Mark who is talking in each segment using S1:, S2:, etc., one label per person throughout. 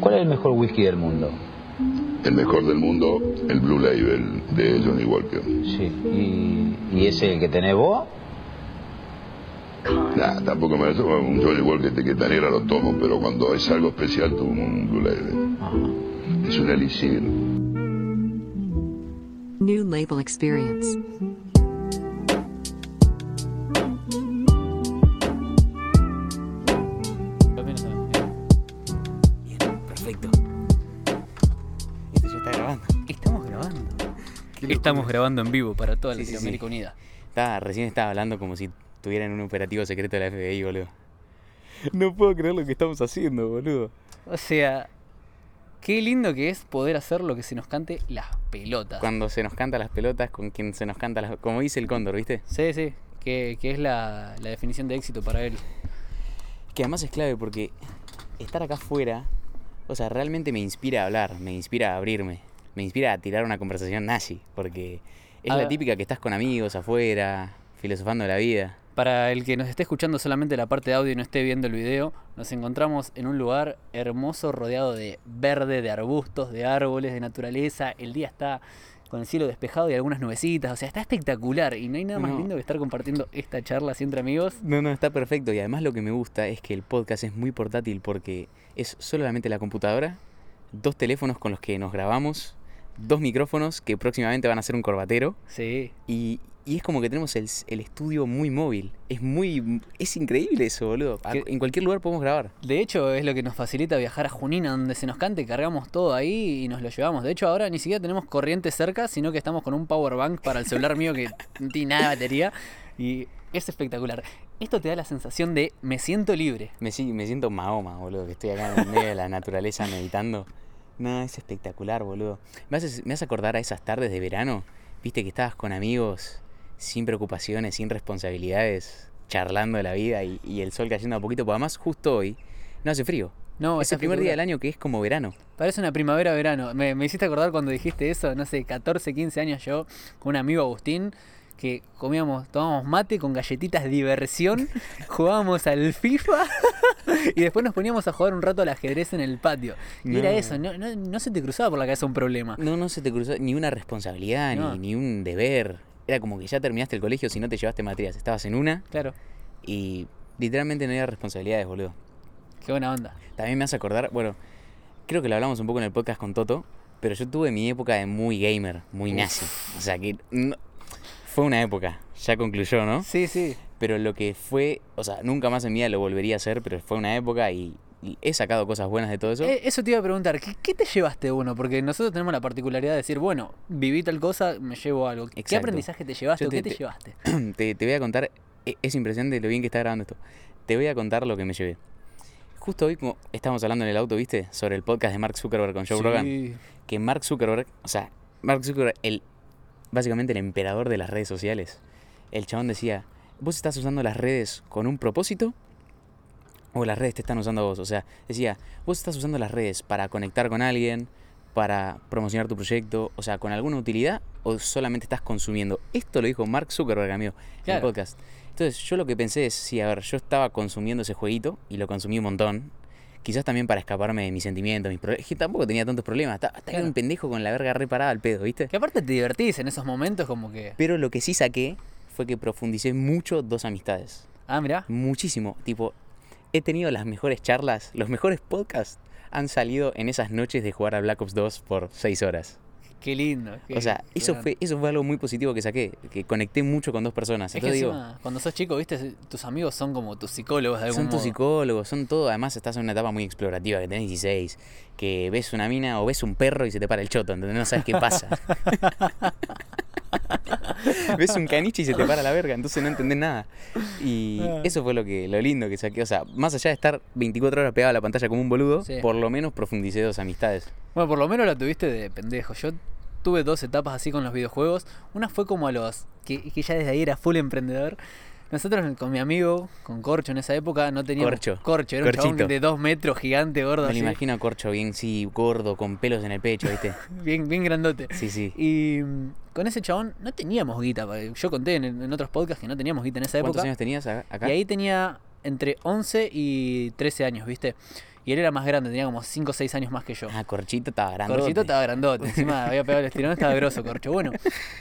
S1: ¿Cuál es el mejor whisky del mundo?
S2: El mejor del mundo, el Blue Label de Johnny Walker.
S1: Sí. ¿Y, y ese el que tenés vos?
S2: Nah, tampoco me lo un Johnny Walker de etiqueta negra lo tomo, pero cuando es algo especial tomo un Blue Label.
S1: Ajá.
S2: Es un elixir.
S3: New Label Experience.
S4: Estamos grabando en vivo para toda
S5: Sí,
S4: Latinoamérica
S5: sí.
S4: Unida.
S5: Estaba, recién estaba hablando como si tuvieran un operativo secreto de la FBI, boludo. No puedo creer lo que estamos haciendo, boludo.
S4: O sea, qué lindo que es poder hacer lo que se nos cante las pelotas.
S5: Cuando se nos canta las pelotas, con quien se nos canta las... Como dice el cóndor, ¿viste?
S4: Sí, sí, que, que es la, la definición de éxito para él.
S5: Que además es clave porque estar acá afuera, o sea, realmente me inspira a hablar, me inspira a abrirme, me inspira a tirar una conversación nazi, porque es
S4: A
S5: la
S4: ver.
S5: típica que estás con amigos afuera, filosofando de la vida.
S4: Para el que nos esté escuchando solamente la parte de audio y no esté viendo el video, nos encontramos en un lugar hermoso rodeado de verde, de arbustos, de árboles, de naturaleza. El día está con el cielo despejado y algunas nubecitas. O sea, está espectacular y no hay nada más
S5: No.
S4: lindo que estar compartiendo esta charla así entre amigos.
S5: No, no, está perfecto. Y además lo que me gusta es que el podcast es muy portátil porque es solamente la computadora, dos teléfonos con los que nos grabamos, dos micrófonos que próximamente van a ser un corbatero.
S4: Sí,
S5: Y, y es como que tenemos el, el estudio muy móvil. Es muy... Es increíble eso, boludo. A- En cualquier lugar podemos grabar.
S4: De hecho, es lo que nos facilita viajar a Junín, a donde se nos cante, cargamos todo ahí y nos lo llevamos. De hecho, ahora ni siquiera tenemos corriente cerca, sino que estamos con un power bank para el celular mío que no tiene nada de batería. Y es espectacular. Esto te da la sensación de me siento libre.
S5: Me, me siento Mahoma, boludo, que estoy acá en medio de la naturaleza meditando. No, es espectacular, boludo. Me haces, me hace acordar a esas tardes de verano, viste que estabas con amigos, sin preocupaciones, sin responsabilidades, charlando de la vida y, y el sol cayendo a poquito, porque además justo hoy no hace frío.
S4: No,
S5: es el primer día del año que es como verano.
S4: Parece una primavera-verano. Me, me hiciste acordar cuando dijiste eso, no sé, 14, 15 años yo, con un amigo Agustín, que comíamos, tomábamos mate con galletitas de diversión, jugábamos al FIFA y después nos poníamos a jugar un rato al ajedrez en el patio. Y era eso, no, no, no se te cruzaba por la cabeza un problema.
S5: No, no se te cruzó ni una responsabilidad, ni, ni un deber. Era como que ya terminaste el colegio si no te llevaste materias. Estabas en una
S4: Claro,
S5: y literalmente no había responsabilidades, boludo.
S4: qué buena onda.
S5: También me hace acordar, bueno, creo que lo hablamos un poco en el podcast con Toto, pero yo tuve mi época de muy gamer, muy nazi. O sea que no- fue una época, ya concluyó, ¿no?
S4: Sí, sí.
S5: Pero lo que fue, o sea, nunca más en mi vida lo volvería a hacer, pero fue una época y, y he sacado cosas buenas de todo eso.
S4: Eh, Eso te iba a preguntar, ¿qué, qué te llevaste uno? Porque nosotros tenemos la particularidad de decir, bueno, viví tal cosa, me llevo algo. ¿Qué
S5: Exacto.
S4: aprendizaje te llevaste
S5: Yo
S4: o qué
S5: te-
S4: te
S5: te-
S4: llevaste?
S5: te, te voy a contar, e- es impresionante lo bien que está grabando esto. Te voy a contar lo que me llevé. Justo hoy, como estábamos hablando en el auto, ¿viste? Sobre el podcast de Mark Zuckerberg con Joe Rogan.
S4: Sí.
S5: que Mark Zuckerberg, o sea, Mark Zuckerberg, el, básicamente el emperador de las redes sociales, el chabón decía, ¿vos estás usando las redes con un propósito? ¿O las redes te están usando a vos? O sea, decía, ¿vos estás usando las redes para conectar con alguien, para promocionar tu proyecto, o sea, con alguna utilidad, o solamente estás consumiendo? Esto lo dijo Mark Zuckerberg, amigo, en
S4: Claro.
S5: el podcast. Entonces, yo lo que pensé es, sí, a ver, yo estaba consumiendo ese jueguito y lo consumí un montón. Quizás también para escaparme de mis sentimientos, mis problemas. Es que tampoco tenía tantos problemas. Estaba, estaba
S4: Claro.
S5: un pendejo con la verga reparada al pedo, ¿viste?
S4: Que aparte te divertís en esos momentos como que...
S5: Pero lo que sí saqué fue que profundicé mucho dos amistades.
S4: Ah, mirá.
S5: Muchísimo. Tipo, he tenido las mejores charlas, los mejores podcasts han salido en esas noches de jugar a Black Ops 2 por seis horas.
S4: Qué lindo. qué-
S5: O sea, eso fue, eso fue algo muy positivo que saqué, que conecté mucho con dos personas.
S4: Es que
S5: digo,
S4: cuando sos chico, viste, tus amigos son como tus psicólogos de algún
S5: son tus psicólogos, son todo. Además, estás en una etapa muy explorativa, que tenés 16, que ves una mina o ves un perro y se te para el choto, ¿entendés? No sabes qué pasa. ves un caniche y se te para la verga, entonces no entendés nada. Y
S4: Ah.
S5: eso fue lo que lo lindo que saqué. O sea, más allá de estar 24 horas pegado a la pantalla como un boludo,
S4: Sí.
S5: por lo menos profundicé dos amistades.
S4: Bueno, por lo menos la tuviste de pendejo. Yo tuve dos etapas así con los videojuegos. Una fue como a los. que, que ya desde ahí era full emprendedor. Nosotros con mi amigo, con Corcho en esa época, no teníamos.
S5: Corcho.
S4: Corcho, era un chabón de dos metros, gigante, gordo,
S5: Me lo imagino a Corcho bien, sí, gordo, con pelos en el pecho, ¿viste?
S4: Bien, bien grandote.
S5: Sí, sí.
S4: Y mm, con ese chabón no teníamos guita. Yo conté en, en otros podcasts que no teníamos guita en esa
S5: ¿Cuántos
S4: época.
S5: años tenías acá?
S4: Y ahí tenía entre 11 y 13 años, ¿viste? Y él era más grande, tenía como 5 o 6 años más que yo.
S5: Ah, Corchito estaba grande.
S4: Corchito estaba grandote, encima había pegado el estirón, estaba grosso, Corcho. Bueno,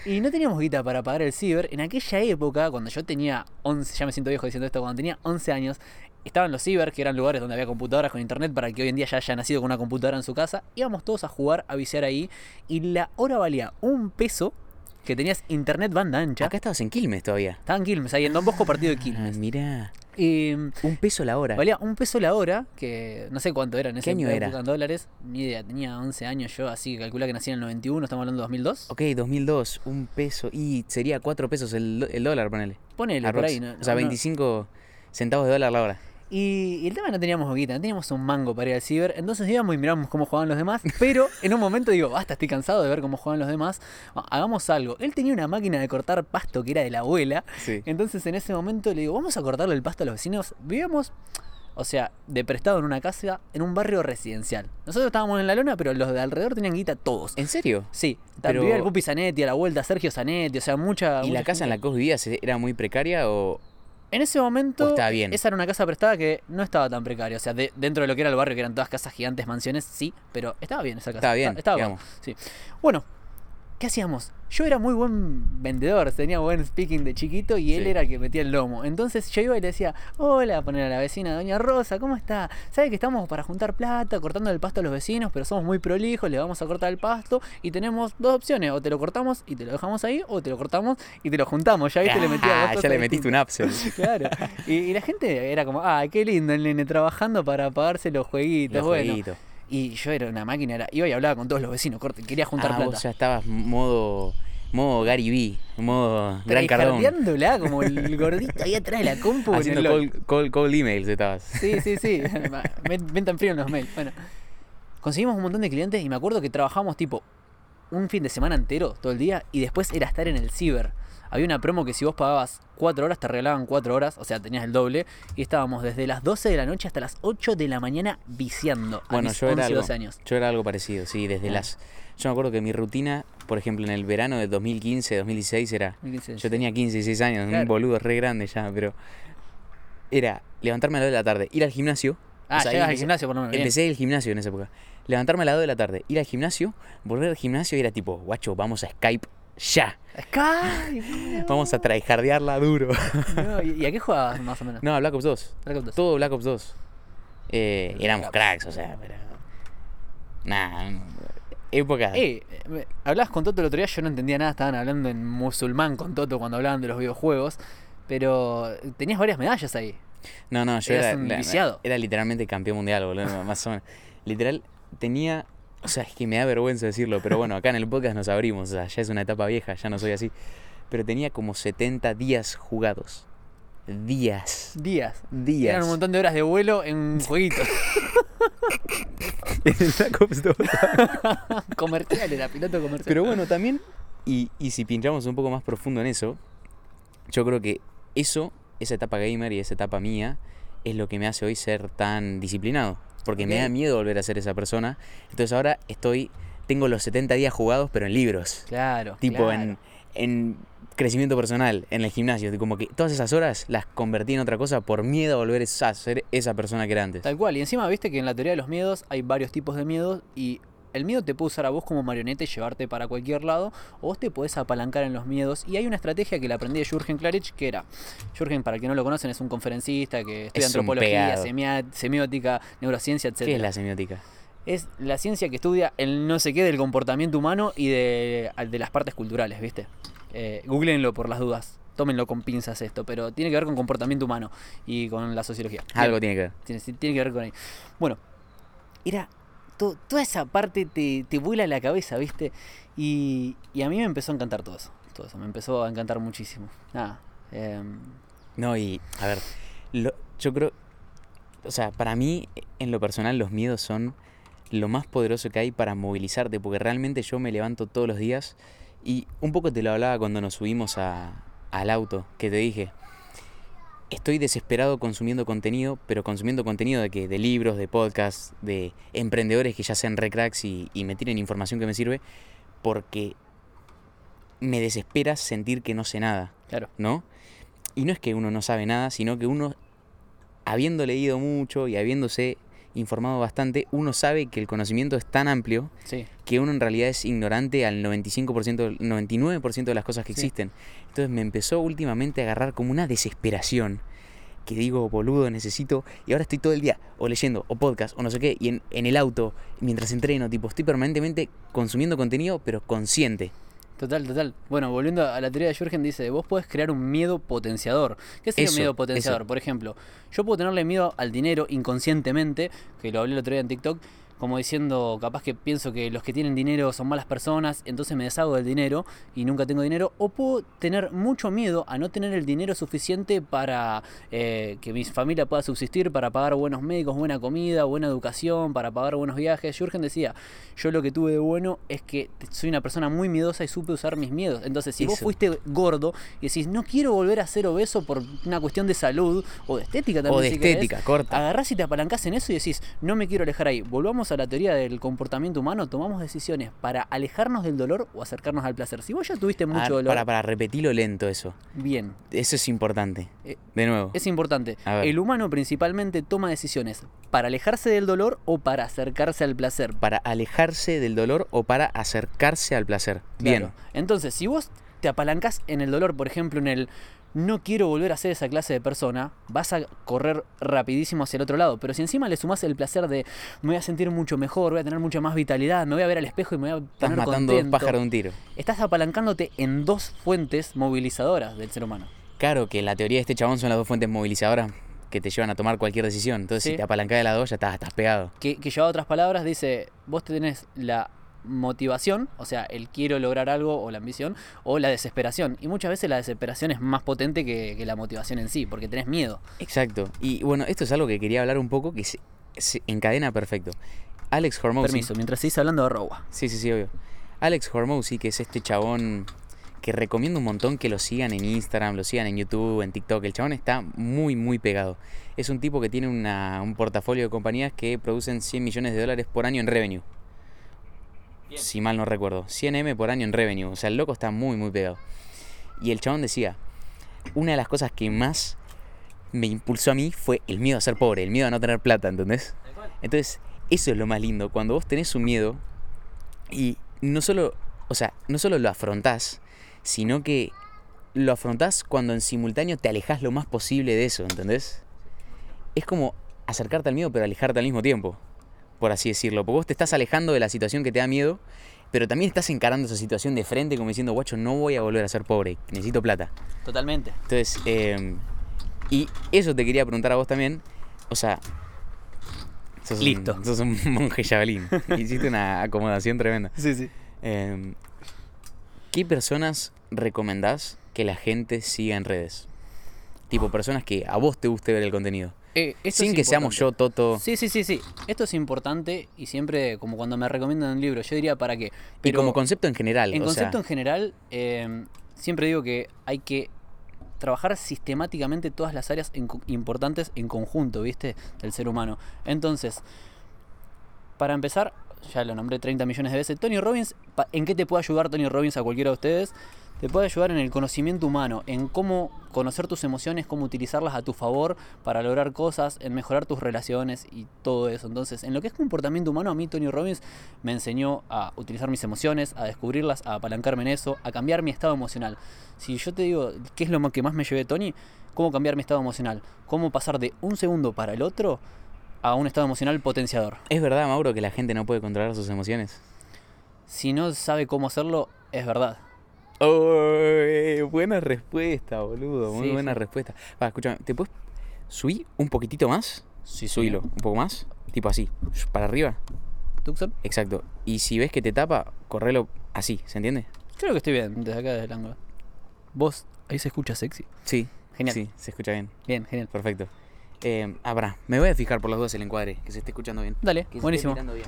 S4: y no teníamos guita para pagar el ciber. En aquella época, cuando yo tenía 11, ya me siento viejo diciendo esto, cuando tenía 11 años, estaban los ciber, que eran lugares donde había computadoras con internet para que hoy en día ya haya nacido con una computadora en su casa. Íbamos todos a jugar, a viciar ahí, y la hora valía un peso que tenías internet banda ancha.
S5: Acá estabas en Quilmes todavía.
S4: Estaba en Quilmes, ahí en Don Bosco, partido de
S5: Ah,
S4: Quilmes.
S5: mirá.
S4: Y
S5: Un peso la hora.
S4: valía un peso la hora, que no sé cuánto era en ese
S5: ¿Qué año era?
S4: en dólares. Ni idea, tenía 11 años yo, así que calcula que nací en el 91, estamos hablando de 2002.
S5: Ok, 2002, un peso. Y sería 4 pesos el, el dólar, ponele.
S4: Ponele, por ahí. No,
S5: o sea,
S4: no.
S5: 25 centavos de dólar la hora.
S4: Y, y el tema no teníamos boquita, no teníamos un mango para ir al ciber, entonces íbamos y mirábamos cómo jugaban los demás, pero en un momento digo, basta, estoy cansado de ver cómo juegan los demás, hagamos algo. Él tenía una máquina de cortar pasto que era de la abuela,
S5: Sí.
S4: entonces en ese momento le digo, vamos a cortarle el pasto a los vecinos, vivíamos, o sea, de prestado en una casa, en un barrio residencial. Nosotros estábamos en la lona, pero los de alrededor tenían guita todos.
S5: ¿En serio?
S4: Sí,
S5: Pero-
S4: vivía el Pupi Zanetti, a la vuelta Sergio Zanetti, o sea, mucha...
S5: ¿Y
S4: mucha
S5: la casa en la que vos vivías era muy precaria o.?
S4: En ese momento,
S5: ¿O estaba bien?
S4: esa era una casa prestada que no estaba tan precaria. O sea, de- dentro de lo que era el barrio, que eran todas casas gigantes, mansiones, sí, pero estaba bien esa casa.
S5: Estaba bien,
S4: Estaba
S5: digamos.
S4: bueno, sí. Bueno, ¿qué hacíamos? Yo era muy buen vendedor, tenía buen speaking de chiquito y él
S5: Sí.
S4: era el que metía el lomo. Entonces yo iba y le decía, hola, poner a la vecina, doña Rosa, ¿cómo está? ¿Sabe que estamos para juntar plata, cortando el pasto a los vecinos, pero somos muy prolijos, le vamos a cortar el pasto y tenemos dos opciones, o te lo cortamos y te lo dejamos ahí, o te lo cortamos y te lo juntamos. Ya viste, le metía
S5: Ah,
S4: cosas
S5: ya le metiste un upsell.
S4: Claro. Y, y la gente era como, ah, qué lindo el nene trabajando para pagarse los jueguitos.
S5: Los
S4: bueno.
S5: jueguitos.
S4: Y yo era una máquina, era, iba y hablaba con todos los vecinos, corte, quería juntar
S5: ah,
S4: plata.
S5: vos ya estabas modo. Modo Gary Vee, modo Gran Cardón.
S4: Como el gordito ahí atrás de la compu. en
S5: Haciendo cold, cold, cold emails estabas.
S4: Sí, sí, sí. Ven- en frío en los mails. Bueno, conseguimos un montón de clientes y me acuerdo que trabajamos tipo un fin de semana entero, todo el día, y después era estar en el ciber. Había una promo que si vos pagabas 4 horas te regalaban 4 horas, o sea, tenías el doble, y estábamos desde las 12 de la noche hasta las 8 de la mañana viciando. A
S5: Bueno,
S4: mis
S5: yo
S4: 11,
S5: era, algo,
S4: 12 años.
S5: yo era algo parecido, sí, desde
S4: Ah.
S5: las... Yo me acuerdo que mi rutina, por ejemplo, en el verano de 2015, 2016 era...
S4: 2015,
S5: Yo tenía 15, 16 años,
S4: Claro.
S5: un boludo re grande ya, pero... Era levantarme a las 2 de la tarde, ir al gimnasio.
S4: Ah,
S5: o sea,
S4: llegas al gimnasio por lo menos.
S5: Empecé el gimnasio en esa época. Levantarme a las 2 de la tarde, ir al gimnasio, volver al gimnasio y era tipo, guacho, vamos a Skype ya.
S4: Sky,
S5: Vamos a tryhardearla duro.
S4: no, ¿Y y a qué jugabas más o menos?
S5: no, Black Ops 2.
S4: Black Ops 2.
S5: Todo Black Ops 2. Eh, éramos cracks, o sea, pero... Nah, época...
S4: Eh, hablabas con Toto el otro día, yo no entendía nada, estaban hablando en musulmán con Toto cuando hablaban de los videojuegos, pero tenías varias medallas ahí.
S5: No, no, yo
S4: Eras
S5: era,
S4: un
S5: la- era literalmente campeón mundial, boludo, más o menos. Literal, tenía... O sea, es que me da vergüenza decirlo, pero bueno, acá en el podcast nos abrimos, o sea, ya es una etapa vieja, ya no soy así. Pero tenía como 70 días jugados. Días.
S4: Días.
S5: Días.
S4: Eran un montón de horas de vuelo en un jueguito.
S5: En el Black Ops 2.
S4: comercial, era piloto comercial.
S5: Pero bueno, también, y, y si pinchamos un poco más profundo en eso, yo creo que eso, esa etapa gamer y esa etapa mía, es lo que me hace hoy ser tan disciplinado. Porque me da miedo volver a ser esa persona. Entonces ahora estoy, tengo los 70 días jugados, pero en libros.
S4: Claro.
S5: Tipo
S4: claro.
S5: en, en crecimiento personal, en el gimnasio. Como que todas esas horas las convertí en otra cosa por miedo a volver a ser esa persona que era antes.
S4: Tal cual. Y encima viste que en la teoría de los miedos hay varios tipos de miedos y el miedo te puede usar a vos como marioneta y llevarte para cualquier lado, o vos te podés apalancar en los miedos. Y hay una estrategia que la aprendí de Jürgen Klarich, que era, Jürgen, para quien no lo conocen, es un conferencista que estudia
S5: Es
S4: antropología, semiótica, neurociencia, etc.
S5: ¿Qué es la semiótica?
S4: Es la ciencia que estudia el no sé qué del comportamiento humano y de, de las partes culturales, ¿viste? Eh, googleenlo por las dudas. Tómenlo con pinzas esto, pero tiene que ver con comportamiento humano y con la sociología.
S5: Algo tiene que ver.
S4: Tiene, tiene que ver con ahí. Bueno, era. To- toda esa parte te, te vuela la cabeza, ¿viste? Y, y a mí me empezó a encantar todo eso. Todo eso, me empezó a encantar muchísimo. Nada. em,
S5: No, y a ver, yo creo, o sea, para mí, en lo personal, los miedos son lo más poderoso que hay para movilizarte, porque realmente yo me levanto todos los días y un poco te lo hablaba cuando nos subimos a- al auto, que te dije, estoy desesperado consumiendo contenido, pero consumiendo contenido de que de libros, de podcasts, de emprendedores que ya sean recracks y, y me tienen información que me sirve, porque me desespera sentir que no sé nada.
S4: claro.
S5: ¿no? Y no es que uno no sabe nada, sino que uno, habiendo leído mucho y habiéndose informado bastante, uno sabe que el conocimiento es tan amplio
S4: Sí.
S5: que uno en realidad es ignorante al 95%, del- 99% de las cosas que
S4: Sí.
S5: existen. Entonces me empezó últimamente a agarrar como una desesperación que digo, boludo, necesito, y ahora estoy todo el día o leyendo, o podcast, o no sé qué, y en, en el auto, mientras entreno, tipo, estoy permanentemente consumiendo contenido, pero consciente.
S4: Total, total. Bueno, volviendo a la teoría de Jürgen, dice, vos podés crear un miedo potenciador. ¿Qué sería un miedo potenciador?
S5: eso.
S4: Por ejemplo, yo puedo tenerle miedo al dinero inconscientemente, que lo hablé el otro día en TikTok, como diciendo, capaz que pienso que los que tienen dinero son malas personas, entonces me deshago del dinero y nunca tengo dinero, o puedo tener mucho miedo a no tener el dinero suficiente para eh, que mi familia pueda subsistir, para pagar buenos médicos, buena comida, buena educación, para pagar buenos viajes. Jürgen decía, yo lo que tuve de bueno es que soy una persona muy miedosa y supe usar mis miedos. Entonces, si vos fuiste gordo y decís, no quiero volver a ser obeso por una cuestión de salud o de estética también.
S5: O de
S4: si querés",
S5: estética, corta.
S4: Agarrás y te apalancás en eso y decís, no me quiero alejar ahí. Volvamos a la teoría del comportamiento humano, tomamos decisiones para alejarnos del dolor o acercarnos al placer. Si vos ya tuviste mucho
S5: Ah,
S4: dolor,
S5: para, para repetirlo lento eso.
S4: bien.
S5: Eso es importante.
S4: Eh,
S5: De nuevo.
S4: Es importante. El humano principalmente toma decisiones para alejarse del dolor o para acercarse al placer.
S5: Para alejarse del dolor o para acercarse al placer. Bien.
S4: Entonces, si vos te apalancás en el dolor, por ejemplo, en el no quiero volver a ser esa clase de persona, vas a correr rapidísimo hacia el otro lado. Pero si encima le sumás el placer de me voy a sentir mucho mejor, voy a tener mucha más vitalidad, me voy a ver al espejo y me voy a
S5: Estás matando dos
S4: contento,
S5: pájaros de un tiro.
S4: estás apalancándote en dos fuentes movilizadoras del ser humano.
S5: Claro que la teoría de este chabón son las dos fuentes movilizadoras que te llevan a tomar cualquier decisión. Entonces,
S4: Sí.
S5: si te apalancás de las dos, ya estás, estás pegado.
S4: Que, que lleva a otras palabras, dice, vos tenés la motivación, o sea, el quiero lograr algo o la ambición, o la desesperación. Y muchas veces la desesperación es más potente que, que la motivación en sí, porque tenés miedo.
S5: Exacto. Y bueno, esto es algo que quería hablar un poco que se, se encadena perfecto. Alex Hormozzi.
S4: Permiso, mientras seguís hablando de Rowa.
S5: Sí, sí, sí, obvio. Alex Hormozzi, que es este chabón que recomiendo un montón que lo sigan en Instagram, lo sigan en YouTube, en TikTok. El chabón está muy, muy pegado. Es un tipo que tiene una- un portafolio de compañías que producen 100 millones de dólares por año en revenue. Si mal no recuerdo. 100 M por año en revenue. O sea, el loco está muy, muy pegado. Y el chabón decía, una de las cosas que más me impulsó a mí fue el miedo a ser pobre, el miedo a no tener plata, ¿entendés? Entonces, eso es lo más lindo. Cuando vos tenés un miedo y no solo, o sea, no solo lo afrontás, sino que lo afrontás cuando en simultáneo te alejas lo más posible de eso, ¿entendés? Es como acercarte al miedo pero alejarte al mismo tiempo, por así decirlo. Porque vos te estás alejando de la situación que te da miedo, pero también estás encarando esa situación de frente como diciendo, guacho, no voy a volver a ser pobre, necesito plata.
S4: Totalmente.
S5: Entonces, eh, y eso te quería preguntar a vos también. O sea, sos
S4: Listo.
S5: Un, sos un monje jabalín. Hiciste una acomodación tremenda.
S4: Sí, sí.
S5: Eh, ¿Qué personas recomendás que la gente siga en redes? Tipo, personas que a vos te guste ver el contenido.
S4: Eh,
S5: Sin
S4: es
S5: que seamos yo. Toto.
S4: Sí, sí, sí, sí. Esto es importante y siempre, como cuando me recomiendan un libro, yo diría para qué.
S5: y como concepto en general.
S4: en
S5: o
S4: concepto
S5: sea,
S4: en general, eh, siempre digo que hay que trabajar sistemáticamente todas las áreas en importantes en conjunto, ¿viste? Del ser humano. Entonces, para empezar, ya lo nombré 30 millones de veces, Tony Robbins, ¿en qué te puede ayudar Tony Robbins a cualquiera de ustedes? Te puede ayudar en el conocimiento humano, en cómo conocer tus emociones, cómo utilizarlas a tu favor para lograr cosas, en mejorar tus relaciones y todo eso. Entonces, en lo que es comportamiento humano, a mí Tony Robbins me enseñó a utilizar mis emociones, a descubrirlas, a apalancarme en eso, a cambiar mi estado emocional. Si yo te digo, ¿qué es lo que más me llevé Tony? ¿Cómo cambiar mi estado emocional? ¿Cómo pasar de un segundo para el otro a un estado emocional potenciador?
S5: ¿Es verdad, Mauro, que la gente no puede controlar sus emociones?
S4: Si no sabe cómo hacerlo, es verdad.
S5: Oh, buena respuesta, boludo. Muy
S4: Sí,
S5: buena
S4: sí.
S5: respuesta. Va, escúchame, ¿te puedes subir un poquitito más?
S4: Sí,
S5: Subilo, un poco más. Tipo así, para arriba.
S4: ¿Tucson?
S5: Exacto. Y si ves que te tapa, correlo así, ¿se entiende?
S4: Creo que estoy bien, desde acá, desde el ángulo. Vos, ahí se escucha sexy.
S5: Sí.
S4: Genial.
S5: Sí, se escucha bien.
S4: Bien, genial.
S5: Perfecto. Eh, ah, pará, me voy a fijar por los dos el encuadre, que se esté escuchando bien.
S4: Dale,
S5: Que se esté
S4: buenísimo.
S5: mirando bien.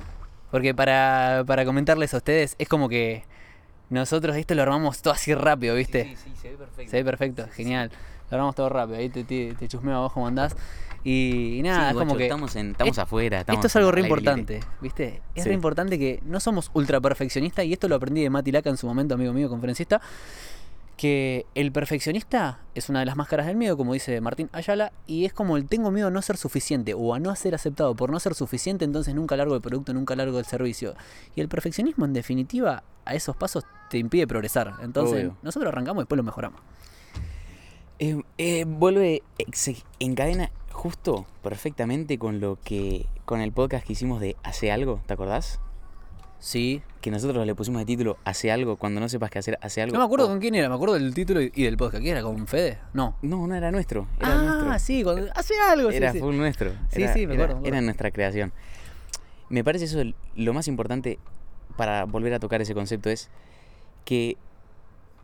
S4: Porque para, para comentarles a ustedes, es como que nosotros esto lo armamos todo así rápido, ¿viste?
S5: Sí, sí, se ve perfecto.
S4: Se ve perfecto, genial. Lo armamos todo rápido, ahí te, te, te chusmeo abajo como andás. Y, y nada, es como
S5: guacho,
S4: que.
S5: estamos, en, estamos
S4: es-
S5: afuera. Estamos
S4: Esto es algo
S5: al
S4: re importante, ¿viste? Es re importante que no somos ultra perfeccionistas, y esto lo aprendí de Mati Laca en su momento, amigo mío, conferencista, que el perfeccionista es una de las máscaras del miedo, como dice Martín Ayala, y es como el tengo miedo a no ser suficiente o a no ser aceptado. Por no ser suficiente, entonces nunca largo el producto, nunca largo el servicio. Y el perfeccionismo, en definitiva, a esos pasos te impide progresar. Entonces,
S5: Obvio.
S4: nosotros arrancamos y después lo mejoramos.
S5: Eh, eh, vuelve, eh, se encadena justo perfectamente con lo que, con el podcast que hicimos de Hace algo, ¿te acordás?
S4: Sí.
S5: Que nosotros le pusimos de título Hace algo, cuando no sepas qué hacer, hace algo.
S4: No me acuerdo con quién era, me acuerdo del título y y del podcast. ¿Quién era? ¿Con Fede? No.
S5: No, no era nuestro, era
S4: ah,
S5: nuestro.
S4: sí, cuando- hace algo. sí,
S5: Era
S4: sí.
S5: full nuestro.
S4: Sí,
S5: Era-
S4: sí, me
S5: era-
S4: acuerdo, me acuerdo.
S5: Era nuestra creación. Me parece eso lo más importante para volver a tocar ese concepto es que,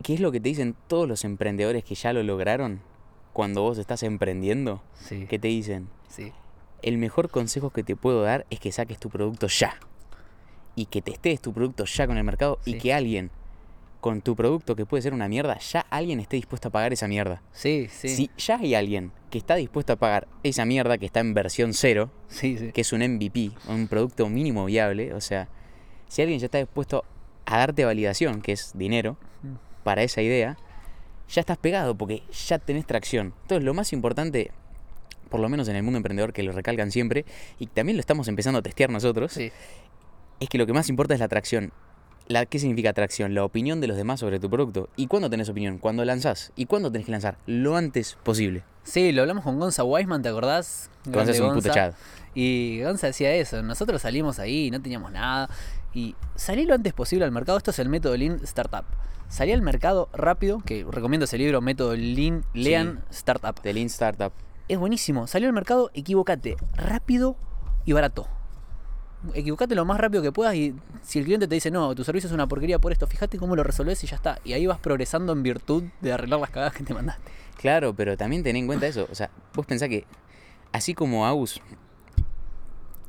S5: ¿qué es lo que te dicen todos los emprendedores que ya lo lograron cuando vos estás emprendiendo?
S4: Sí,
S5: ¿Qué te dicen?
S4: sí.
S5: El mejor consejo que te puedo dar es que saques tu producto ya. Y que testes tu producto ya con el mercado y que alguien con tu producto que puede ser una mierda, ya alguien esté dispuesto a pagar esa mierda.
S4: Sí, sí.
S5: Si ya hay alguien que está dispuesto a pagar esa mierda que está en versión cero,
S4: Sí, sí.
S5: que es un MVP, un producto mínimo viable, o sea, si alguien ya está dispuesto a darte validación, que es dinero, para esa idea, ya estás pegado porque ya tenés tracción. Entonces lo más importante, por lo menos en el mundo emprendedor que lo recalcan siempre, y también lo estamos empezando a testear nosotros,
S4: Sí.
S5: es que lo que más importa es la atracción. La, ¿Qué significa atracción? La opinión de los demás sobre tu producto. ¿Y cuándo tenés opinión? Cuando lanzás. ¿Y cuándo tenés que lanzar? Lo antes posible.
S4: Sí, lo hablamos con Gonza Weisman, ¿te acordás?
S5: Gonza es un puto.
S4: Y Gonza decía eso, nosotros salimos ahí no teníamos nada. Y salí lo antes posible al mercado, esto es el método Lean Startup. Salí al mercado rápido, que recomiendo ese libro, método Lean, lean Startup.
S5: De Lean Startup.
S4: Es buenísimo, salió al mercado, equivocate, rápido y barato. Equivocate lo más rápido que puedas y si el cliente te dice, no, tu servicio es una porquería por esto, fíjate cómo lo resolves y ya está. Y ahí vas progresando en virtud de arreglar las cagadas que te mandaste.
S5: Claro, pero también ten en cuenta eso. O sea, vos pensás que así como Agus,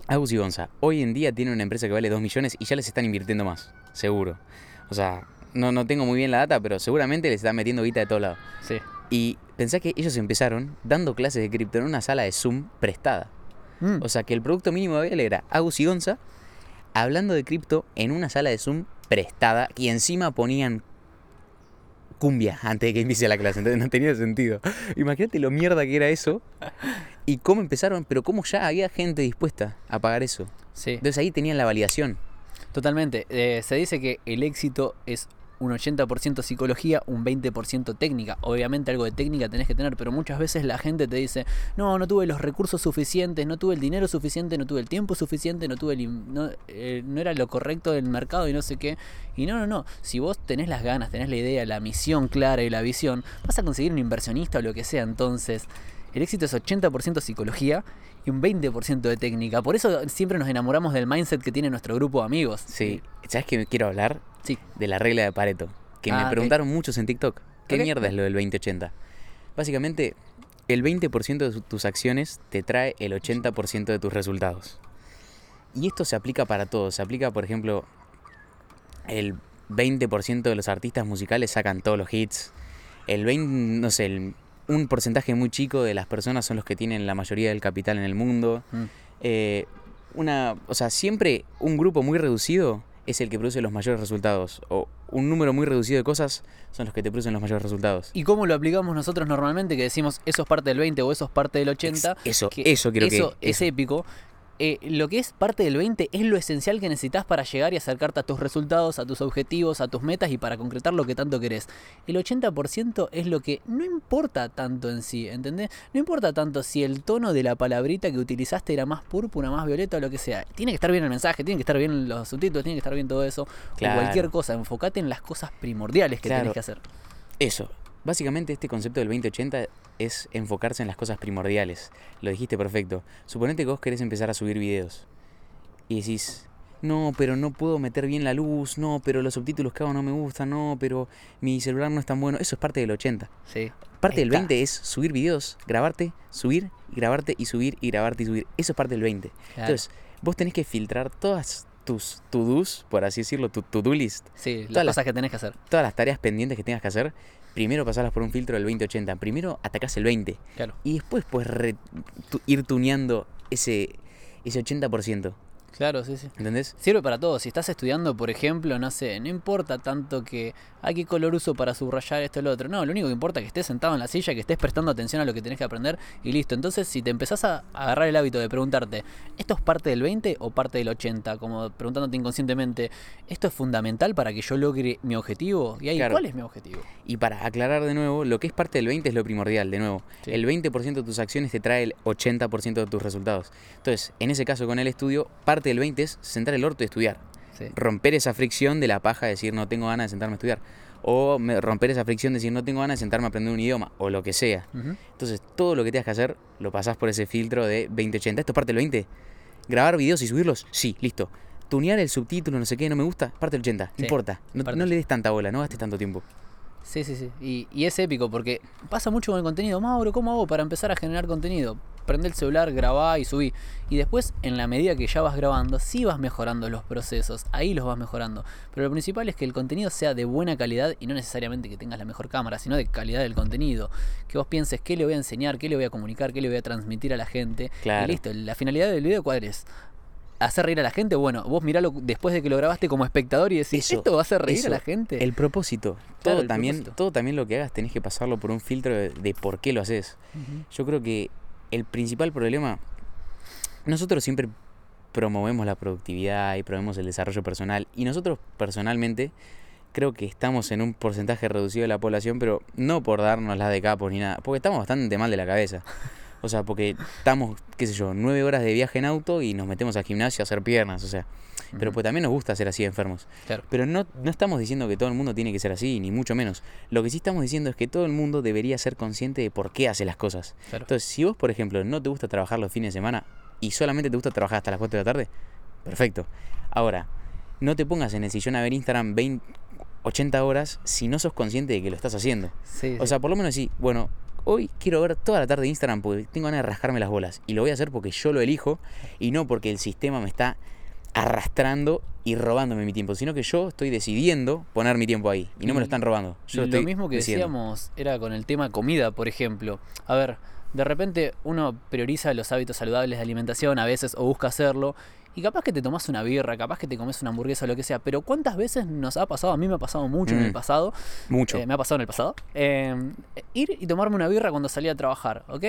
S5: Agus y Gonza, hoy en día tienen una empresa que vale 2 millones y ya les están invirtiendo más, seguro. O sea, no, no tengo muy bien la data, pero seguramente les están metiendo guita de todos lados.
S4: Sí.
S5: Y pensá que ellos empezaron dando clases de cripto en una sala de Zoom prestada.
S4: Mm.
S5: O sea, que el producto mínimo viable era Agus y Gonza hablando de cripto en una sala de Zoom prestada y encima ponían cumbia antes de que empiece la clase. Entonces no tenía sentido. Imagínate lo mierda que era eso y cómo empezaron, pero cómo ya había gente dispuesta a pagar eso.
S4: sí.
S5: Entonces ahí tenían la validación.
S4: Totalmente. Eh, se dice que el éxito es un 80% psicología, un 20% técnica. Obviamente algo de técnica tenés que tener, pero muchas veces la gente te dice, no, no tuve los recursos suficientes, no tuve el dinero suficiente, no tuve el tiempo suficiente, no tuve el no, eh, no era lo correcto del mercado y no sé qué. Y no, no, no. Si vos tenés las ganas, tenés la idea, la misión clara y la visión, vas a conseguir un inversionista o lo que sea. Entonces, el éxito es 80% psicología y un 20% de técnica. Por eso siempre nos enamoramos del mindset que tiene nuestro grupo de amigos.
S5: Sí. ¿Sabes qué quiero hablar?
S4: Sí.
S5: De la regla de Pareto. Que
S4: Ah,
S5: me
S4: ok.
S5: preguntaron muchos en TikTok. ¿Qué mierda es lo del 2080? Básicamente, el 20% de tus acciones te trae el 80% de tus resultados. Y esto se aplica para todo. Se aplica, por ejemplo, el 20% de los artistas musicales sacan todos los hits. El 20, no sé, el- un porcentaje muy chico de las personas son los que tienen la mayoría del capital en el mundo.
S4: Mm.
S5: Eh, una, o sea, siempre un grupo muy reducido es el que produce los mayores resultados. O un número muy reducido de cosas son los que te producen los mayores resultados.
S4: ¿Y cómo lo aplicamos nosotros normalmente? Que decimos eso es parte del 20 o eso es parte del 80.
S5: Ex- eso,
S4: que
S5: eso quiero que-
S4: eso es
S5: eso.
S4: épico. Eh, lo que es parte del 20 es lo esencial que necesitas para llegar y acercarte a tus resultados, a tus objetivos, a tus metas y para concretar lo que tanto querés. El 80% es lo que no importa tanto en sí, ¿entendés? No importa tanto si el tono de la palabrita que utilizaste era más púrpura, más violeta o lo que sea. Tiene que estar bien el mensaje, tiene que estar bien los subtítulos, tiene que estar bien todo eso.
S5: Claro.
S4: O cualquier cosa, enfocate en las cosas primordiales que
S5: Claro.
S4: tenés que hacer.
S5: Eso. Básicamente este concepto del 2080 es enfocarse en las cosas primordiales. Lo dijiste perfecto. Suponete que vos querés empezar a subir videos. Y decís, no, pero no puedo meter bien la luz, no, pero los subtítulos que hago no me gustan, no, pero mi celular no es tan bueno. Eso es parte del 80.
S4: Sí.
S5: Parte del
S4: está.
S5: 20 es subir videos, grabarte, subir, y grabarte y subir y grabarte y subir. Eso es parte del 20.
S4: Claro.
S5: Entonces, vos tenés que filtrar todas tus to-dos, por así decirlo, tu to-do list,
S4: Sí, las
S5: Todas las-
S4: cosas que tenés que hacer.
S5: todas las tareas pendientes que tengas que hacer, primero pasarlas por un filtro del 20-80. Primero atacás el 20
S4: Claro.
S5: y después puedes ir tuneando ese, ese 80%.
S4: Claro, sí, sí.
S5: ¿Entendés?
S4: Sirve para todo. Si estás estudiando, por ejemplo, no sé, no importa tanto que hay qué color uso para subrayar esto o lo otro. No, lo único que importa es que estés sentado en la silla, que estés prestando atención a lo que tenés que aprender y listo. Entonces, si te empezás a agarrar el hábito de preguntarte, ¿esto es parte del 20 o parte del 80? Como preguntándote inconscientemente, ¿esto es fundamental para que yo logre mi objetivo? Y ahí,
S5: Claro.
S4: ¿cuál es mi objetivo?
S5: Y para aclarar de nuevo, lo que es parte del 20 es lo primordial, de nuevo.
S4: Sí.
S5: El 20% de tus acciones te trae el 80% de tus resultados. Entonces, en ese caso con el estudio, parte del 20 es sentar el orto y estudiar.
S4: Sí.
S5: Romper esa fricción de la paja de decir no tengo ganas de sentarme a estudiar. O me- romper esa fricción de decir no tengo ganas de sentarme a aprender un idioma. O lo que sea. Entonces, todo lo que tengas que hacer lo pasás por ese filtro de 2080. ¿Esto es parte del 20? ¿Grabar videos y subirlos? Sí, listo. Tunear el subtítulo, no sé qué, no me gusta, parte del 80.
S4: Sí,
S5: No importa. No, no le des tanta bola, no gastes tanto tiempo.
S4: Sí, sí, sí. Y, y es épico porque pasa mucho con el contenido. Mauro, ¿cómo hago para empezar a generar contenido? Prende el celular, grabá y subí. Y después, en la medida que ya vas grabando, sí vas mejorando los procesos. Ahí los vas mejorando. Pero lo principal es que el contenido sea de buena calidad y no necesariamente que tengas la mejor cámara, sino de calidad del contenido. Que vos pienses qué le voy a enseñar, qué le voy a comunicar, qué le voy a transmitir a la gente.
S5: Claro.
S4: Y listo. La finalidad del video, ¿cuál es? Hacer reír a la gente, bueno, vos miralo después de que lo grabaste como espectador y decís,
S5: Eso,
S4: ¿esto va a hacer reír
S5: eso,
S4: a la gente?
S5: El propósito.
S4: Claro,
S5: Todo,
S4: el
S5: también,
S4: propósito.
S5: todo también lo que hagas tenés que pasarlo por un filtro de, de por qué lo haces. Yo creo que el principal problema, nosotros siempre promovemos la productividad y promovemos el desarrollo personal y nosotros personalmente creo que estamos en un porcentaje reducido de la población, pero no por darnos la de capos ni nada, porque estamos bastante mal de la cabeza. O sea, porque estamos, qué sé yo, nueve horas de viaje en auto y nos metemos al gimnasio a hacer piernas, o sea. Pero pues también nos gusta ser así enfermos.
S4: Claro.
S5: Pero no, no estamos diciendo que todo el mundo tiene que ser así, ni mucho menos. Lo que sí estamos diciendo es que todo el mundo debería ser consciente de por qué hace las cosas.
S4: Claro.
S5: Entonces, si vos, por ejemplo, no te gusta trabajar los fines de semana y solamente te gusta trabajar hasta las 4 de la tarde, perfecto. Ahora, no te pongas en el sillón a ver Instagram 20, 80 horas si no sos consciente de que lo estás haciendo.
S4: Sí,
S5: O
S4: sí.
S5: sea, por lo menos sí, bueno, hoy quiero ver toda la tarde Instagram porque tengo ganas de rascarme las bolas. Y lo voy a hacer porque yo lo elijo y no porque el sistema me está arrastrando y robándome mi tiempo, sino que yo estoy decidiendo poner mi tiempo ahí y no me lo están robando. Yo
S4: lo mismo que
S5: decidiendo.
S4: decíamos era con el tema comida, por ejemplo. A ver, de repente uno prioriza los hábitos saludables de alimentación a veces o busca hacerlo. Y capaz que te tomas una birra, capaz que te comes una hamburguesa o lo que sea. Pero ¿cuántas veces nos ha pasado? A mí me ha pasado mucho en el
S5: Mm.
S4: pasado.
S5: Mucho.
S4: eh, me ha pasado en el pasado. eh, ir y tomarme una birra cuando salía a trabajar, ¿ok?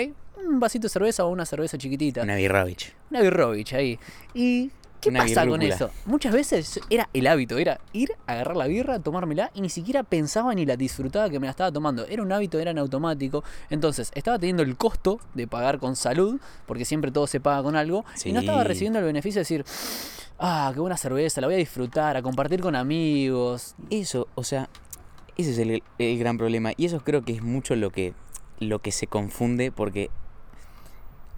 S4: Un vasito de cerveza o una cerveza chiquitita.
S5: Una birrovich.
S4: Una birrovich ahí. ¿Y qué
S5: Una
S4: pasa con eso? Muchas veces era el hábito, era ir, agarrar la birra, tomármela y ni siquiera pensaba ni la disfrutaba que me la estaba tomando. Era un hábito, era en automático. Entonces, estaba teniendo el costo de pagar con salud, porque siempre todo se paga con algo, y no estaba recibiendo el beneficio de decir, ah, qué buena cerveza, la voy a disfrutar, a compartir con amigos.
S5: Eso, o sea, ese es el, el gran problema. Y eso creo que es mucho lo que, lo que se confunde porque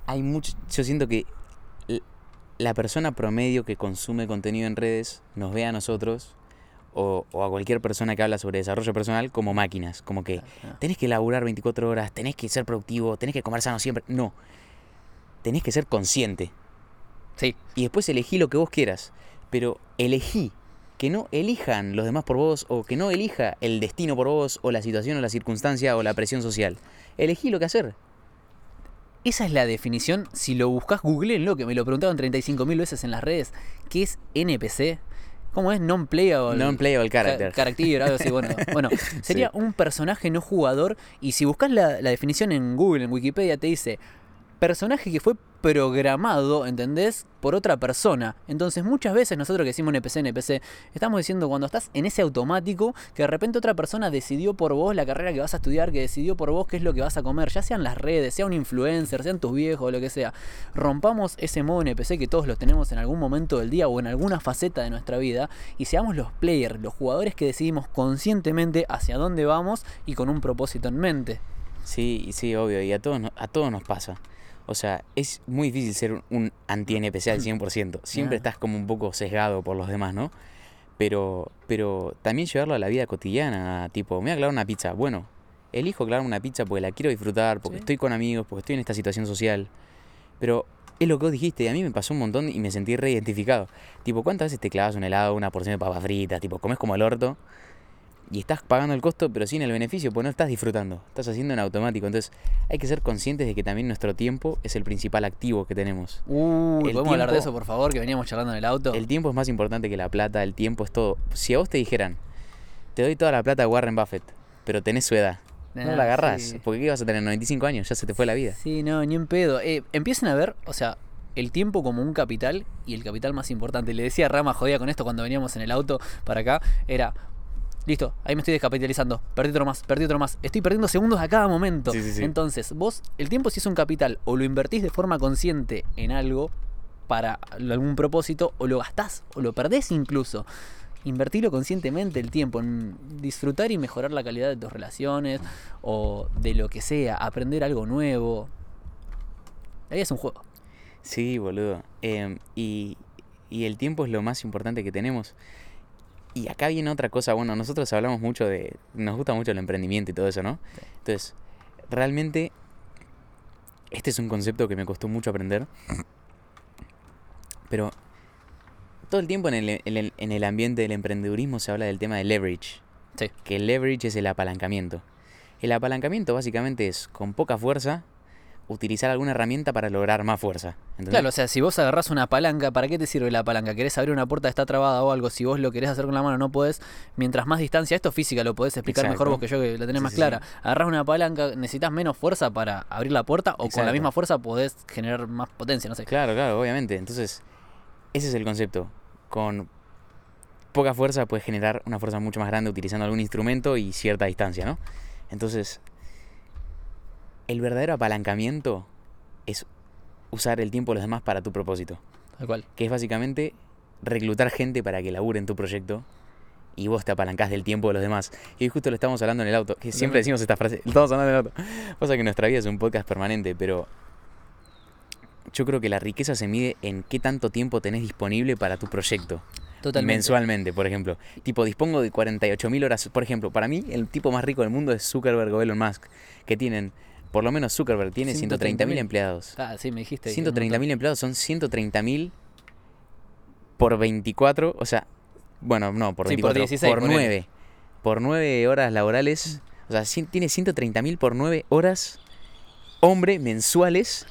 S5: hay mucho. Yo siento que la persona promedio que consume contenido en redes nos ve a nosotros o, o a cualquier persona que habla sobre desarrollo personal como máquinas. Como que tenés que laburar 24 horas, tenés que ser productivo, tenés que comer sano siempre. No. Tenés que ser consciente.
S4: Sí,
S5: y después elegí lo que vos quieras. Pero elegí que no elijan los demás por vos o que no elija el destino por vos o la situación o la circunstancia o la presión social. Elegí lo que hacer.
S4: Esa es la definición. Si lo buscas, googleenlo, que me lo preguntaron 35.000 veces en las redes. ¿Qué es NPC? ¿Cómo es? Non-playable.
S5: Non-playable character.
S4: Character, algo así. Bueno, bueno sería un personaje no jugador. Y si buscas la, la definición en Google, en Wikipedia, te dice personaje que fue programado, ¿entendés? Por otra persona. Entonces, muchas veces nosotros que decimos NPC, NPC, estamos diciendo cuando estás en ese automático que de repente otra persona decidió por vos la carrera que vas a estudiar, que decidió por vos qué es lo que vas a comer, ya sean las redes, sea un influencer, sean tus viejos, lo que sea. Rompamos ese modo NPC que todos los tenemos en algún momento del día o en alguna faceta de nuestra vida y seamos los players, los jugadores que decidimos conscientemente hacia dónde vamos y con un propósito en mente.
S5: Sí, sí, obvio. Y a todos, a todos nos pasa. O sea, es muy difícil ser un- anti-NPC al 100%. Siempre
S4: Ah.
S5: estás como un poco sesgado por los demás, ¿no? Pero, pero también llevarlo a la vida cotidiana. Tipo, me voy a clavar una pizza. Bueno, elijo clavarme una pizza porque la quiero disfrutar, porque
S4: Sí.
S5: estoy con amigos, porque estoy en esta situación social. Pero es lo que vos dijiste, y a mí me pasó un montón y me sentí re identificado. Tipo, ¿cuántas veces te clavas un helado, una porción de papas fritas? Tipo, comes como el orto. Y estás pagando el costo, pero sin el beneficio, pues no estás disfrutando, estás haciendo en automático. Entonces hay que ser conscientes de que también nuestro tiempo es el principal activo que tenemos.
S4: Uy,
S5: El
S4: ¿podemos hablar de
S5: tiempo-
S4: eso, por favor? Que veníamos charlando en el auto.
S5: El tiempo es más importante que la plata, el tiempo es todo. Si a vos te dijeran, te doy toda la plata a Warren Buffett, pero tenés su edad, no
S4: Ah,
S5: la agarrás,
S4: sí.
S5: porque ¿qué vas a tener? 95 años, ya se te fue la vida.
S4: Sí, no, ni en pedo. Eh, empiecen a ver, o sea, el tiempo como un capital y el capital más importante. Le decía a Rama, jodía con esto cuando veníamos en el auto para acá, era, listo, ahí me estoy descapitalizando, perdí otro más, perdí otro más, estoy perdiendo segundos a cada momento.
S5: Sí, sí, sí.
S4: Entonces, vos, el tiempo si es un capital, o lo invertís de forma consciente en algo para algún propósito, o lo gastás, o lo perdés incluso. Invertirlo conscientemente el tiempo en disfrutar y mejorar la calidad de tus relaciones o de lo que sea, aprender algo nuevo. Ahí es un juego.
S5: Sí, boludo. Em, y, y el tiempo es lo más importante que tenemos. Y acá viene otra cosa, bueno, nosotros hablamos mucho de, nos gusta mucho el emprendimiento y todo eso, ¿no? Entonces, realmente, este es un concepto que me costó mucho aprender. Pero todo el tiempo en el, en el- en el ambiente del emprendedurismo se habla del tema de leverage.
S4: Sí.
S5: Que el leverage es el apalancamiento. El apalancamiento básicamente es, con poca fuerza, utilizar alguna herramienta para lograr más fuerza. ¿entendés?
S4: Claro, o sea, si vos agarrás una palanca, ¿para qué te sirve la palanca? ¿Querés abrir una puerta que está trabada o algo? Si vos lo querés hacer con la mano, no podés. Mientras más distancia, esto es física, lo podés explicar mejor vos que yo, que la tenés
S5: Sí,
S4: más
S5: sí,
S4: clara.
S5: sí.
S4: Agarrás una palanca, necesitas menos fuerza para abrir la puerta, o con la misma fuerza podés generar más potencia, no sé.
S5: Claro, claro, obviamente. Entonces, ese es el concepto. Con poca fuerza puedes generar una fuerza mucho más grande utilizando algún instrumento y cierta distancia, ¿no? Entonces, el verdadero apalancamiento es usar el tiempo de los demás para tu propósito.
S4: Tal cual.
S5: Que es básicamente reclutar gente para que labure en tu proyecto y vos te apalancás del tiempo de los demás. Y hoy justo lo estamos hablando en el auto, que siempre decimos esta frase, lo estamos hablando en el auto. Pasa que nuestra vida es un podcast permanente, pero yo creo que la riqueza se mide en qué tanto tiempo tenés disponible para tu proyecto.
S4: Totalmente.
S5: Mensualmente, por ejemplo. Tipo, dispongo de 48.000 horas. Por ejemplo, para mí, el tipo más rico del mundo es Zuckerberg o Elon Musk, que tienen, por lo menos Zuckerberg tiene 130.000
S4: 130.000
S5: empleados.
S4: Ah, sí, me dijiste.
S5: 130.000 empleados son 130.000 por 24, o sea, bueno, no, por
S4: Sí, por
S5: 24,
S4: 16,
S5: por
S4: ponele.
S5: 9. Por 9 horas laborales, o sea, tiene 130.000 por 9 horas hombre mensuales,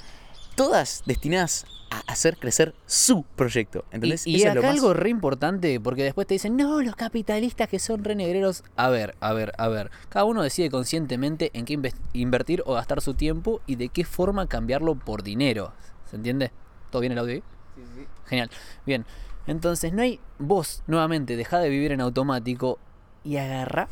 S5: todas destinadas a hacer crecer su proyecto. ¿Entendés?
S4: Y,
S5: es
S4: acá
S5: lo más-
S4: algo re importante, porque después te dicen, no, los capitalistas que son renegreros. A ver, a ver, a ver. Cada uno decide conscientemente en qué invertir o gastar su tiempo y de qué forma cambiarlo por dinero. ¿Se entiende? ¿Todo bien el audio ahí? Genial. Bien. Entonces, no hay. Vos, nuevamente, dejá de vivir en automático y agarrá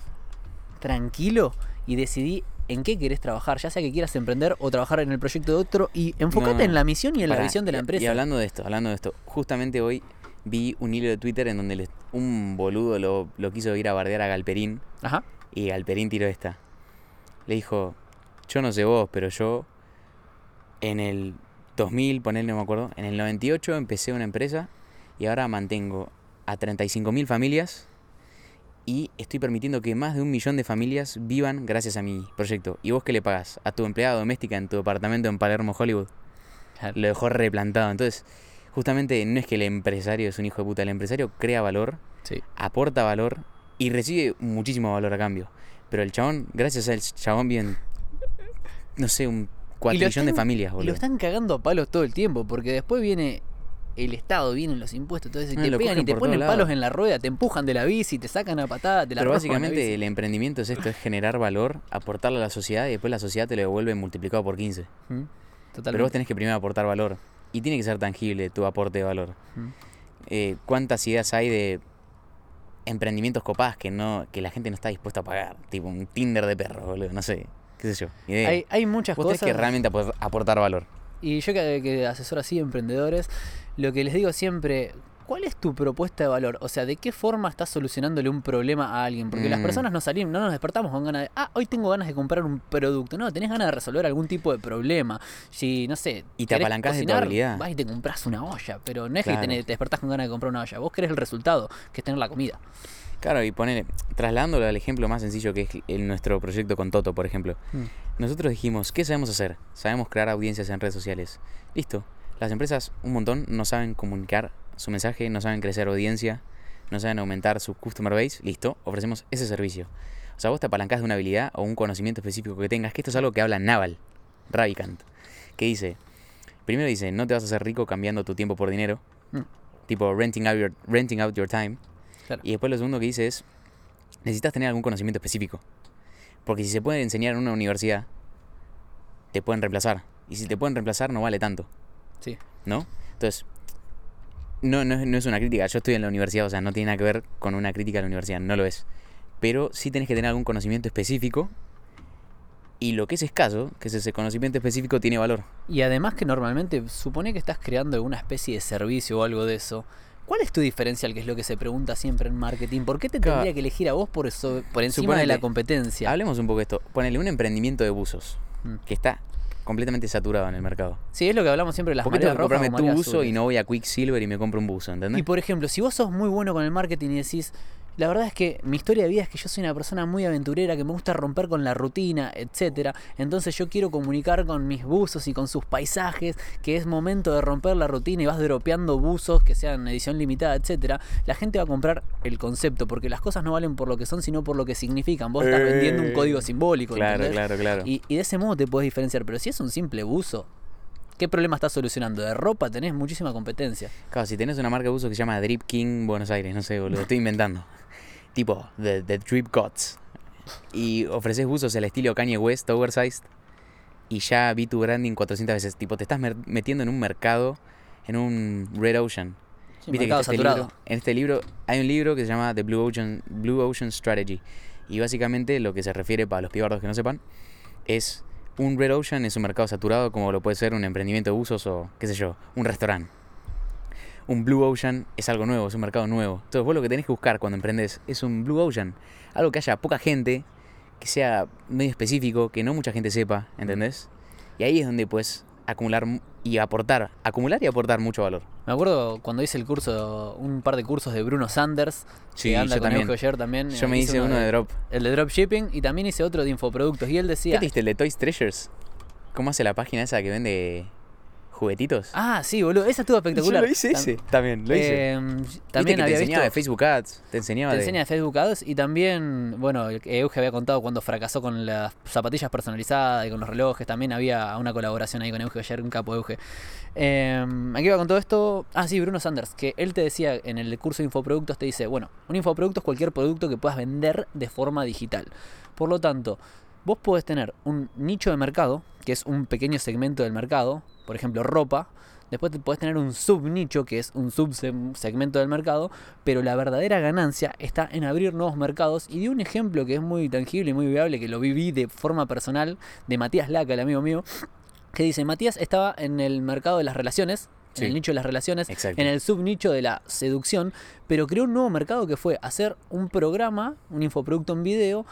S4: tranquilo y decidí en qué querés trabajar, ya sea que quieras emprender o trabajar en el proyecto de otro y enfócate
S5: No,
S4: en la misión y en la visión de la empresa.
S5: Y hablando de esto, hablando de esto, justamente hoy vi un hilo de Twitter en donde un boludo lo, lo quiso ir a bardear a Galperín
S4: Ajá.
S5: y Galperín tiró esta. Le dijo, yo no sé vos, pero yo en el 2000, ponerle, no me acuerdo, en el 98 empecé una empresa y ahora mantengo a 35.000 familias y estoy permitiendo que más de un millón de familias vivan gracias a mi proyecto. ¿Y vos qué le pagás? A tu empleada doméstica en tu departamento en Palermo, Hollywood. Lo dejó replantado. Entonces, justamente no es que el empresario es un hijo de puta, el empresario crea valor,
S4: Sí.
S5: aporta valor y recibe muchísimo valor a cambio. Pero el chabón, gracias al chabón, bien, no sé, un cuatrillón de familias,
S4: Y lo
S5: boludo.
S4: están cagando a palos todo el tiempo, porque después viene el Estado, vienen los impuestos, y
S5: Ah,
S4: te pegan y te ponen palos en la rueda, te empujan de la bici, te sacan a patada, te la
S5: Pero
S4: la
S5: básicamente
S4: bici.
S5: el emprendimiento es esto, es generar valor, aportarle a la sociedad y después la sociedad te lo devuelve multiplicado por 15.
S4: Mm,
S5: Pero vos tenés que primero aportar valor. Y tiene que ser tangible tu aporte de valor.
S4: Mm.
S5: Eh, ¿Cuántas ideas hay de emprendimientos copadas que no que la gente no está dispuesta a pagar? Tipo un Tinder de perros, boludo. No sé. ¿Qué sé yo? Idea.
S4: Hay, hay muchas
S5: Vos tenés
S4: cosas.
S5: que realmente apor- aportar valor.
S4: Y yo que, que asesoro así emprendedores, lo que les digo siempre, ¿cuál es tu propuesta de valor? O sea, ¿de qué forma estás solucionándole un problema a alguien? Porque las
S5: Mm.
S4: personas no salimos, no nos despertamos con ganas de, ah, hoy tengo ganas de comprar un producto. No, tenés ganas de resolver algún tipo de problema. Si, no sé,
S5: Y te apalancás de tu
S4: cocinar,
S5: habilidad.
S4: Vas y te compras una olla, pero no es que
S5: Claro.
S4: tenés- te despertás con ganas de comprar una olla. Vos querés el resultado, que es tener la comida.
S5: Claro, y poner, trasladándolo al ejemplo más sencillo que es nuestro proyecto con Toto, por ejemplo.
S4: Mm.
S5: Nosotros dijimos, ¿qué sabemos hacer? Sabemos crear audiencias en redes sociales. Listo. Las empresas, un montón, no saben comunicar su mensaje, no saben crecer audiencia, no saben aumentar su customer base, listo, ofrecemos ese servicio. O sea, vos te apalancás de una habilidad o un conocimiento específico que tengas, que esto es algo que habla Naval, Ravikant, que dice, primero dice, no te vas a hacer rico cambiando tu tiempo por dinero,
S4: Mm.
S5: tipo renting out your, renting out your time.
S4: Claro.
S5: Y después lo segundo que dice es, necesitas tener algún conocimiento específico. Porque si se puede enseñar en una universidad, te pueden reemplazar. Y si te pueden reemplazar, no vale tanto,
S4: Sí.
S5: ¿no? Entonces, no, no, es- no es una crítica. Yo estoy en la universidad, o sea, no tiene nada que ver con una crítica a la universidad, no lo es. Pero sí tenés que tener algún conocimiento específico. Y lo que es escaso, que es ese conocimiento específico, tiene valor.
S4: Y además que normalmente supone que estás creando una especie de servicio o algo de eso. ¿Cuál es tu diferencial? Que es lo que se pregunta siempre en marketing. ¿Por qué te
S5: Claro.
S4: tendría que elegir a vos por eso, por encima de la competencia?
S5: Hablemos un poco de esto. Ponele un emprendimiento de buzos,
S4: Mm.
S5: que está completamente saturado en el mercado.
S4: Sí, es lo que hablamos siempre de las
S5: ¿Por qué tengo
S4: mareas rojas
S5: comprarme tu buzo y no voy a Quicksilver y me compro un buzo, ¿entendés?
S4: Y por ejemplo, si vos sos muy bueno con el marketing y decís, la verdad es que mi historia de vida es que yo soy una persona muy aventurera, que me gusta romper con la rutina, etcétera. Entonces yo quiero comunicar con mis buzos y con sus paisajes, que es momento de romper la rutina y vas dropeando buzos que sean edición limitada, etcétera. La gente va a comprar el concepto, porque las cosas no valen por lo que son, sino por lo que significan. Vos estás vendiendo un
S5: Eh,
S4: código simbólico.
S5: Claro,
S4: ¿entendés?
S5: claro, claro.
S4: Y, y de ese modo te puedes diferenciar. Pero si es un simple buzo, ¿qué problema estás solucionando? De ropa tenés muchísima competencia.
S5: Claro, si tenés una marca de buzo que se llama Drip King Buenos Aires, no sé, boludo, estoy inventando. Tipo, The, the Drip Gods. Y ofreces buzos al estilo Kanye West, oversized. Y ya vi tu branding 400 veces. Tipo, te estás metiendo en un mercado, en un Red Ocean.
S4: Sí,
S5: Viste que este
S4: saturado.
S5: libro- en este libro hay un libro que se llama The Blue Ocean, Blue Ocean Strategy. Y básicamente lo que se refiere para los pibardos que no sepan es un Red Ocean es un mercado saturado como lo puede ser un emprendimiento de buzos o qué sé yo, un restaurante. Un Blue Ocean es algo nuevo, es un mercado nuevo. Entonces vos lo que tenés que buscar cuando emprendes es un Blue Ocean. Algo que haya poca gente, que sea medio específico, que no mucha gente sepa, ¿entendés? Y ahí es donde puedes acumular mu- y aportar, acumular y aportar mucho valor.
S4: Me acuerdo cuando hice el curso, un par de cursos de Bruno Sanders,
S5: Sí,
S4: que anda
S5: yo
S4: con
S5: también.
S4: Eugenio también.
S5: Yo me hice uno de drop.
S4: El de dropshipping y también hice otro de infoproductos. Y él
S5: ¿Qué
S4: decía.
S5: te diste el de Toys Treasures? ¿Cómo hace la página esa que vende juguetitos?
S4: Ah, sí, boludo, esa estuvo espectacular.
S5: Yo lo hice
S4: Tam-
S5: ese. También, lo hice.
S4: Eh,
S5: Viste
S4: también
S5: que te
S4: había
S5: enseñaba
S4: visto.
S5: de Facebook Ads, te enseñaba
S4: Te
S5: de...
S4: enseña de Facebook Ads y también, bueno, Euge había contado cuando fracasó con las zapatillas personalizadas y con los relojes. También había una colaboración ahí con Euge ayer, un capo Euge. Eh, aquí va con todo esto. Ah, sí, Bruno Sanders, que él te decía en el curso de infoproductos, te dice, bueno, un infoproducto es cualquier producto que puedas vender de forma digital. Por lo tanto, vos podés tener un nicho de mercado, que es un pequeño segmento del mercado, por ejemplo, ropa. Después te podés tener un subnicho, que es un subsegmento del mercado, pero la verdadera ganancia está en abrir nuevos mercados. Y de un ejemplo que es muy tangible y muy viable, que lo viví de forma personal, de Matías Laca, el amigo mío, que dice, Matías estaba en el mercado de las relaciones,
S5: Sí.
S4: en el nicho de las relaciones,
S5: Exacto.
S4: en el subnicho de la seducción, pero creó un nuevo mercado que fue hacer un programa, un infoproducto en video,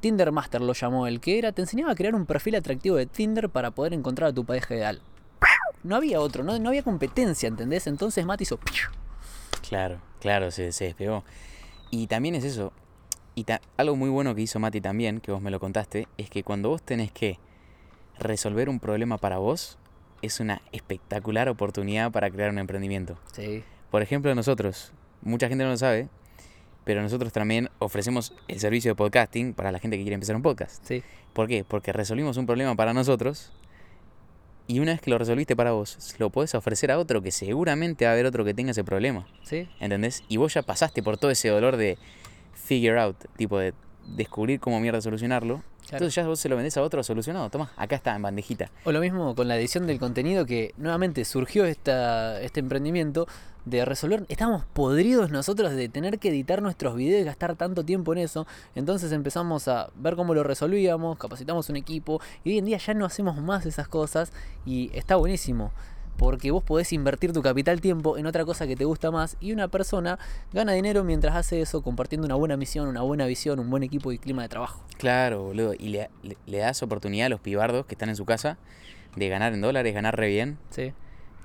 S4: Tinder Master lo llamó el que era, te enseñaba a crear un perfil atractivo de Tinder para poder encontrar a tu pareja ideal. No había otro, no, no había competencia, ¿entendés? Entonces Matt hizo...
S5: Claro, claro, se, se despegó. Y también es eso. Y ta- algo muy bueno que hizo Mati también, que vos me lo contaste, es que cuando vos tenés que resolver un problema para vos, es una espectacular oportunidad para crear un emprendimiento.
S4: Sí.
S5: Por ejemplo, nosotros, mucha gente no lo sabe, pero nosotros también ofrecemos el servicio de podcasting para la gente que quiere empezar un podcast.
S4: Sí.
S5: ¿Por qué? Porque resolvimos un problema para nosotros y una vez que lo resolviste para vos, lo podés ofrecer a otro que seguramente va a haber otro que tenga ese problema.
S4: Sí.
S5: ¿Entendés? Y vos ya pasaste por todo ese dolor de figure out, tipo de descubrir cómo mierda solucionarlo.
S4: Claro.
S5: Entonces ya vos se lo vendés a otro solucionado. Toma, acá está, en bandejita.
S4: O lo mismo con la edición del contenido que nuevamente surgió esta, este emprendimiento de resolver. Estábamos podridos nosotros de tener que editar nuestros videos y gastar tanto tiempo en eso. Entonces empezamos a ver cómo lo resolvíamos, capacitamos un equipo y hoy en día ya no hacemos más esas cosas y está buenísimo. Porque vos podés invertir tu capital tiempo en otra cosa que te gusta más y una persona gana dinero mientras hace eso compartiendo una buena misión, una buena visión, un buen equipo y clima de trabajo.
S5: Claro, boludo. Y le, le- le das oportunidad a los pibardos que están en su casa de ganar en dólares, ganar re bien.
S4: Sí.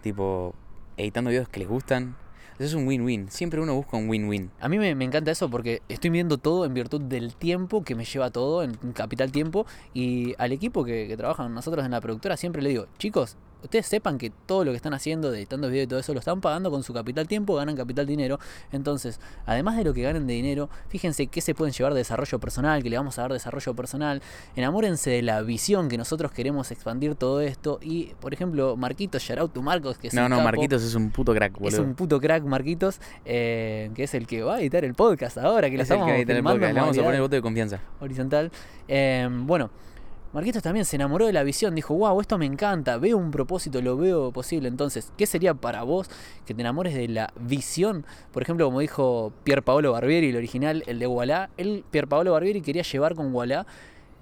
S5: Tipo, editando videos que les gustan. Eso es un win-win. Siempre uno busca un win-win.
S4: A mí me, me encanta eso porque estoy midiendo todo en virtud del tiempo que me lleva todo, en capital tiempo. Y al equipo que, que trabaja con nosotros en la productora siempre le digo, chicos, ustedes sepan que todo lo que están haciendo, de editando videos y todo eso, lo están pagando con su capital tiempo, ganan capital dinero. Entonces, además de lo que ganen de dinero, fíjense qué se pueden llevar de desarrollo personal, que le vamos a dar desarrollo personal. Enamórense de la visión que nosotros queremos expandir todo esto. Y, por ejemplo, Marquitos, to Marcos, que es
S5: No,
S4: un
S5: no,
S4: capo.
S5: Marquitos es un puto crack,
S4: Es
S5: boludo.
S4: un puto crack, Marquitos, eh, que es el que va a editar el podcast ahora, que lo
S5: Es el que
S4: estamos
S5: va a editar el podcast. Le vamos a poner el voto de confianza.
S4: horizontal. Eh, bueno, Marquitos también se enamoró de la visión, dijo, wow, esto me encanta, veo un propósito, lo veo posible. Entonces, ¿qué sería para vos que te enamores de la visión? Por ejemplo, como dijo Pier Paolo Barbieri, el original, el de Wallah, él, Pier Paolo Barbieri, quería llevar con Wallah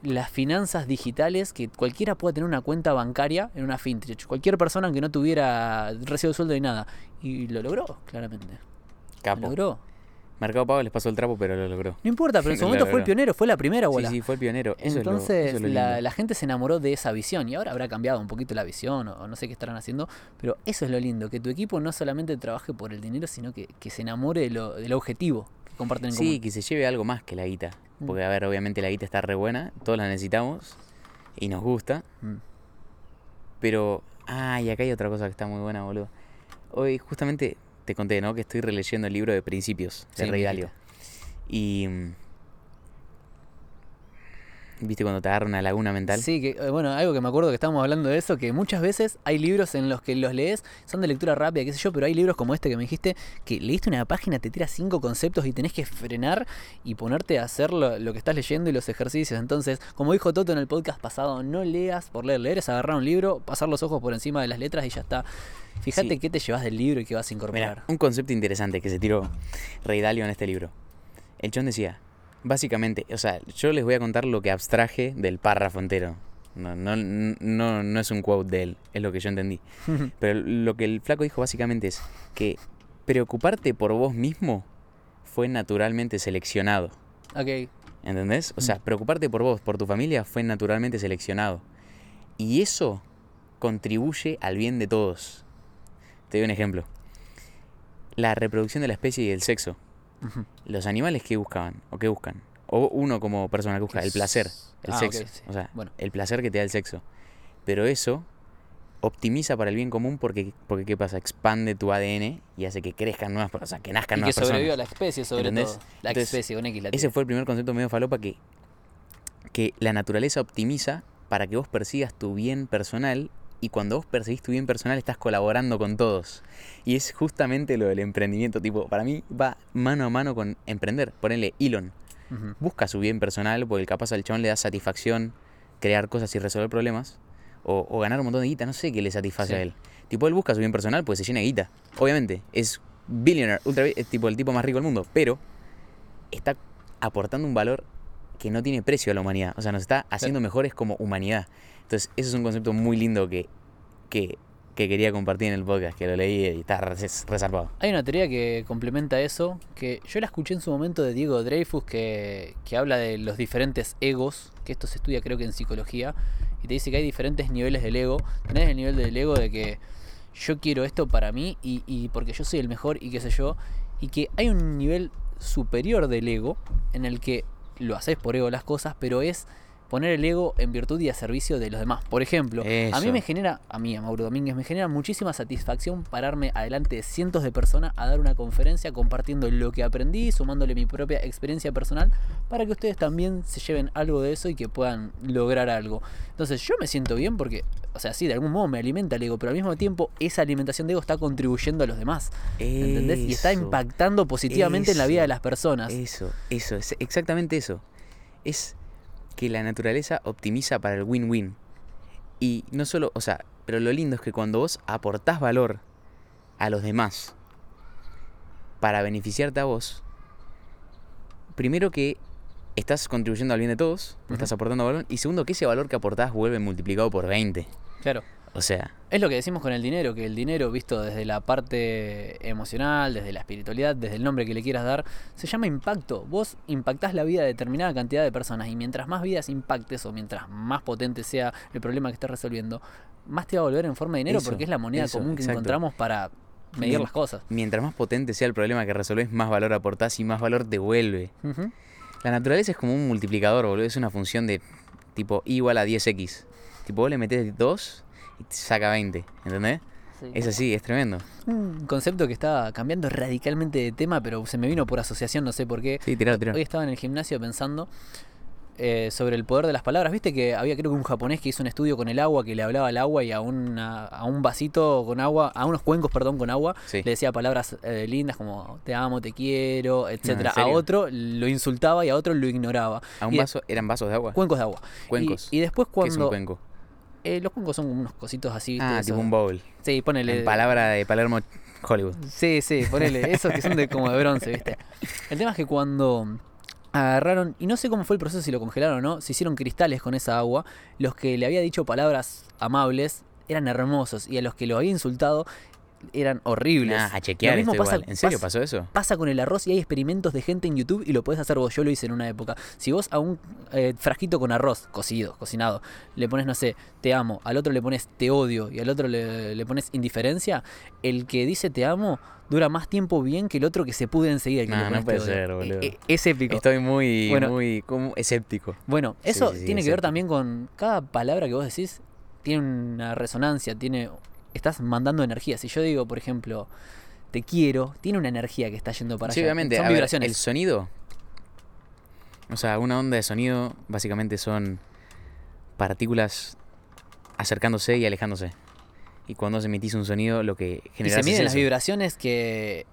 S4: las finanzas digitales, que cualquiera pueda tener una cuenta bancaria en una fintech. Cualquier persona que no tuviera recibo de sueldo ni nada. Y lo logró, claramente. Lo
S5: Capo.
S4: logró.
S5: Mercado Pago les pasó el trapo, pero lo logró.
S4: No importa, pero en su momento fue el pionero, fue la primera
S5: Sí,
S4: Wallah.
S5: sí, fue el pionero. Eso es lo-
S4: Entonces
S5: eso es lo
S4: la, gente se enamoró de esa visión y ahora habrá cambiado un poquito la visión o, o no sé qué estarán haciendo, pero eso es lo lindo, que tu equipo no solamente trabaje por el dinero, sino que, que se enamore de lo- del objetivo que comparten en
S5: Sí,
S4: común.
S5: que se lleve algo más que la guita.
S4: Mm.
S5: Porque, a ver, obviamente la guita está re buena, todos la necesitamos y nos gusta.
S4: Mm.
S5: Pero, ah, y acá hay otra cosa que está muy buena, boludo. Hoy justamente te conté, ¿no? Que estoy releyendo el libro de Principios de
S4: Sí,
S5: Rey Dalio. Y. mm, ¿Viste cuando te agarra una laguna mental?
S4: Sí, que eh, bueno, algo que me acuerdo que estábamos hablando de eso, que muchas veces hay libros en los que los lees, son de lectura rápida, qué sé yo, pero hay libros como este que me dijiste, que leíste una página, te tira cinco conceptos y tenés que frenar y ponerte a hacer lo, lo que estás leyendo y los ejercicios. Entonces, como dijo Toto en el podcast pasado, no leas por leer, leer es agarrar un libro, pasar los ojos por encima de las letras y ya está. Fíjate
S5: Sí.
S4: qué te llevas del libro y qué vas a incorporar.
S5: Mira, un concepto interesante que se tiró Rey Dalio en este libro. El chon decía, básicamente, o sea, yo les voy a contar lo que abstraje del párrafo entero. No, no, no, no es un quote de él, es lo que yo entendí. Pero lo que el flaco dijo básicamente es que preocuparte por vos mismo fue naturalmente seleccionado.
S4: ok,
S5: ¿Entendés? O sea, preocuparte por vos, por tu familia, fue naturalmente seleccionado. Y eso contribuye al bien de todos. Te doy un ejemplo. La reproducción de la especie y el sexo. Los animales que buscaban o que buscan. O uno como persona que busca,
S4: Que
S5: el placer, el
S4: ah,
S5: sexo.
S4: sí.
S5: O sea,
S4: Bueno.
S5: el placer que te da el sexo. Pero eso optimiza para el bien común porque, porque ¿qué pasa? Expande tu ADN y hace que crezcan nuevas personas, o sea, que nazcan
S4: Y que
S5: nuevas personas.
S4: sobreviva la especie sobre
S5: ¿Entendés?
S4: todo. La
S5: Entonces,
S4: especie con X la
S5: Ese fue el primer concepto medio falopa que, que la naturaleza optimiza para que vos persigas tu bien personal y cuando vos perseguís tu bien personal estás colaborando con todos. Y es justamente lo del emprendimiento, tipo, para mí va mano a mano con emprender. Ponele Elon, busca su bien personal porque capaz al chabón le da satisfacción crear cosas y resolver problemas o, o ganar un montón de guita, no sé qué le satisface
S4: Sí.
S5: a él. Tipo, él busca su bien personal pues se llena de guita. Obviamente, es billionaire, ultra, es tipo el tipo más rico del mundo, pero está aportando un valor que no tiene precio a la humanidad. O sea, nos está haciendo mejores como humanidad. Entonces, ese es un concepto muy lindo que, que, que quería compartir en el podcast, que lo leí y está res- resarpado.
S4: Hay una teoría que complementa eso, que yo la escuché en su momento de Diego Dreyfus, que, que habla de los diferentes egos, que esto se estudia creo que en psicología, y te dice que hay diferentes niveles del ego. Tenés el nivel del ego de que yo quiero esto para mí y, y porque yo soy el mejor y qué sé yo, y que hay un nivel superior del ego en el que lo haces por ego las cosas, pero es poner el ego en virtud y a servicio de los demás. Por ejemplo, a mí me genera, a mí, a Mauro Domínguez, me genera muchísima satisfacción pararme adelante de cientos de personas a dar una conferencia compartiendo lo que aprendí, sumándole mi propia experiencia personal, para que ustedes también se lleven algo de eso y que puedan lograr algo. Entonces yo me siento bien porque, o sea, sí, de algún modo me alimenta el ego, pero al mismo tiempo esa alimentación de ego está contribuyendo a los demás. ¿Entendés? Y está impactando positivamente en la vida de las personas.
S5: Eso, eso, es exactamente eso. Es que la naturaleza optimiza para el win-win. Y no solo, o sea, pero lo lindo es que cuando vos aportás valor a los demás para beneficiarte a vos, primero que estás contribuyendo al bien de todos, estás aportando valor, y segundo que ese valor que aportás vuelve multiplicado por 20.
S4: Claro.
S5: O sea,
S4: Es lo que decimos con el dinero, que el dinero visto desde la parte emocional, desde la espiritualidad, desde el nombre que le quieras dar, se llama impacto. Vos impactás la vida de determinada cantidad de personas y mientras más vidas impactes o mientras más potente sea el problema que estés resolviendo, más te va a volver en forma de dinero
S5: Eso,
S4: porque es la moneda
S5: eso,
S4: común que
S5: exacto.
S4: encontramos para medir las cosas.
S5: mientras más potente sea el problema que resolvés, más valor aportás y más valor te vuelve.
S4: Ujú.
S5: La naturaleza es como un multiplicador, boludo. Es una función de tipo i igual a 10x. Tipo, vos le metés 2 y te saca 20, ¿entendés?
S4: Sí.
S5: Es así, es tremendo.
S4: Un concepto que está cambiando radicalmente de tema, pero se me vino por asociación, no sé por qué.
S5: Sí, tiralo, tiralo.
S4: Hoy estaba en el gimnasio pensando eh, sobre el poder de las palabras. Viste que había creo que un japonés que hizo un estudio con el agua, que le hablaba al agua y a, una- a un vasito con agua, a unos cuencos, perdón, con agua,
S5: Sí.
S4: le decía palabras eh, lindas como te amo, te quiero, etcétera. a otro lo insultaba y a otro lo ignoraba.
S5: ¿A un
S4: y
S5: vaso? ¿Eran vasos de agua?
S4: Cuencos de agua. Y-
S5: Cuencos.
S4: Y, después
S5: ¿Qué es un
S4: cuando...
S5: cuenco?
S4: Eh, los cuencos son unos cositos así.
S5: Ah, tipo un bowl.
S4: Sí, ponele...
S5: En palabra de Palermo, Hollywood.
S4: Sí, sí, ponele, esos que son de como de bronce, ¿viste? El tema es que cuando agarraron, y no sé cómo fue el proceso, si lo congelaron o no, se hicieron cristales con esa agua, los que le había dicho palabras amables eran hermosos, y a los que lo había insultado eran horribles.
S5: Nah, a chequear
S4: Lo mismo
S5: esto
S4: pasa-
S5: igual. ¿En serio
S4: pasa-
S5: pasó eso?
S4: Pasa con el arroz y hay experimentos de gente en YouTube y lo puedes hacer vos. Yo lo hice en una época. Si vos a un eh, frasquito con arroz cocido, cocinado, le pones, no sé, te amo, al otro le pones te odio y al otro le, le pones indiferencia, el que dice te amo dura más tiempo bien que el otro que se pude enseguida. que
S5: Nah, no puede ser, boludo.
S4: Eh, eh, es épico.
S5: Estoy muy,
S4: Bueno.
S5: muy como escéptico.
S4: Bueno, eso
S5: sí, sí,
S4: tiene que ver también con cada palabra que vos decís tiene una resonancia, tiene estás mandando energía. Si yo digo, por ejemplo, te quiero, tiene una energía que está yendo para
S5: Sí,
S4: allá.
S5: obviamente.
S4: Son
S5: ver,
S4: vibraciones.
S5: el sonido. O sea, una onda de sonido básicamente son partículas acercándose y alejándose. Y cuando se emitís un sonido, lo que
S4: Y
S5: genera
S4: se miden las vibraciones que,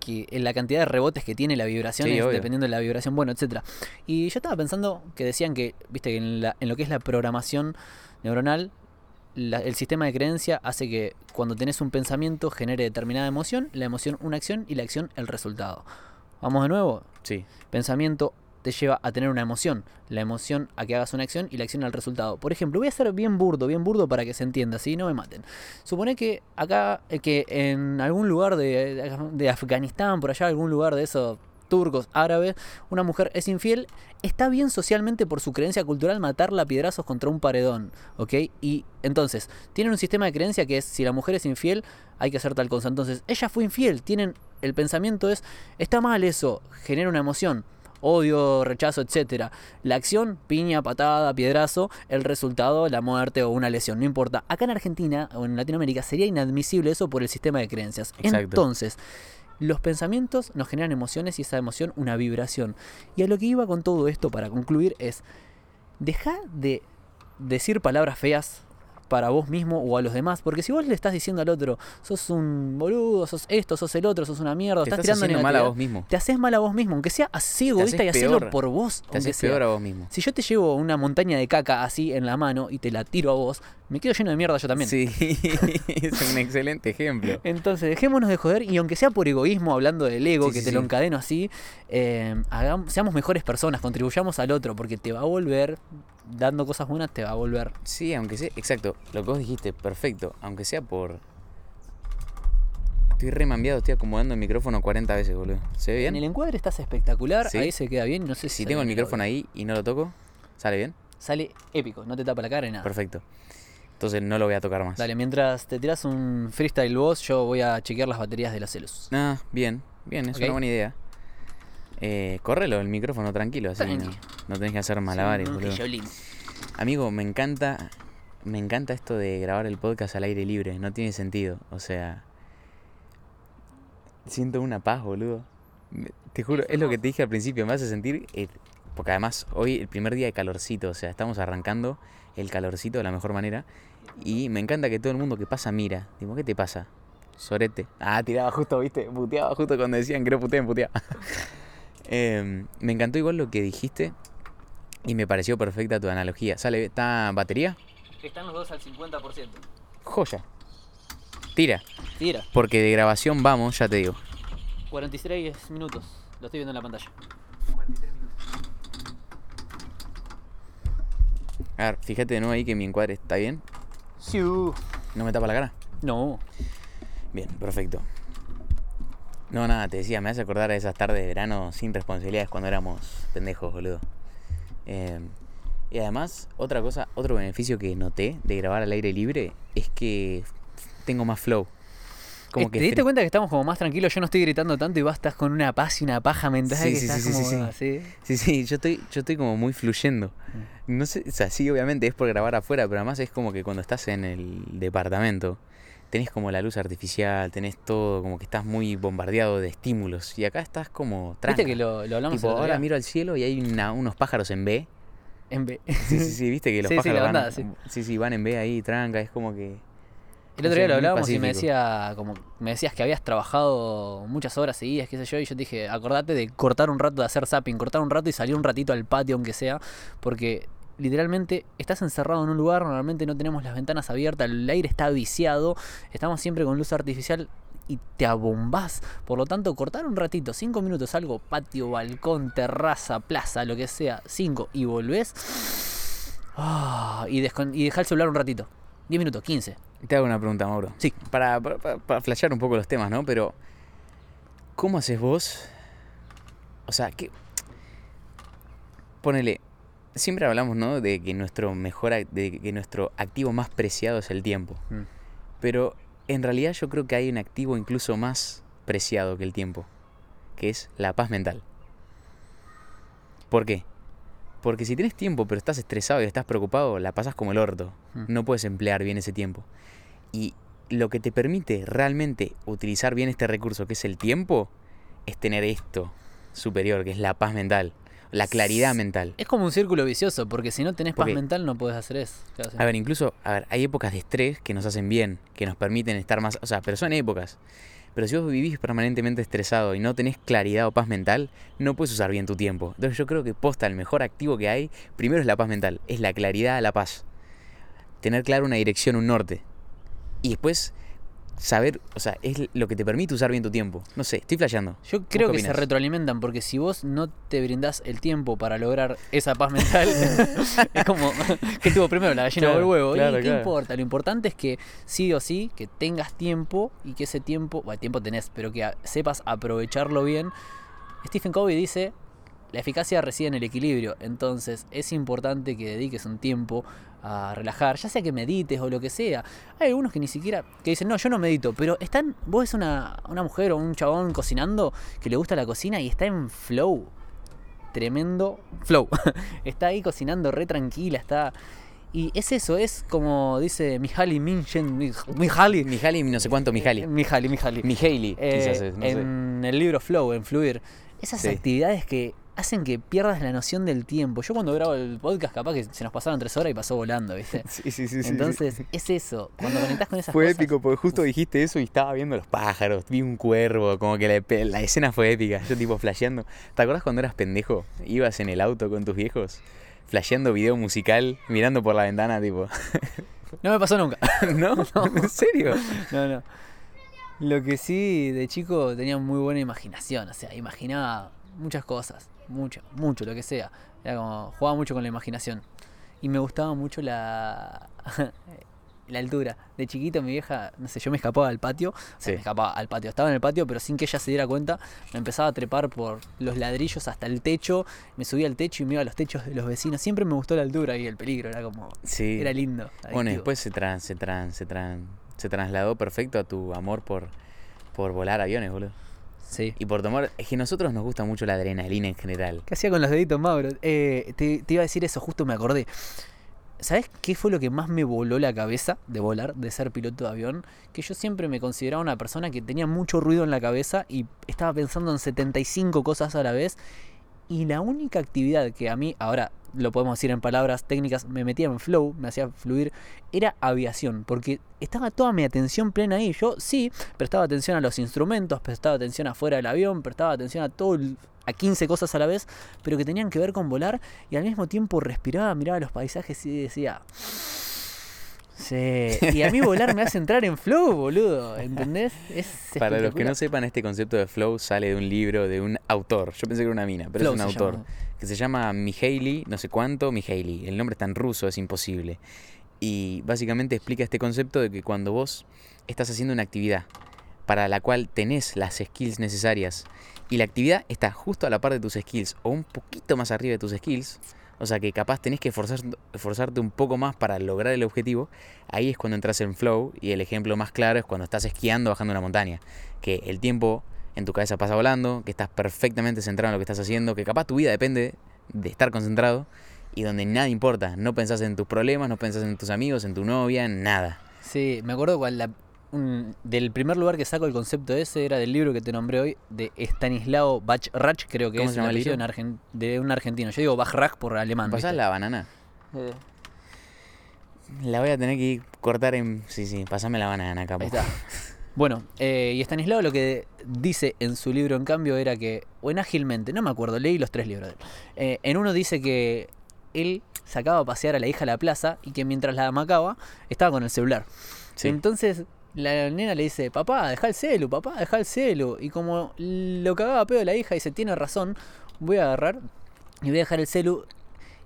S4: que en la cantidad de rebotes que tiene la vibración,
S5: Sí,
S4: es dependiendo de la vibración, bueno, etcétera. Y yo estaba pensando que decían que, viste, que en, la- en lo que es la programación neuronal, la- el sistema de creencia hace que cuando tenés un pensamiento genere determinada emoción, la emoción una acción y la acción el resultado. Vamos de nuevo,
S5: Sí,
S4: pensamiento te lleva a tener una emoción, la emoción a que hagas una acción y la acción al resultado. Por ejemplo, voy a ser bien burdo, bien burdo para que se entienda, así no me maten. Supone que acá, eh, que en algún lugar de, de Afganistán, por allá, algún lugar de esos turcos, árabes, una mujer es infiel, está bien socialmente por su creencia cultural matarla a piedrazos contra un paredón, ¿ok? Y entonces, tienen un sistema de creencia que es, si la mujer es infiel, hay que hacer tal cosa. Entonces, ella fue infiel, tienen, el pensamiento es, está mal eso, genera una emoción, odio, rechazo, etcétera. La acción, piña, patada, piedrazo, el resultado, la muerte o una lesión, no importa. Acá en Argentina o en Latinoamérica sería inadmisible eso por el sistema de creencias.
S5: Exacto.
S4: Entonces, los pensamientos nos generan emociones y esa emoción una vibración. Y a lo que iba con todo esto para concluir es, deja de decir palabras feas para vos mismo o a los demás, porque si vos le estás diciendo al otro, sos un boludo, sos esto, sos el otro, sos una mierda,
S5: te
S4: estás,
S5: estás
S4: tirando
S5: mal a vos mismo.
S4: te haces mal a vos mismo, aunque sea así egoísta y hacerlo por vos.
S5: Te haces peor a vos mismo.
S4: Si yo te llevo una montaña de caca así en la mano y te la tiro a vos, me quedo lleno de mierda yo también.
S5: Sí, es un excelente ejemplo.
S4: Entonces, dejémonos de joder y aunque sea por egoísmo, hablando del ego,
S5: Sí,
S4: que
S5: sí,
S4: te lo encadeno así, eh, seamos mejores personas, contribuyamos al otro, porque te va a volver, dando cosas buenas, te va a volver.
S5: Sí, aunque sea, exacto, lo que vos dijiste, perfecto, aunque sea por... Estoy remambiado, estoy acomodando el micrófono 40 veces, boludo. ¿Se ve
S4: En el
S5: bien?
S4: encuadre estás espectacular,
S5: Sí.
S4: ahí se queda bien, no sé si
S5: Si tengo el
S4: bien,
S5: micrófono ahí y no lo toco, ¿sale bien?
S4: Sale épico, no te tapa la cara ni nada.
S5: Perfecto. Entonces no lo voy a tocar más.
S4: Dale, mientras te tiras un freestyle vos, yo voy a chequear las baterías de la Celus.
S5: Ah, bien, bien, es una buena idea. Eh, córrelo el micrófono tranquilo, así no,
S4: Tranqui.
S5: no tenés que hacer malabares, boludo.
S4: tijolín.
S5: Amigo, me encanta, me encanta esto de grabar el podcast al aire libre, no tiene sentido, o sea, siento una paz, boludo. Te juro, es lo que te dije al principio, me hace sentir, eh, porque además hoy el primer día de calorcito, o sea, estamos arrancando el calorcito de la mejor manera y me encanta que todo el mundo que pasa mira, digo, ¿qué te pasa? Sorete. Ah, tiraba justo, viste, puteaba justo cuando decían que no puteen, puteaba. Em, me encantó igual lo que dijiste y me pareció perfecta tu analogía. ¿Sale? ¿Está batería?
S4: Están los dos al 50%.
S5: Joya. Tira.
S4: Tira.
S5: Porque de grabación vamos, ya te digo.
S4: 43 minutos. Lo estoy viendo en la pantalla.
S5: A ver, fíjate de nuevo ahí que mi encuadre está bien.
S4: Siu.
S5: ¿No me tapa la cara?
S4: No.
S5: Bien, perfecto. No, nada, te decía, me hace acordar a esas tardes de verano sin responsabilidades cuando éramos pendejos, boludo. Eh, y además, otra cosa, otro beneficio que noté de grabar al aire libre es que tengo más flow. Como que
S4: ¿Te diste cuenta que estamos como más tranquilos? Yo no estoy gritando tanto y vos estás con una paz y una paja mental
S5: Sí,
S4: que
S5: sí,
S4: estás
S5: sí, sí,
S4: como
S5: sí, sí.
S4: así.
S5: Sí, sí, yo estoy, yo estoy como muy fluyendo.
S4: Mm.
S5: No sé, o sea, sí, obviamente es por grabar afuera, pero además es como que cuando estás en el departamento, tenés como la luz artificial, tenés todo, como que estás muy bombardeado de estímulos. Y acá estás como tranca.
S4: Viste que lo, lo hablamos
S5: Tipo, ahora
S4: día?
S5: miro al cielo y hay una- unos pájaros en B.
S4: En B.
S5: Sí, sí, sí, viste que los
S4: Sí, sí,
S5: pájaros
S4: la
S5: van,
S4: bandada, sí.
S5: sí, sí, van en B ahí, tranca, es como que...
S4: El otro día lo hablábamos y me decía, como, me decías que habías trabajado muchas horas seguidas, qué sé yo, y yo te dije, acordate de cortar un rato, de hacer zapping, cortar un rato y salir un ratito al patio, aunque sea, porque literalmente estás encerrado en un lugar, normalmente no tenemos las ventanas abiertas, el aire está viciado, estamos siempre con luz artificial y te abombás. Por lo tanto, cortar un ratito, cinco minutos, algo, patio, balcón, terraza, plaza, lo que sea, cinco, y volvés. ah, y, y dejar el celular un ratito. 10 minutos, 15.
S5: Te hago una pregunta, Mauro.
S4: Sí.
S5: Para, para, para, para flashear un poco los temas, ¿no? Pero, ¿cómo haces vos? O sea, ¿qué? Ponele, siempre hablamos, ¿no? De que nuestro mejor, de que nuestro activo más preciado es el tiempo.
S4: Mm.
S5: Pero en realidad yo creo que hay un activo incluso más preciado que el tiempo, que es la paz mental. ¿Por qué? Porque si tienes tiempo pero estás estresado y estás preocupado, la pasas como el orto.
S4: Mm.
S5: No puedes emplear bien ese tiempo. Y lo que te permite realmente utilizar bien este recurso, que es el tiempo, es tener esto superior, que es la paz mental, la claridad mental.
S4: Es como un círculo vicioso, porque si no tenés paz mental no puedes hacer eso. Claro.
S5: A ver, incluso, a ver, hay épocas de estrés que nos hacen bien, que nos permiten estar más, o sea, pero son épocas. Pero si vos vivís permanentemente estresado y no tenés claridad o paz mental, no puedes usar bien tu tiempo. Entonces yo creo que posta el mejor activo que hay, primero es la paz mental, es la claridad, la paz. Tener claro una dirección, un norte. Y después saber, o sea, es lo que te permite usar bien tu tiempo. No sé, estoy flasheando.
S4: Yo
S5: ¿Vos
S4: creo
S5: qué
S4: que se retroalimentan, porque si vos no te brindás el tiempo para lograr esa paz mental, es como que tuvo primero la gallina o
S5: Claro,
S4: el huevo.
S5: claro,
S4: ¿Y qué
S5: claro.
S4: importa? Lo importante es que sí o sí, que tengas tiempo y que ese tiempo, bueno, tiempo tenés, pero que sepas aprovecharlo bien. Stephen Covey dice, la eficacia reside en el equilibrio, entonces es importante que dediques un tiempo a relajar, ya sea que medites o lo que sea. Hay algunos que ni siquiera, que dicen, no, yo no medito, pero están, vos ves una, una mujer o un chabón cocinando que le gusta la cocina y está en flow, tremendo flow. está ahí cocinando re tranquila, está... Y es eso, es como dice Mihaly Minchen, Mihaly,
S5: Mijali, no sé cuánto Mijali.
S4: Mihaly, Mihaly.
S5: Mihaly,
S4: Eh,
S5: quizás es, no sé.
S4: en el libro Flow, en Fluir, esas
S5: Sí.
S4: actividades que hacen que pierdas la noción del tiempo. Yo cuando grabo el podcast, capaz que se nos pasaron tres horas y pasó volando, ¿viste?
S5: Sí, sí, sí, sí,
S4: Entonces, es eso. Cuando conectás con esas
S5: Fue
S4: cosas.
S5: épico porque justo dijiste eso y estaba viendo los pájaros, vi un cuervo, como que la, la escena fue épica, yo tipo flasheando. ¿Te acuerdas cuando eras pendejo? Ibas en el auto con tus viejos, flasheando video musical, mirando por la ventana, tipo.
S4: No me pasó nunca.
S5: ¿No? ¿En serio?
S4: No, no. Lo que sí, de chico tenía muy buena imaginación. O sea, imaginaba muchas cosas. Mucho, mucho, lo que sea. Era como, jugaba mucho con la imaginación. Y me gustaba mucho la. la altura. De chiquito mi vieja, no sé, yo me escapaba al patio.
S5: Sí.
S4: me escapaba al patio. Estaba en el patio, pero sin que ella se diera cuenta. Me empezaba a trepar por los ladrillos hasta el techo. Me subía al techo y me iba a los techos de los vecinos. Siempre me gustó la altura y el peligro. Era como.
S5: Sí.
S4: Era lindo.
S5: Bueno,
S4: adictivo.
S5: después se, tran, se, tran, se, tran, se trasladó perfecto a tu amor por, por volar aviones, boludo.
S4: Sí.
S5: Y por tomar... Es que a nosotros nos gusta mucho la adrenalina en general.
S4: ¿Qué hacía con los deditos, Mauro? Eh, te, te iba a decir eso, justo me acordé. ¿Sabes qué fue lo que más me voló la cabeza de volar, de ser piloto de avión? Que yo siempre me consideraba una persona que tenía mucho ruido en la cabeza y estaba pensando en 75 cosas a la vez. Y la única actividad que a mí, ahora lo podemos decir en palabras técnicas, me metía en flow, me hacía fluir, era aviación. Porque estaba toda mi atención plena ahí. Yo sí, prestaba atención a los instrumentos, prestaba atención afuera del avión, prestaba atención a todo el- a 15 cosas a la vez, pero que tenían que ver con volar y al mismo tiempo respiraba, miraba los paisajes y decía... Sí, y a mí volar me hace entrar en flow, boludo, ¿entendés? Es
S5: Para los que no sepan, este concepto de flow sale de un libro de un autor. Yo pensé que era una mina, pero
S4: Flow
S5: es un autor.
S4: llama.
S5: Que se llama Mihaly, no sé cuánto, Mihaly. El nombre está en ruso, es imposible. Y básicamente explica este concepto de que cuando vos estás haciendo una actividad para la cual tenés las skills necesarias y la actividad está justo a la par de tus skills o un poquito más arriba de tus skills, O sea que capaz tenés que esforzar, esforzarte un poco más para lograr el objetivo. Ahí es cuando entras en flow y el ejemplo más claro es cuando estás esquiando bajando una montaña. Que el tiempo en tu cabeza pasa volando, que estás perfectamente centrado en lo que estás haciendo, que capaz tu vida depende de estar concentrado y donde nada importa. No pensás en tus problemas, no pensás en tus amigos, en tu novia, en nada.
S4: Sí, me acuerdo cuando la- un- del primer lugar que saco el concepto ese era del libro que te nombré hoy, de Stanislao Bachrach, creo que
S5: ¿Cómo
S4: es
S5: el
S4: apellido de un argentino. Yo digo Bachrach por alemán.
S5: ¿Pasás la banana?
S4: Eh,
S5: La voy a tener que cortar en... Sí, sí, pasame la banana, capo.
S4: Ahí está. Bueno, eh, y Stanislao lo que dice en su libro, en cambio, era que, o en Ágilmente, no me acuerdo, leí los tres libros de él. Eh, en uno dice que él sacaba a pasear a la hija a la plaza y que mientras la amacaba estaba con el celular.
S5: Sí.
S4: Entonces la nena le dice, papá, deja el celu, papá, deja el celu. Y como lo cagaba pedo la hija, dice, tiene razón, voy a agarrar y voy a dejar el celu.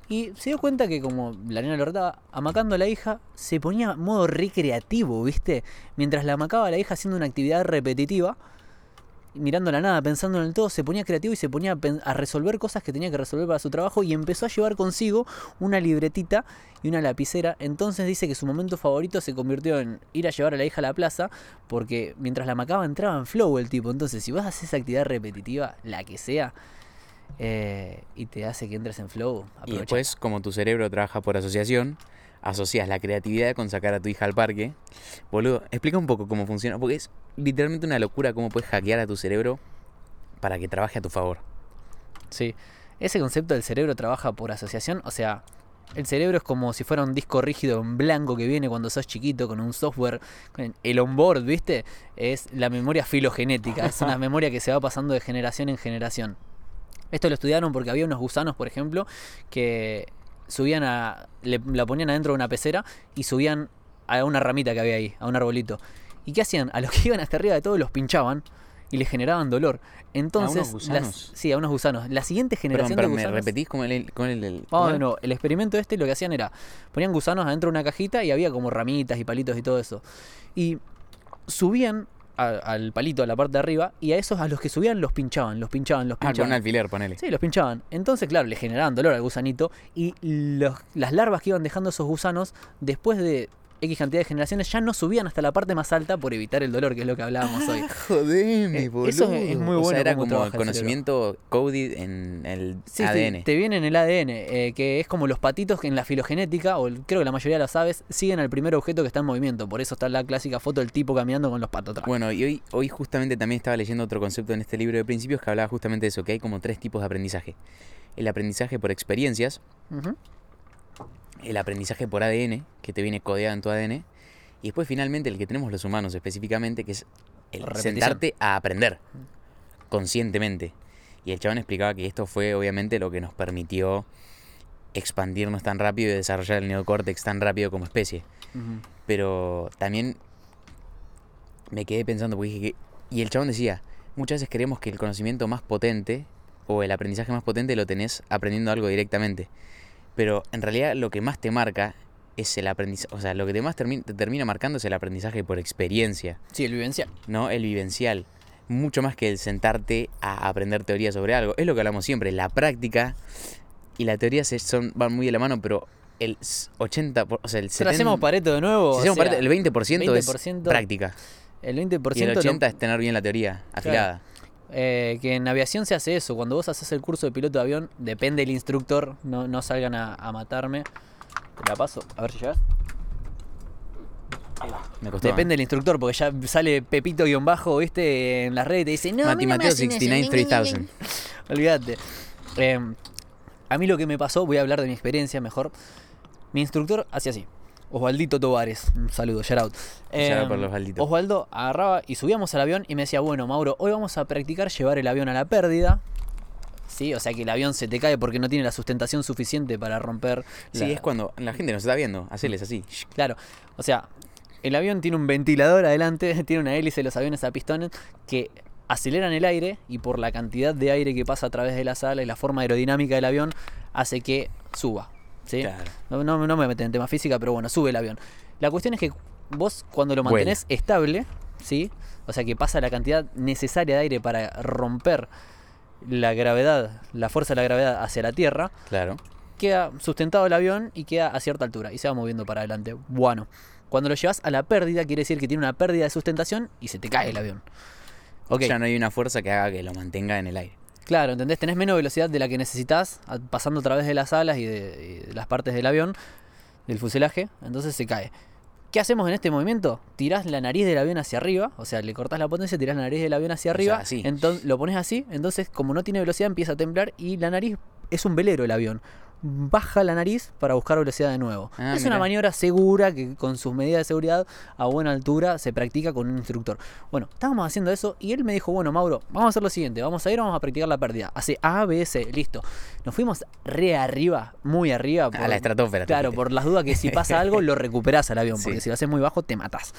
S4: Y se dio cuenta que como la nena lo retaba, amacando a la hija, se ponía modo recreativo, ¿viste? Mientras la amacaba a la hija haciendo una actividad repetitiva, mirando la nada, pensando en el todo, se ponía creativo y se ponía a, resolver cosas que tenía que resolver para su trabajo y empezó a llevar consigo una libretita y una lapicera. Entonces dice que su momento favorito se convirtió en ir a llevar a la hija a la plaza porque mientras la amacaba entraba en flow el tipo. Entonces si vas a hacer esa actividad repetitiva, la que sea, eh, y te hace que entres en flow,
S5: Y después, como tu cerebro trabaja por asociación, asocias la creatividad con sacar a tu hija al parque. Boludo, explica un poco cómo funciona, porque es literalmente una locura cómo puedes hackear a tu cerebro para que trabaje a tu favor.
S4: Sí, ese concepto del cerebro trabaja por asociación, o sea, el cerebro es como si fuera un disco rígido en blanco que viene cuando sos chiquito con un software, el onboard, ¿viste? Es la memoria filogenética, es una memoria que se va pasando de generación en generación. Esto lo estudiaron porque había unos gusanos, por ejemplo, que subían a. Le, la ponían adentro de una pecera y subían a una ramita que había ahí, a un arbolito. ¿Y qué hacían? A los que iban hasta arriba de todo los pinchaban y les generaban dolor. Entonces,
S5: unos
S4: las-
S5: gusanos?
S4: sí, a unos gusanos. La siguiente
S5: Perdón,
S4: generación
S5: pero
S4: de
S5: me repetís con el... Con el, el- ¿cómo
S4: de
S5: era?
S4: nuevo. El experimento este lo que hacían era, ponían gusanos adentro de una cajita y había como ramitas y palitos y todo eso. Y subían a- al palito, a la parte de arriba, y a esos a los que subían los pinchaban, los pinchaban, los
S5: Ah, con
S4: pinchaban.
S5: un alfiler, ponele.
S4: Sí, los pinchaban. Entonces, claro, le generaban dolor al gusanito y los- las larvas que iban dejando esos gusanos, después de X cantidad de generaciones, ya no subían hasta la parte más alta por evitar el dolor, que es lo que hablábamos hoy.
S5: Jodeme,
S4: Eh,
S5: boludo.
S4: eso es muy
S5: O
S4: bueno
S5: sea, era como
S4: el
S5: conocimiento coded en el
S4: Sí, sí,
S5: ADN.
S4: te viene en el ADN, eh, que es como los patitos que en la filogenética, o creo que la mayoría de las aves, siguen al primer objeto que está en movimiento. Por eso está la clásica foto del tipo caminando con los patos atrás.
S5: Bueno, y hoy, hoy justamente también estaba leyendo otro concepto en este libro de principios que hablaba justamente de eso, que hay como tres tipos de aprendizaje. El aprendizaje por experiencias. El aprendizaje por ADN, que te viene codeado en tu ADN, y después finalmente el que tenemos los humanos específicamente, que es el
S4: Repetición.
S5: sentarte a aprender conscientemente. Y el chabón explicaba que esto fue obviamente lo que nos permitió expandirnos tan rápido y desarrollar el neocórtex tan rápido como especie. Pero también me quedé pensando, porque dije que... Y el chabón decía, muchas veces creemos que el conocimiento más potente o el aprendizaje más potente lo tenés aprendiendo algo directamente. Pero en realidad lo que más te marca es el aprendizaje, o sea, lo que te más termi- te termina marcando es el aprendizaje por experiencia,
S4: Sí, el vivencial.
S5: ¿no? El vivencial. Mucho más que el sentarte a aprender teoría sobre algo. Es lo que hablamos siempre, la práctica y la teoría se son, van muy de la mano, pero el s- 80, por- o sea, el
S4: Si hacemos
S5: 70,
S4: Pareto de nuevo,
S5: si hacemos
S4: sea,
S5: Pareto, el 20%, es
S4: 20%
S5: práctica.
S4: el 20%,
S5: Y el
S4: lo-
S5: 80 es tener bien la teoría afilada.
S4: Eh, que en aviación se hace eso. Cuando vos haces el curso de piloto de avión, depende del instructor, no, no salgan a, a matarme. Te la paso, a ver si llegas.
S5: Me costó.
S4: Depende del instructor, porque ya sale Pepito guion bajo, viste, en las redes y te dice, no, a mí no eso,
S5: 69 3000.
S4: Olvídate. Eh, a mí lo que me pasó, voy a hablar de mi experiencia mejor. Mi instructor hacía así. Osvaldito Tovares, un saludo, shout out.
S5: Shout out por los Osvaldito.
S4: Osvaldo agarraba y subíamos al avión y me decía, bueno, Mauro, hoy vamos a practicar llevar el avión a la pérdida. Sí, o sea que el avión se te cae porque no tiene la sustentación suficiente para romper.
S5: Sí,
S4: la-
S5: es cuando la gente nos está viendo. Hacerles así.
S4: Claro, o sea, el avión tiene un ventilador adelante, tiene una hélice, los aviones a pistones que aceleran el aire y por la cantidad de aire que pasa a través de la sala y la forma aerodinámica del avión hace que suba. ¿Sí?
S5: Claro.
S4: No, no, no me meten en tema física, pero bueno, sube el avión. La cuestión es que vos cuando lo mantenés estable, ¿sí? O sea que pasa la cantidad necesaria de aire para romper la gravedad, la fuerza de la gravedad hacia la Tierra,
S5: Claro.
S4: queda sustentado el avión y queda a cierta altura y se va moviendo para adelante. Bueno, cuando lo llevas a la pérdida, quiere decir que tiene una pérdida de sustentación y se te cae el avión. Ok,
S5: Ya no hay una fuerza que haga que lo mantenga en el aire.
S4: Claro, ¿entendés? Tenés menos velocidad de la que necesitas pasando a través de las alas y de, y de las partes del avión, del fuselaje, entonces se cae. ¿Qué hacemos en este movimiento? Tirás la nariz del avión hacia arriba, o sea, le cortás la potencia, tirás la nariz del avión hacia
S5: O sea,
S4: arriba,
S5: así.
S4: entonces lo pones así, entonces como no tiene velocidad empieza a temblar y la nariz es un velero el avión. Baja la nariz para buscar velocidad de nuevo.
S5: Ah,
S4: es una maniobra segura que con sus medidas de seguridad a buena altura se practica con un instructor. Bueno, estábamos haciendo eso y él me dijo, bueno, Mauro, vamos a hacer lo siguiente, vamos a ir, vamos a practicar la pérdida. Hace A, B, C, listo. Nos fuimos re arriba, muy arriba.
S5: A la estratosfera.
S4: Claro, por las dudas que si pasa algo lo recuperás al avión, porque
S5: Sí.
S4: si lo haces muy bajo te matás.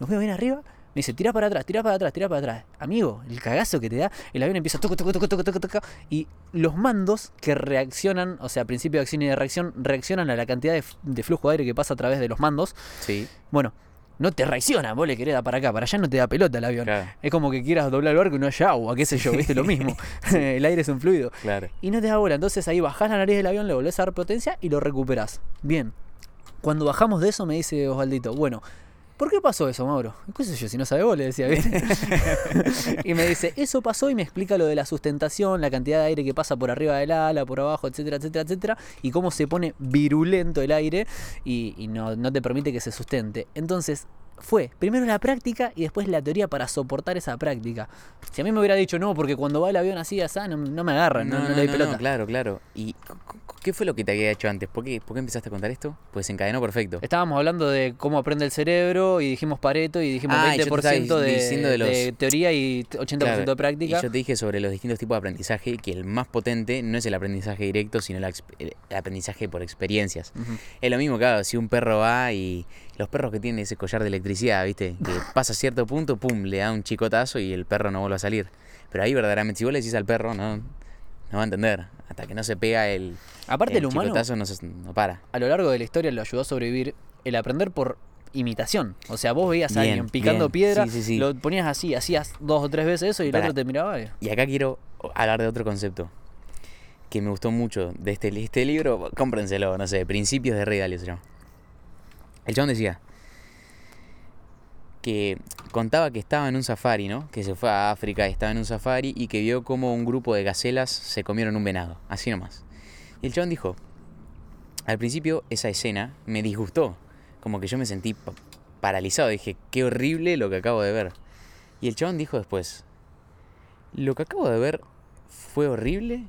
S4: Nos fuimos bien arriba, me dice, tira para atrás, tira para atrás, tira para atrás. Amigo, el cagazo que te da, el avión empieza toco, toco, toco, toco, toco, toco, y los mandos que reaccionan, o sea, principio de acción y de reacción, reaccionan a la cantidad de, flujo de aire que pasa a través de los mandos.
S5: Sí,
S4: Bueno, no te reacciona, vos le querés dar para acá, para allá no te da pelota el avión.
S5: claro,
S4: Es como que quieras doblar el barco y no haya agua, qué sé yo, viste lo mismo. el aire es un fluido.
S5: claro.
S4: Y no te da bola. Entonces ahí bajás la nariz del avión, le volvés a dar potencia y lo recuperás. Bien. Cuando bajamos de eso, me dice Osvaldito, bueno, ¿por qué pasó eso, Mauro? ¿Qué sé yo? Si no sabe vos, le decía, ¿viste? y me dice, eso pasó y me explica lo de la sustentación, la cantidad de aire que pasa por arriba del ala, por abajo, etcétera, etcétera, etcétera, y cómo se pone virulento el aire y, y no, no te permite que se sustente. Entonces, fue primero la práctica y después la teoría para soportar esa práctica. Si a mí me hubiera dicho no, porque cuando va el avión así, así, no, no me agarran, no, no, le doy pelota.
S5: claro, claro. ¿Y qué fue lo que te había hecho antes? ¿Por qué, por qué empezaste a contar esto? Pues encadenó perfecto.
S4: Estábamos hablando de cómo aprende el cerebro y dijimos Pareto y dijimos
S5: Ah, y yo te
S4: 20%
S5: estaba
S4: de,
S5: de los-
S4: de teoría y 80%
S5: Claro,
S4: de práctica.
S5: Y yo te dije sobre los distintos tipos de aprendizaje que el más potente no es el aprendizaje directo, sino ex- el aprendizaje por experiencias.
S4: Ujú.
S5: Es lo mismo, claro, si un perro va y los perros que tienen ese collar de electricidad, ¿viste? Que pasa cierto punto, pum, le da un chicotazo y el perro no vuelve a salir. Pero ahí verdaderamente, si vos le decís al perro, no, no va a entender. Hasta que no se pega el,
S4: Aparte
S5: el
S4: el humano,
S5: no, se- no para.
S4: a lo largo de la historia lo ayudó a sobrevivir el aprender por imitación. O sea, vos veías a alguien picando
S5: bien.
S4: piedra,
S5: Sí, sí, sí.
S4: lo ponías así, hacías dos o tres veces eso y el otro te miraba. y-
S5: Y acá quiero hablar de otro concepto que me gustó mucho de este, este libro. Cómprenselo, no sé, Principios de Rey Dalio se llama. El chabón decía que contaba que estaba en un safari, ¿no? Que se fue a África, estaba en un safari y que vio como un grupo de gacelas se comieron un venado, así nomás. Y el chabón dijo, al principio esa escena me disgustó, como que yo me sentí pa- paralizado, dije, qué horrible lo que acabo de ver. Y el chabón dijo después, ¿lo que acabo de ver fue horrible?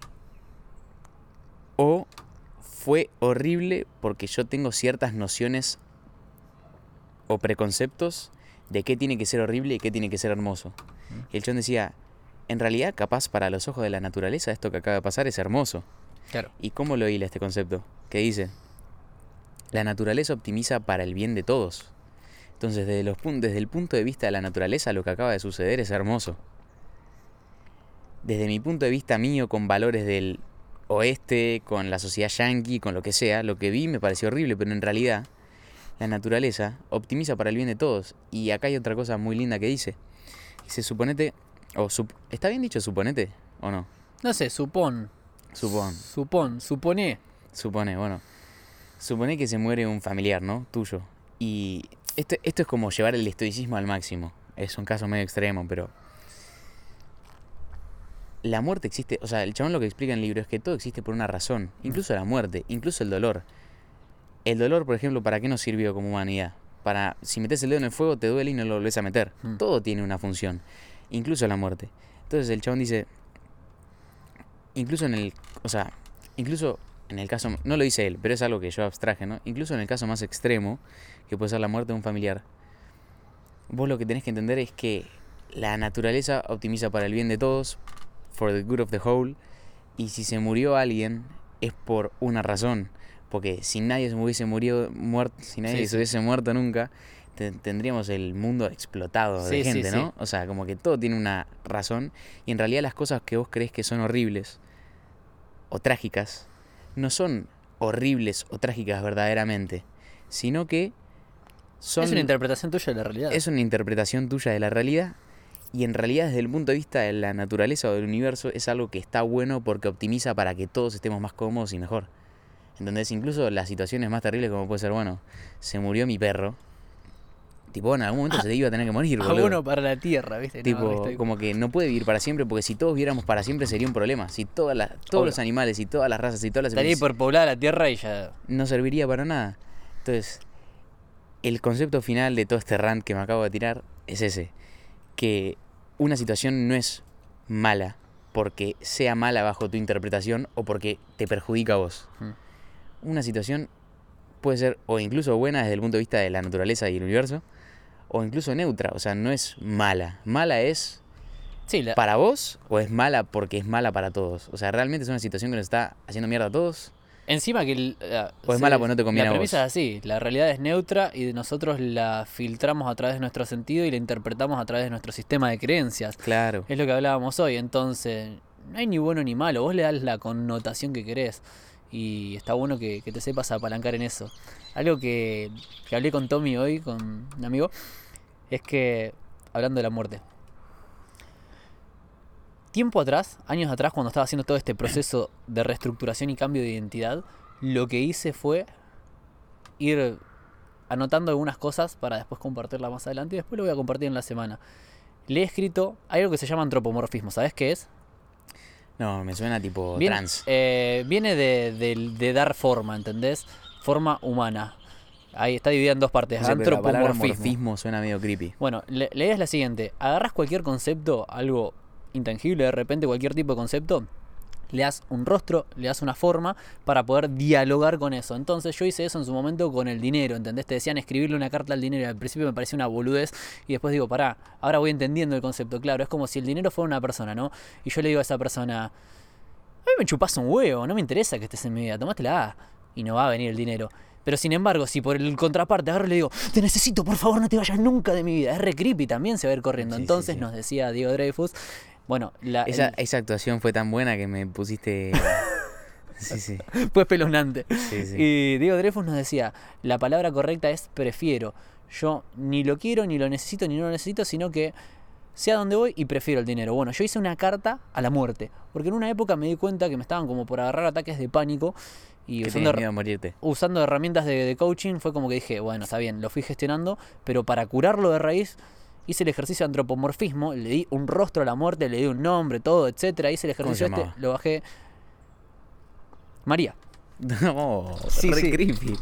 S5: ¿O fue horrible porque yo tengo ciertas nociones o preconceptos de qué tiene que ser horrible y qué tiene que ser hermoso? Y el chabón decía, en realidad capaz para los ojos de la naturaleza esto que acaba de pasar es hermoso.
S4: Claro.
S5: ¿Y cómo lo hila este concepto? Que dice, la naturaleza optimiza para el bien de todos. Entonces, desde, los desde el punto de vista de la naturaleza, lo que acaba de suceder es hermoso. Desde mi punto de vista mío, con valores del oeste, con la sociedad yanqui, con lo que sea, lo que vi me pareció horrible, pero en realidad la naturaleza optimiza para el bien de todos. Y acá hay otra cosa muy linda que dice. Dice, suponete, o sup- ¿está bien dicho suponete o no?
S4: No sé, supón.
S5: Supón.
S4: Supón, supone.
S5: Supone, bueno. Supone que se muere un familiar, ¿no? Tuyo. Y esto, esto es como llevar el estoicismo al máximo. Es un caso medio extremo, pero... La muerte existe, o sea, el chabón lo que explica en el libro es que todo existe por una razón, incluso la muerte, incluso el dolor. El dolor, por ejemplo, ¿para qué nos sirvió como humanidad? Para, si metes el dedo en el fuego, te duele y no lo volvés a meter.
S4: Mm.
S5: Todo tiene una función, incluso la muerte. Entonces el chabón dice, incluso en el, o sea, incluso en el caso, no lo dice él, pero es algo que yo abstraje, ¿no? Incluso en el caso más extremo, que puede ser la muerte de un familiar, vos lo que tenés que entender es que la naturaleza optimiza para el bien de todos, for the good of the whole, y si se murió alguien es por una razón, porque si nadie se hubiese murido, muerto, si nadie
S4: Sí,
S5: se
S4: sí.
S5: hubiese muerto nunca, te- tendríamos el mundo explotado de
S4: Sí,
S5: gente. ¿no? O sea, como que todo tiene una razón, y en realidad las cosas que vos crees que son horribles o trágicas, no son horribles o trágicas verdaderamente, sino que son
S4: Es una interpretación tuya de la realidad.
S5: es una interpretación tuya de la realidad y en realidad desde el punto de vista de la naturaleza o del universo es algo que está bueno porque optimiza para que todos estemos más cómodos y mejor. ¿Entendés? Incluso las situaciones más terribles como puede ser, bueno, se murió mi perro. Tipo, bueno, en algún momento se iba a tener que morir, boludo.
S4: Para la tierra, ¿viste? No,
S5: Tipo, como que no puede vivir para siempre, porque si todos viviéramos para siempre sería un problema. Si todas las, todos
S4: Obvio.
S5: los animales y todas las razas y todas las
S4: Estaría hiperpoblada la tierra y ya.
S5: no serviría para nada. Entonces, el concepto final de todo este rant que me acabo de tirar es ese. Que una situación no es mala porque sea mala bajo tu interpretación o porque te perjudica a vos.
S4: Mm.
S5: Una situación puede ser o incluso buena desde el punto de vista de la naturaleza y el universo, o incluso neutra, o sea, no es mala. Mala es
S4: Sí, la,
S5: para vos o es mala porque es mala para todos. O sea, realmente es una situación que nos está haciendo mierda a todos.
S4: Encima que... el- la-
S5: O es mala porque no te conviene
S4: La
S5: a vos.
S4: premisa es así, la realidad es neutra y nosotros la filtramos a través de nuestro sentido y la interpretamos a través de nuestro sistema de creencias.
S5: Claro.
S4: Es lo que hablábamos hoy, entonces no hay ni bueno ni malo, vos le das la connotación que querés y está bueno que, te sepas apalancar en eso. Algo que, que hablé con Tommy hoy, con un amigo, es que, hablando de la muerte, tiempo atrás, años atrás, cuando estaba haciendo todo este proceso de reestructuración y cambio de identidad, lo que hice fue ir anotando algunas cosas para después compartirla más adelante y después lo voy a compartir en la semana. Le he escrito, hay algo que se llama antropomorfismo, ¿sabes qué es?
S5: No, me suena tipo
S4: Viene,
S5: trans.
S4: eh, viene de, de- de dar forma, ¿entendés? Forma humana. Ahí está dividida en dos partes.
S5: No sé,
S4: antropomorfismo.
S5: morfismo suena medio creepy.
S4: Bueno, la idea es la siguiente. Agarras cualquier concepto, algo intangible, de repente cualquier tipo de concepto, le das un rostro, le das una forma para poder dialogar con eso. Entonces yo hice eso en su momento con el dinero, ¿entendés? Te decían escribirle una carta al dinero y al principio me parecía una boludez y después digo, pará, ahora voy entendiendo el concepto. Claro, es como si el dinero fuera una persona, ¿no? Y yo le digo a esa persona, a mí me chupas un huevo, no me interesa que estés en mi vida, tomátela y no va a venir el dinero. Pero sin embargo, si por el contraparte agarro y le digo, te necesito, por favor, no te vayas nunca de mi vida, es re creepy, también se va a ir corriendo.
S5: Sí, sí,
S4: Entonces
S5: sí.
S4: nos decía Diego Dreyfus, bueno, la,
S5: Esa,
S4: el-
S5: esa actuación fue tan buena que me pusiste. Sí, sí.
S4: fue espeluznante.
S5: sí, sí.
S4: Y Diego Dreyfus nos decía, la palabra correcta es prefiero. Yo ni lo quiero, ni lo necesito, ni no lo necesito, sino que sé a dónde voy y prefiero el dinero. Bueno, yo hice una carta a la muerte, porque en una época me di cuenta que me estaban como por agarrar ataques de pánico y
S5: Que
S4: usando,
S5: miedo a morirte.
S4: usando herramientas de, de coaching fue como que dije, bueno, está bien, lo fui gestionando, pero para curarlo de raíz hice el ejercicio de antropomorfismo, le di un rostro a la muerte, le di un nombre, todo, etcétera, hice el
S5: ¿Cómo se
S4: ejercicio este, lo bajé. María.
S5: No,
S4: Sí,
S5: re
S4: sí.
S5: creepy.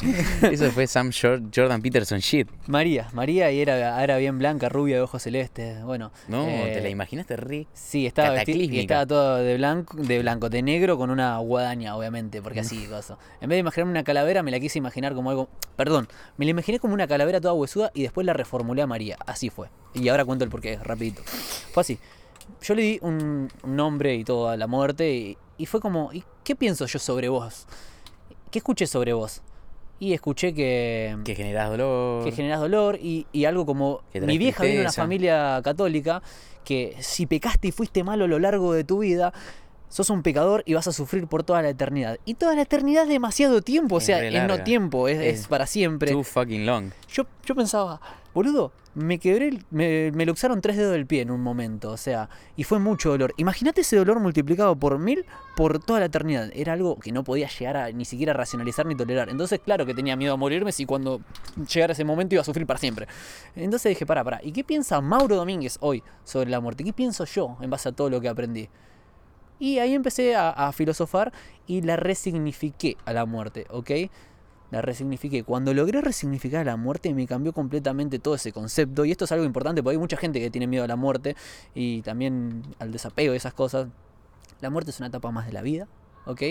S5: Eso fue Sam Jor- Jordan Peterson shit.
S4: María, María y era, era bien blanca, rubia, de ojos celestes. Bueno,
S5: No,
S4: eh,
S5: te la imaginaste re.
S4: Sí, estaba vestida y estaba todo de blanco, de blanco, de negro con una guadaña, obviamente, porque así cosa. En vez de imaginarme una calavera, me la quise imaginar como algo. Perdón, me la imaginé como una calavera toda huesuda y después la reformulé a María. Así fue. Y ahora cuento el porqué, rapidito. Fue así. Yo le di un, un nombre y todo a la muerte y, y fue como, ¿y qué pienso yo sobre vos? ¿Qué escuché sobre vos? Y escuché que
S5: Que generas dolor.
S4: que generas dolor y, y algo como mi vieja viene de una familia católica que si pecaste y fuiste malo a lo largo de tu vida sos un pecador y vas a sufrir por toda la eternidad. Y toda la eternidad es demasiado tiempo o sea es no tiempo es, es
S5: Es
S4: para siempre.
S5: Too fucking long.
S4: yo, yo pensaba boludo me quebré el- me, me luxaron tres dedos del pie en un momento o sea y fue mucho dolor. Imagínate ese dolor multiplicado por mil por toda la eternidad. Era algo que no podía llegar a ni siquiera racionalizar ni tolerar. Entonces claro que tenía miedo a morirme si cuando llegara ese momento iba a sufrir para siempre. Entonces dije para para y qué piensa Mauro Domínguez hoy sobre la muerte qué pienso yo en base a todo lo que aprendí y ahí empecé a, filosofar y la resignifiqué a la muerte, ¿ok? La resignifiqué. Cuando logré resignificar a la muerte me cambió completamente todo ese concepto. Y esto es algo importante porque hay mucha gente que tiene miedo a la muerte y también al desapego y esas cosas. La muerte es una etapa más de la vida, ¿ok?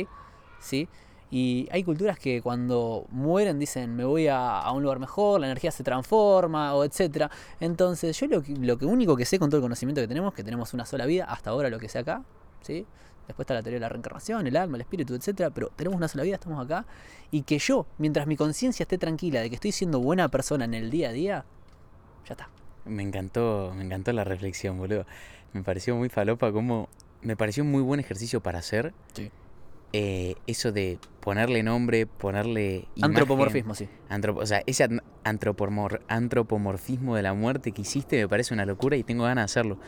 S4: ¿Sí? Y hay culturas que cuando mueren dicen me voy a, un lugar mejor, la energía se transforma o etcétera. Entonces yo lo, lo único que sé con todo el conocimiento que tenemos, que tenemos una sola vida, hasta ahora lo que sé acá, ¿sí? Después está la teoría de la reencarnación, el alma, el espíritu, etcétera, pero tenemos una sola vida, estamos acá. Y que yo, mientras mi conciencia esté tranquila de que estoy siendo buena persona en el día a día, ya está.
S5: Me encantó, me encantó la reflexión, boludo. Me pareció muy falopa como... Me pareció un muy buen ejercicio para hacer.
S4: Sí.
S5: eh, eso de ponerle nombre, ponerle... imagen,
S4: Antropomorfismo, sí.
S5: antropo- o sea, ese an- antropomor- antropomorfismo de la muerte que hiciste me parece una locura y tengo ganas de hacerlo.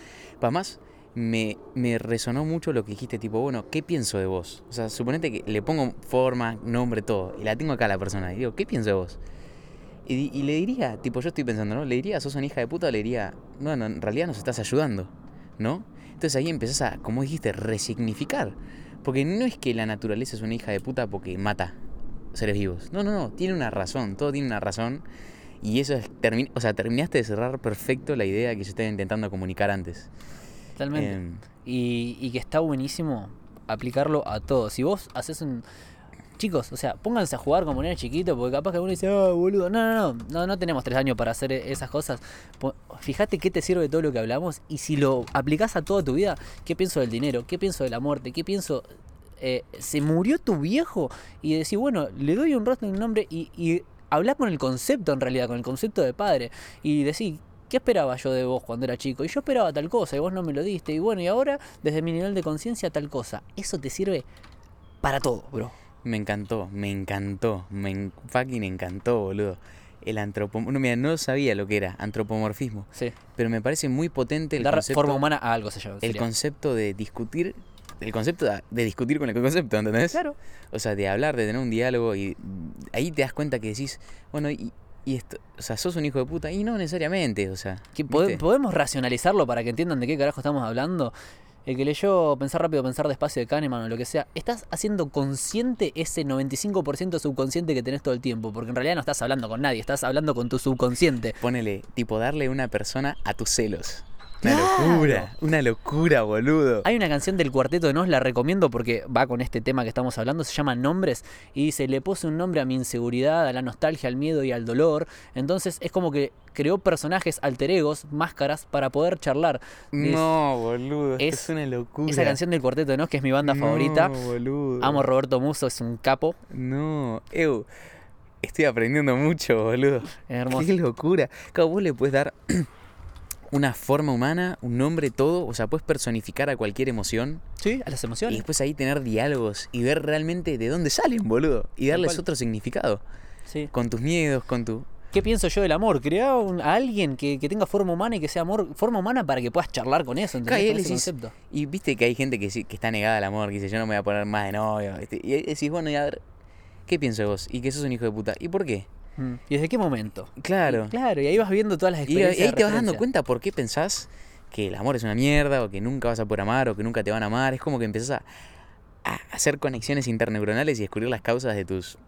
S5: Para más, me, resonó mucho lo que dijiste, tipo, bueno, ¿qué pienso de vos? O sea, suponete que le pongo forma, nombre, todo, y la tengo acá a la persona, y digo, ¿qué pienso de vos? Y, le diría, tipo, yo estoy pensando, ¿no? Le diría, sos una hija de puta, le diría, no, no, en realidad nos estás ayudando, ¿no? Entonces ahí empezás a, como dijiste, resignificar. Porque no es que la naturaleza es una hija de puta porque mata seres vivos. No, no, no, tiene una razón, todo tiene una razón. Y eso es, o sea, terminaste de cerrar perfecto la idea que yo estaba intentando comunicar antes.
S4: Totalmente.
S5: Em,
S4: y, y que está buenísimo aplicarlo a todo. Si vos haces un. Chicos, o sea, pónganse a jugar como nenes chiquitos, porque capaz que alguno dice, ah, boludo. No, no, no, no, no tenemos tres años para hacer esas cosas. Fíjate qué te sirve de todo lo que hablamos y si lo aplicás a toda tu vida, ¿qué pienso del dinero? ¿Qué pienso de la muerte? ¿Qué pienso? eh, ¿Se murió tu viejo? Y decir, bueno, le doy un rostro y un nombre y, y hablar con el concepto en realidad, con el concepto de padre. Y decir, ¿qué esperaba yo de vos cuando era chico? Y yo esperaba tal cosa y vos no me lo diste. Y bueno, y ahora, desde mi nivel de conciencia, tal cosa. Eso te sirve para todo, bro.
S5: me encantó, me encantó, me en- fucking encantó, boludo. El antropomorfismo. No, mira, no sabía lo que era antropomorfismo,
S4: Sí.
S5: pero me parece muy potente el
S4: Dar
S5: concepto.
S4: forma humana a algo se llama.
S5: el concepto de discutir, el concepto de, de discutir con el concepto, ¿entendés?
S4: Claro.
S5: O sea, de hablar, de tener un diálogo y ahí te das cuenta que decís, bueno, y, y esto, o sea, sos un hijo de puta, y no necesariamente, o sea. ¿viste?
S4: podemos racionalizarlo para que entiendan de qué carajo estamos hablando. El que leyó Pensar rápido, pensar despacio de Kahneman o lo que sea, estás haciendo consciente ese 95% subconsciente que tenés todo el tiempo, porque en realidad no estás hablando con nadie, estás hablando con tu subconsciente.
S5: Ponele, tipo, darle una persona a tus celos. Una
S4: Claro.
S5: locura, una locura, boludo.
S4: Hay una canción del Cuarteto de Nos, la recomiendo porque va con este tema que estamos hablando, se llama Nombres y dice, le puse un nombre a mi inseguridad, a la nostalgia, al miedo y al dolor. Entonces es como que creó personajes alter egos, máscaras, para poder charlar. Es-
S5: No, boludo,
S4: es-
S5: es, una locura.
S4: Esa canción del Cuarteto de Nos, que es mi banda favorita.
S5: No, boludo.
S4: Amo a Roberto Muso, es un capo.
S5: No, eu, estoy aprendiendo mucho, boludo.
S4: Es hermoso.
S5: Qué locura. Claro, vos le puedes dar una forma humana, un nombre, todo. O sea, puedes personificar a cualquier emoción
S4: Sí, a las
S5: y
S4: emociones.
S5: después ahí tener diálogos y ver realmente de dónde salen, boludo. Y darles otro significado.
S4: Sí.
S5: Con tus miedos, con tu.
S4: ¿Qué pienso yo del amor? Crear un- a alguien que, que tenga forma humana y que sea amor, forma humana para que puedas charlar con eso,
S5: Claro,
S4: ¿entendés?
S5: y
S4: Con
S5: ahí
S4: ese
S5: decís-
S4: concepto.
S5: Y viste que hay gente que, sí- que está negada al amor, que dice yo no me voy a poner más de novio. Y decís, bueno, y a ver, ¿qué pienso de vos? Y que sos un hijo de puta. ¿Y por qué?
S4: Mm. ¿Y desde qué momento?
S5: Claro.
S4: Y claro, y ahí vas viendo todas las experiencias.
S5: y ahí te vas dando cuenta por qué pensás que el amor es una mierda, o que nunca vas a poder amar, o que nunca te van a amar. Es como que empezás a, a hacer conexiones interneuronales y descubrir las causas de tus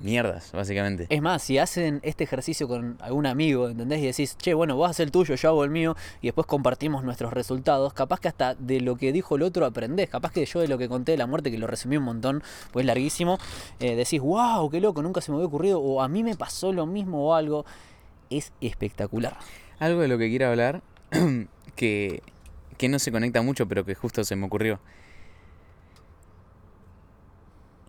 S5: mierdas, básicamente.
S4: Es más, si hacen este ejercicio con algún amigo, ¿entendés? Y decís, che, bueno, vos haces el tuyo, yo hago el mío, y después compartimos nuestros resultados, capaz que hasta de lo que dijo el otro aprendés, capaz que yo de lo que conté de la muerte, que lo resumí un montón, pues es larguísimo, eh, decís, wow, qué loco, nunca se me había ocurrido, o a mí me pasó lo mismo o algo, es espectacular.
S5: Algo de lo que quiero hablar, que, que no se conecta mucho, pero que justo se me ocurrió.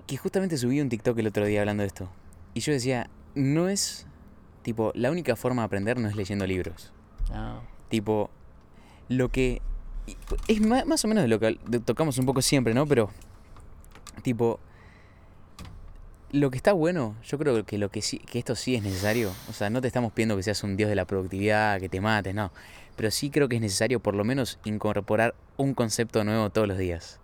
S5: Que justamente subí un TikTok el otro día hablando de esto. Y yo decía, no es, tipo, la única forma de aprender no es leyendo libros.
S4: Ah,
S5: Tipo, lo que... Es ma- más o menos de lo que tocamos un poco siempre, ¿no? Pero, tipo, lo que está bueno, yo creo que lo que sí, que esto sí es necesario. O sea, no te estamos pidiendo que seas un dios de la productividad, que te mates, no. Pero sí creo que es necesario por lo menos incorporar un concepto nuevo todos los días.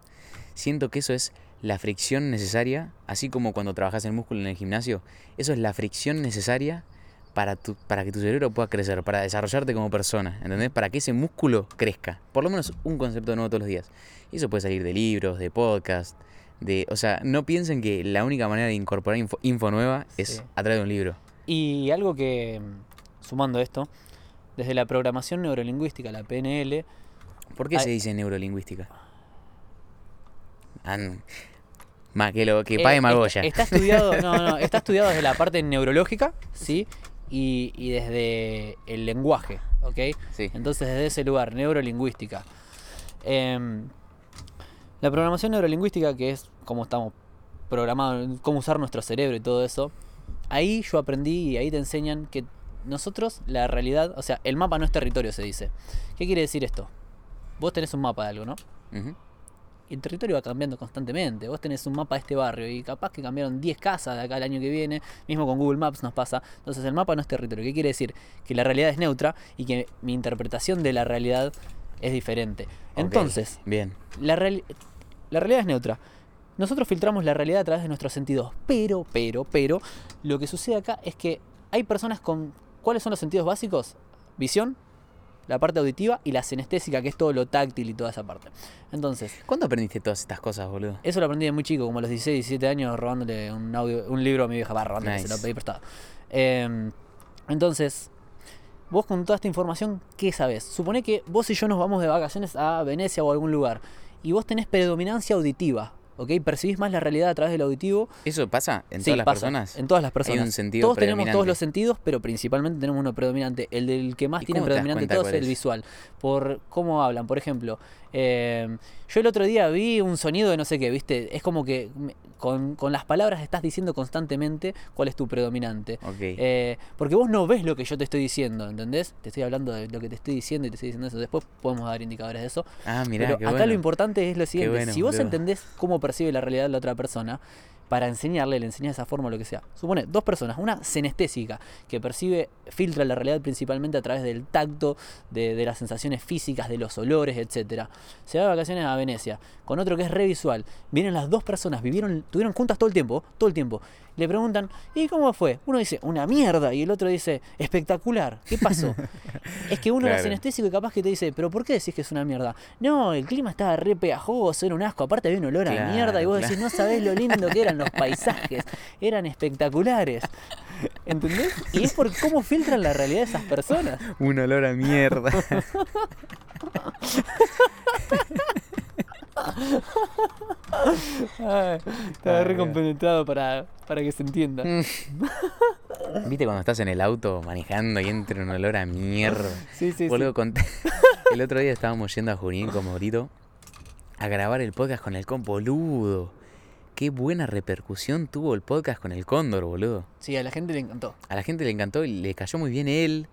S5: Siento que eso es la fricción necesaria, así como cuando trabajas el músculo en el gimnasio, eso es la fricción necesaria para, tu, para que tu cerebro pueda crecer, para desarrollarte como persona, ¿entendés? Para que ese músculo crezca. Por lo menos un concepto nuevo todos los días. Y eso puede salir de libros, de podcast, de... O sea, no piensen que la única manera de incorporar info, info nueva es
S4: Sí.
S5: a través de un libro.
S4: Y algo que, sumando esto, desde la programación neurolingüística, la PNL,
S5: ¿Por qué se dice neurolingüística? An- Más que lo que
S4: Eh,
S5: pague
S4: está-
S5: Magoya.
S4: Está, estudiado, no, no, está estudiado desde la parte neurológica, ¿sí? Y, y desde el lenguaje, ¿ok?
S5: Sí.
S4: Entonces, desde ese lugar, neurolingüística. Em, la programación neurolingüística, que es cómo estamos programados, cómo usar nuestro cerebro y todo eso, ahí yo aprendí y ahí te enseñan que nosotros, la realidad, o sea, el mapa no es territorio, se dice. ¿Qué quiere decir esto? Vos tenés un mapa de algo, ¿no? Y el territorio va cambiando constantemente. Vos tenés un mapa de este barrio y capaz que cambiaron 10 casas de acá el año que viene. Mismo con Google Maps nos pasa. Entonces el mapa no es territorio. ¿Qué quiere decir? Que la realidad es neutra y que mi interpretación de la realidad es diferente. Entonces,
S5: Bien.
S4: la, la realidad es neutra. Nosotros filtramos la realidad a través de nuestros sentidos, pero, pero, pero, lo que sucede acá es que hay personas con... ¿Cuáles son los sentidos básicos? Visión, la parte auditiva y la sinestésica, que es todo lo táctil y toda esa parte. Entonces,
S5: ¿Cuándo aprendiste todas estas cosas, boludo?
S4: eso lo aprendí de muy chico, como a los 16, 17 años, robándole un, audio, un libro a mi vieja, va, robándole, se
S5: Nice.
S4: lo pedí prestado. Em, entonces, vos con toda esta información, ¿qué sabés? Supone que vos y yo nos vamos de vacaciones a Venecia o a algún lugar, y vos tenés predominancia auditiva, ¿ok? Percibís más la realidad a través del auditivo.
S5: ¿Eso pasa en
S4: Sí,
S5: todas las
S4: pasa,
S5: personas?
S4: En todas las personas.
S5: un sentido
S4: todos tenemos todos los sentidos, pero principalmente tenemos uno predominante. El del que más
S5: ¿Y
S4: tiene predominante todos es el visual. Por cómo hablan. Por ejemplo, eh, yo el otro día vi un sonido de no sé qué, ¿viste? Es como que con, con las palabras estás diciendo constantemente cuál es tu predominante. Eh, porque vos no ves lo que yo te estoy diciendo, ¿entendés? Te estoy hablando de lo que te estoy diciendo y te estoy diciendo eso. Después podemos dar indicadores de eso.
S5: ah, mirá,
S4: Pero acá
S5: bueno.
S4: lo importante es lo siguiente.
S5: bueno,
S4: si vos entendés cómo percibe la realidad la otra persona, para enseñarle, le enseñás de esa forma o lo que sea. Supone dos personas, una senestésica, que percibe, filtra la realidad principalmente a través del tacto, de, de las sensaciones físicas, de los olores, etcétera. Se va de vacaciones a Venecia, con otro que es revisual. Vienen las dos personas, vivieron, estuvieron juntas todo el tiempo, todo el tiempo. Le preguntan, ¿y cómo fue? Uno dice, una mierda, y el otro dice, espectacular. ¿Qué pasó? es que uno
S5: Claro.
S4: senestésico y capaz que te dice, ¿pero por qué decís que es una mierda? No, el clima estaba re pegajoso, era un asco. Aparte había un olor a mierda y vos
S5: claro.
S4: decís, no sabés lo lindo que eran los paisajes. Eran espectaculares. ¿Entendés? Y es por cómo filtran la realidad de esas personas.
S5: Un olor a mierda.
S4: Ay, estaba
S5: Ay,
S4: re
S5: Dios.
S4: compenetrado para, para que se entienda.
S5: ¿Viste cuando estás en el auto manejando y entra un olor a mierda?
S4: Sí, sí, sí.
S5: El otro día estábamos yendo a Junín con Maurito a grabar el podcast con el con boludo. Qué buena repercusión tuvo el podcast con el Cóndor, boludo.
S4: Sí, a la gente le encantó.
S5: A la gente le encantó, y le cayó muy bien él,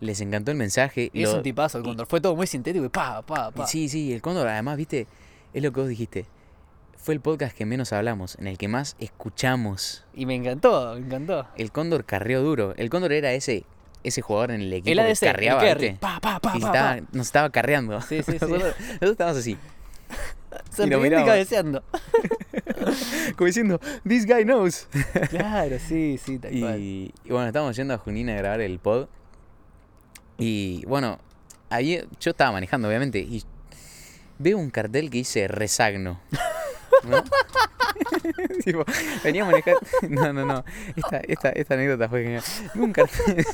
S5: les encantó el mensaje.
S4: Y es
S5: lo-
S4: un tipazo el Cóndor. Fue todo muy sintético y pa, pa, pa.
S5: Sí, sí, el Cóndor además, viste, es lo que vos dijiste. Fue el podcast que menos hablamos, en el que más escuchamos.
S4: Y me encantó, me encantó.
S5: El Cóndor carreó duro. El Cóndor era ese, ese jugador en el equipo
S4: El
S5: que
S4: ADC, el
S5: carreaba.
S4: Pa, pa, pa,
S5: Y estaba- nos estaba carreando.
S4: Sí, sí, sí.
S5: Nosotros, nosotros estábamos así,
S4: Sonriendo y cabeceando.
S5: como diciendo, this guy knows.
S4: Claro, sí, sí, tal cual.
S5: Y, y bueno, estábamos yendo a Junín a grabar el pod. Y bueno, ahí yo estaba manejando, obviamente, y veo un cartel que dice resagno. ¿no? Tipo, venía a manejar. No, no, no. Esta, esta, esta anécdota fue genial. Veo un cartel.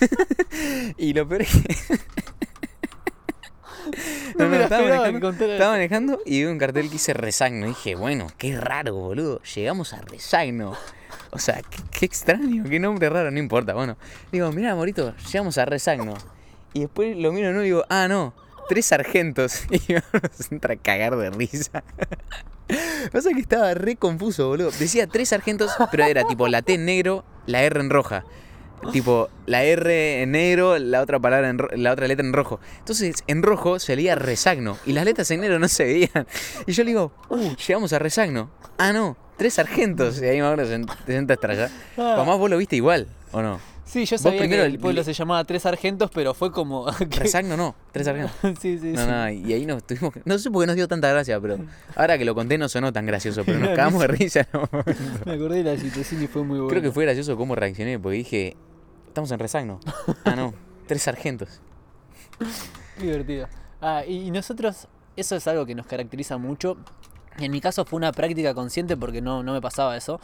S5: y lo peor es que.
S4: No me la
S5: estaba manejando, estaba manejando y veo un cartel que dice resagno. Y dije, bueno, qué raro, boludo. Llegamos a resagno. O sea, qué, qué extraño, qué nombre raro, no importa. Bueno, digo, mira, Morito, llegamos a resagno. Y después lo miro no y digo, ah, no, tres sargentos. Y nos entra a cagar de risa. Pasa que estaba re confuso, boludo. Decía tres sargentos, pero era tipo la T en negro, la R en roja. Tipo, la R en negro, la otra palabra en la otra letra en rojo. Entonces, en rojo se leía resagno y las letras en negro no se veían. Y yo le digo, uh, llegamos a resagno. Ah, no, tres sargentos. Y ahí me acuerdo, se te senta a estrellar.
S4: Ah.
S5: Mamá, vos lo viste igual, ¿o no?
S4: Sí, yo sabía que el
S5: le-
S4: pueblo se llamaba Tres Sargentos, pero fue como... que-
S5: Resagno no, tres sargentos.
S4: sí, sí,
S5: No,
S4: sí.
S5: no, y ahí nos tuvimos que- No sé por qué nos dio tanta gracia, pero ahora que lo conté no sonó tan gracioso, pero nos cagamos de risa. ¿no?
S4: Me acordé de la situación y fue muy bueno.
S5: Creo que fue gracioso cómo reaccioné, porque dije, estamos en resagno. Ah, no, tres sargentos.
S4: Divertido. Ah, y nosotros, eso es algo que nos caracteriza mucho. En mi caso fue una práctica consciente porque no, no me pasaba eso.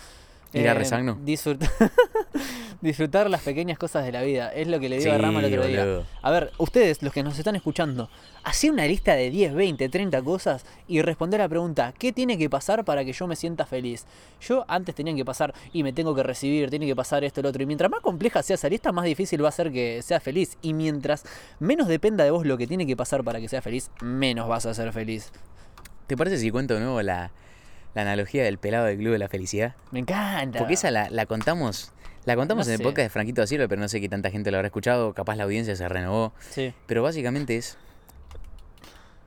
S4: Eh,
S5: Ir a Resagno.
S4: disfrutar, disfrutar las pequeñas cosas de la vida. Es lo que le digo a Rama el otro día.
S5: boludo.
S4: A ver, ustedes, los que nos están escuchando, hacé una lista de 10, 20, 30 cosas y responder la pregunta, ¿qué tiene que pasar para que yo me sienta feliz? Yo antes tenían que pasar y me tengo que recibir, tiene que pasar esto, el otro. Y mientras más compleja sea esa lista, más difícil va a ser que seas feliz. Y mientras menos dependa de vos lo que tiene que pasar para que seas feliz, menos vas a ser feliz.
S5: ¿Te parece si cuento de nuevo la, la analogía del pelado del Club de la Felicidad?
S4: Me encanta.
S5: Porque esa la, la contamos, la contamos
S4: No
S5: en el
S4: sé.
S5: podcast de Franquito da Silva, pero no sé qué tanta gente lo habrá escuchado, capaz la audiencia se renovó.
S4: Sí.
S5: Pero básicamente es.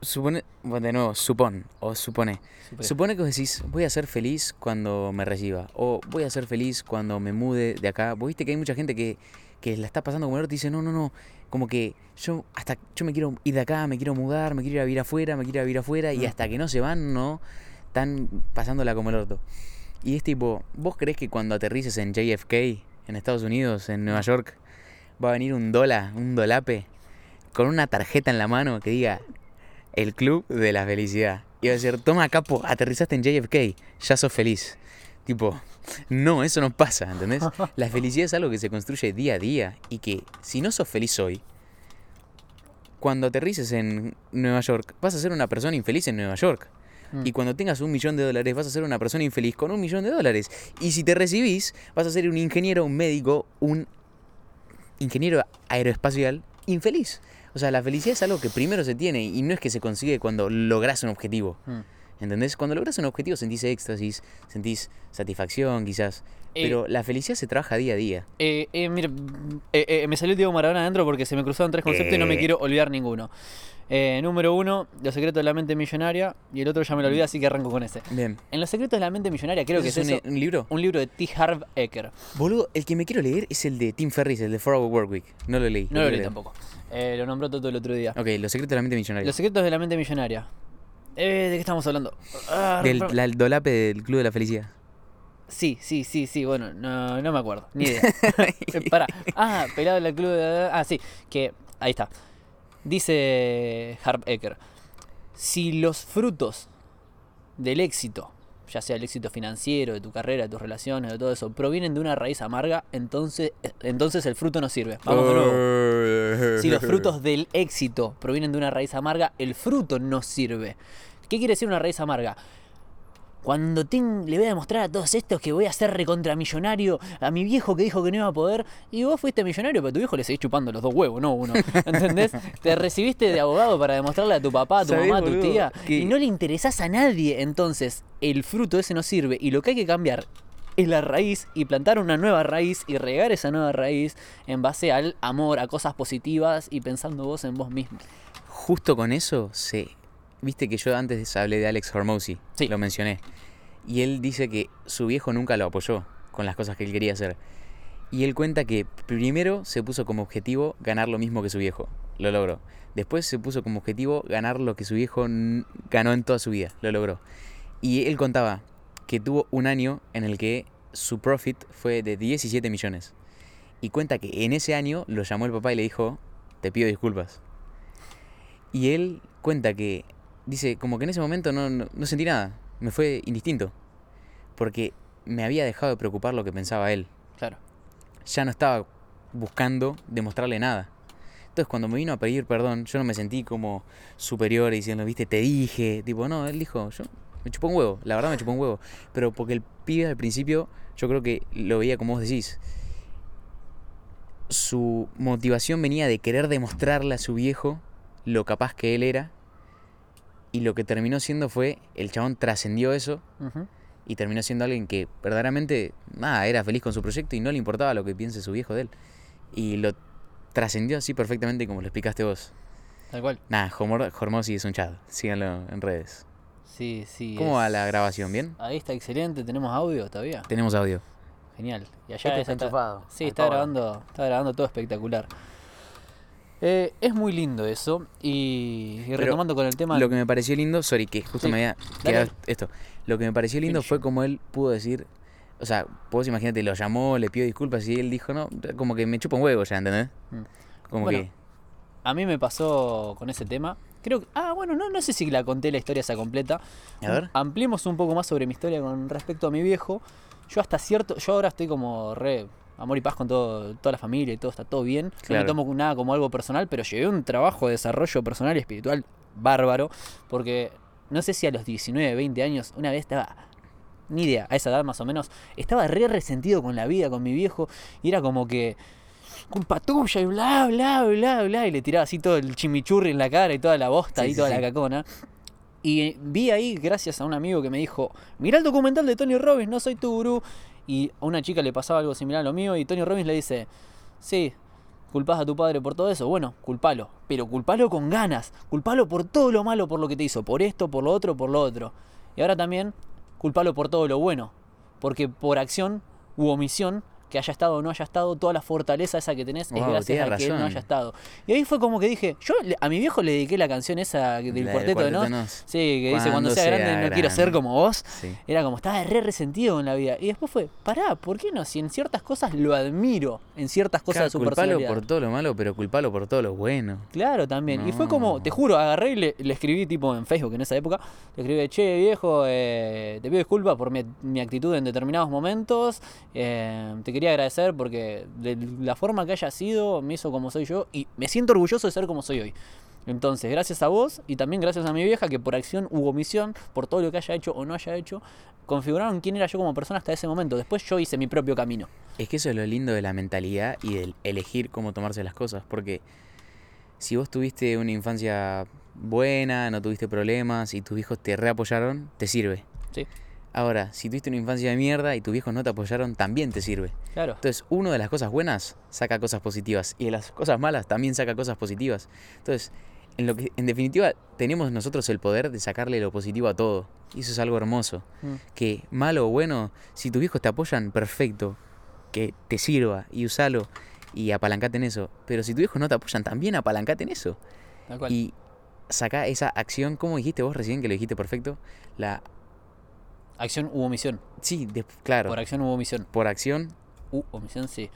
S5: Supone. Bueno, de nuevo, supón. O supone.
S4: Supone.
S5: Supone que vos decís, voy a ser feliz cuando me reciba. O voy a ser feliz cuando me mude de acá. Vos viste que hay mucha gente que, que la está pasando como el orto y dice, no, no, no, como que yo hasta yo me quiero ir de acá, me quiero mudar, me quiero ir a vivir afuera, me quiero ir a vivir afuera, y
S4: Mm.
S5: hasta que no se van, no, están pasándola como el orto. Y es tipo, ¿vos crees que cuando aterrices en JFK, en Estados Unidos, en Nueva York, va a venir un dólar, un dolape, con una tarjeta en la mano que diga el club de la felicidad? Y va a decir, toma capo, aterrizaste en JFK, ya sos feliz. Tipo, no, eso no pasa, ¿entendés? La felicidad es algo que se construye día a día y que si no sos feliz hoy, cuando aterrices en Nueva York, vas a ser una persona infeliz en Nueva York.
S4: Mm.
S5: Y cuando tengas un millón de dólares, vas a ser una persona infeliz con un millón de dólares. Y si te recibís, vas a ser un ingeniero, un médico, un ingeniero aeroespacial infeliz. O sea, la felicidad es algo que primero se tiene y no es que se consigue cuando logras un objetivo.
S4: Mm.
S5: ¿Entendés? Cuando logras un objetivo sentís éxtasis, sentís satisfacción quizás.
S4: Eh,
S5: Pero la felicidad se trabaja día a día.
S4: Eh, eh, mira, eh, eh, me salió Diego Maradona adentro porque se me cruzaron tres conceptos y no me
S5: Eh.
S4: quiero olvidar ninguno. Eh, número uno, Los secretos de la mente millonaria. Y el otro ya me lo olvidé, así que arranco con ese.
S5: Bien.
S4: En Los secretos de la mente millonaria, creo que es,
S5: ¿Ese es
S4: eso,
S5: un, un libro?
S4: un libro de T. Harv Eker.
S5: Boludo, el que me quiero leer es el de Tim Ferriss, el de Four Hour Work Week. No lo leí.
S4: No lo leí
S5: leer.
S4: tampoco. Eh, lo nombró todo el otro día.
S5: Ok, Los secretos de la mente millonaria.
S4: Los secretos de la mente millonaria. Eh, ¿De qué estamos hablando? Ah,
S5: Del la- el dolape del Club de la Felicidad.
S4: Sí, sí, sí, sí, bueno, no, no me acuerdo, ni idea. Eh, Pará. Ah, pelado en el club de... Ah, sí, que... Ahí está. Dice Harp Ecker. Si los frutos del éxito, ya sea el éxito financiero, de tu carrera, de tus relaciones, de todo eso, provienen de una raíz amarga, entonces, entonces el fruto no sirve. Vamos de nuevo. Si los frutos del éxito provienen de una raíz amarga, el fruto no sirve. ¿Qué quiere decir una raíz amarga? Cuando ten- le voy a demostrar a todos estos que voy a ser recontramillonario, a mi viejo que dijo que no iba a poder, y vos fuiste millonario, pero a tu viejo le seguís chupando los dos huevos, no uno. ¿Entendés? Te recibiste de abogado para demostrarle a tu papá, a tu
S5: ¿Sabés,
S4: mamá, a tu tía,
S5: Que-
S4: y no le interesás a nadie. Entonces, el fruto ese no sirve, y lo que hay que cambiar es la raíz y plantar una nueva raíz y regar esa nueva raíz en base al amor, a cosas positivas y pensando vos en vos mismo.
S5: Justo con eso, se... Viste que yo antes hablé de Alex Hormozzi,
S4: Sí.
S5: lo mencioné. Y él dice que su viejo nunca lo apoyó con las cosas que él quería hacer. Y él cuenta que primero se puso como objetivo ganar lo mismo que su viejo. Lo logró. Después se puso como objetivo ganar lo que su viejo ganó en toda su vida. Lo logró. Y él contaba que tuvo un año en el que su profit fue de 17 millones. Y cuenta que en ese año lo llamó el papá y le dijo, te pido disculpas. Y él cuenta que, dice, como que en ese momento no, no, no sentí nada, me fue indistinto, porque me había dejado de preocupar lo que pensaba él,
S4: Claro.
S5: ya no estaba buscando demostrarle nada. Entonces cuando me vino a pedir perdón, yo no me sentí como superior y diciendo, viste, te dije, tipo, no, él dijo, yo me chupó un huevo, la verdad me chupó un huevo, pero porque el pibe al principio yo creo que lo veía como vos decís. Su motivación venía de querer demostrarle a su viejo lo capaz que él era. Y lo que terminó siendo fue, el chabón trascendió eso y terminó siendo alguien que verdaderamente, nada, era feliz con su proyecto y no le importaba lo que piense su viejo de él. Y lo trascendió así perfectamente como lo explicaste vos.
S4: Tal cual.
S5: Nada, Hormozy es un chat, síganlo en redes.
S4: Sí, sí.
S5: ¿Cómo va la grabación? ¿Bien?
S4: Ahí está excelente. ¿Tenemos audio todavía?
S5: Tenemos audio.
S4: Genial. Y allá
S1: Este está enchufado,
S4: Sí, está grabando, está grabando todo espectacular. Eh, es muy lindo eso. Y, y retomando con el tema.
S5: Lo que me pareció lindo, sorry, que justo
S4: Sí,
S5: me había
S4: dale.
S5: quedado esto. Lo que me pareció lindo
S4: Finish.
S5: fue como él pudo decir, o sea, vos imagínate, lo llamó, le pidió disculpas y él dijo, no, como que me chupa un huevo ya, ¿entendés?
S4: Mm.
S5: Como
S4: Bueno,
S5: que...
S4: A mí me pasó con ese tema. Creo que. Ah, bueno, no, no sé si la conté la historia esa completa.
S5: A ver.
S4: Ampliemos un poco más sobre mi historia con respecto a mi viejo. Yo hasta cierto. Yo ahora estoy como re. Amor y paz con todo, toda la familia y todo, está todo bien. No me tomo nada como algo personal, pero llevé un trabajo de desarrollo personal y espiritual bárbaro. Porque no sé si a los 19, 20 años, una vez estaba. Ni idea, a esa edad más o menos, estaba re resentido con la vida, con mi viejo, y era como que culpa tuya y bla, bla, bla, bla, y le tiraba así todo el chimichurri en la cara y toda la bosta
S5: Sí,
S4: y toda
S5: sí.
S4: la cacona. Y vi ahí, gracias a un amigo que me dijo, mirá el documental de Tony Robbins, no soy tu gurú. Y a una chica le pasaba algo similar a lo mío y Tony Robbins le dice, sí, culpás a tu padre por todo eso, bueno, culpalo, pero culpalo con ganas, culpalo por todo lo malo por lo que te hizo, por esto, por lo otro, por lo otro. Y ahora también, culpalo por todo lo bueno, porque por acción u omisión que haya estado o no haya estado, toda la fortaleza esa que tenés es gracias a que él no haya estado. Y ahí fue como que dije, yo a mi viejo le dediqué la canción esa del
S5: La
S4: cuarteto de
S5: Cuarteto
S4: Nos.
S5: Nos.
S4: Sí, que dice, cuando sea grande no quiero ser
S5: grande".
S4: como vos.
S5: Sí.
S4: Era como, estaba re resentido con la vida. Y después fue, pará, ¿por qué no? Si en ciertas cosas lo admiro, en ciertas cosas
S5: Claro,
S4: de su
S5: culpalo
S4: personalidad.
S5: por todo lo malo, pero culpalo por todo lo bueno.
S4: Claro, también. Y fue como, te juro, agarré y le, le escribí tipo en Facebook en esa época. Le escribí, che viejo, eh, te pido disculpas por mi, mi actitud en determinados momentos. eh, te quería agradecer porque de la forma que haya sido me hizo como soy yo y me siento orgulloso de ser como soy hoy. Entonces, gracias a vos y también gracias a mi vieja que por acción u omisión, por todo lo que haya hecho o no haya hecho, configuraron quién era yo como persona hasta ese momento. Después yo hice mi propio camino.
S5: Es que eso es lo lindo de la mentalidad y del elegir cómo tomarse las cosas. Porque si vos tuviste una infancia buena, no tuviste problemas y tus hijos te reapoyaron, te sirve.
S4: Sí,
S5: Ahora, si tuviste una infancia de mierda y tus viejos no te apoyaron, también te sirve.
S4: claro.
S5: Entonces, uno de las cosas buenas saca cosas positivas y de las cosas malas también saca cosas positivas. Entonces, en lo que en definitiva tenemos nosotros el poder de sacarle lo positivo a todo. Y eso es algo hermoso.
S4: Mm.
S5: Que malo o bueno, si tus viejos te apoyan, perfecto. Que te sirva y usalo y apalancate en eso. Pero si tus viejos no te apoyan, también apalancate en eso.
S4: Tal cual.
S5: Y saca esa acción, como dijiste vos recién, que lo dijiste perfecto. La
S4: Acción u omisión.
S5: sí, de- claro.
S4: Por acción u omisión.
S5: por acción
S4: U, omisión, sí.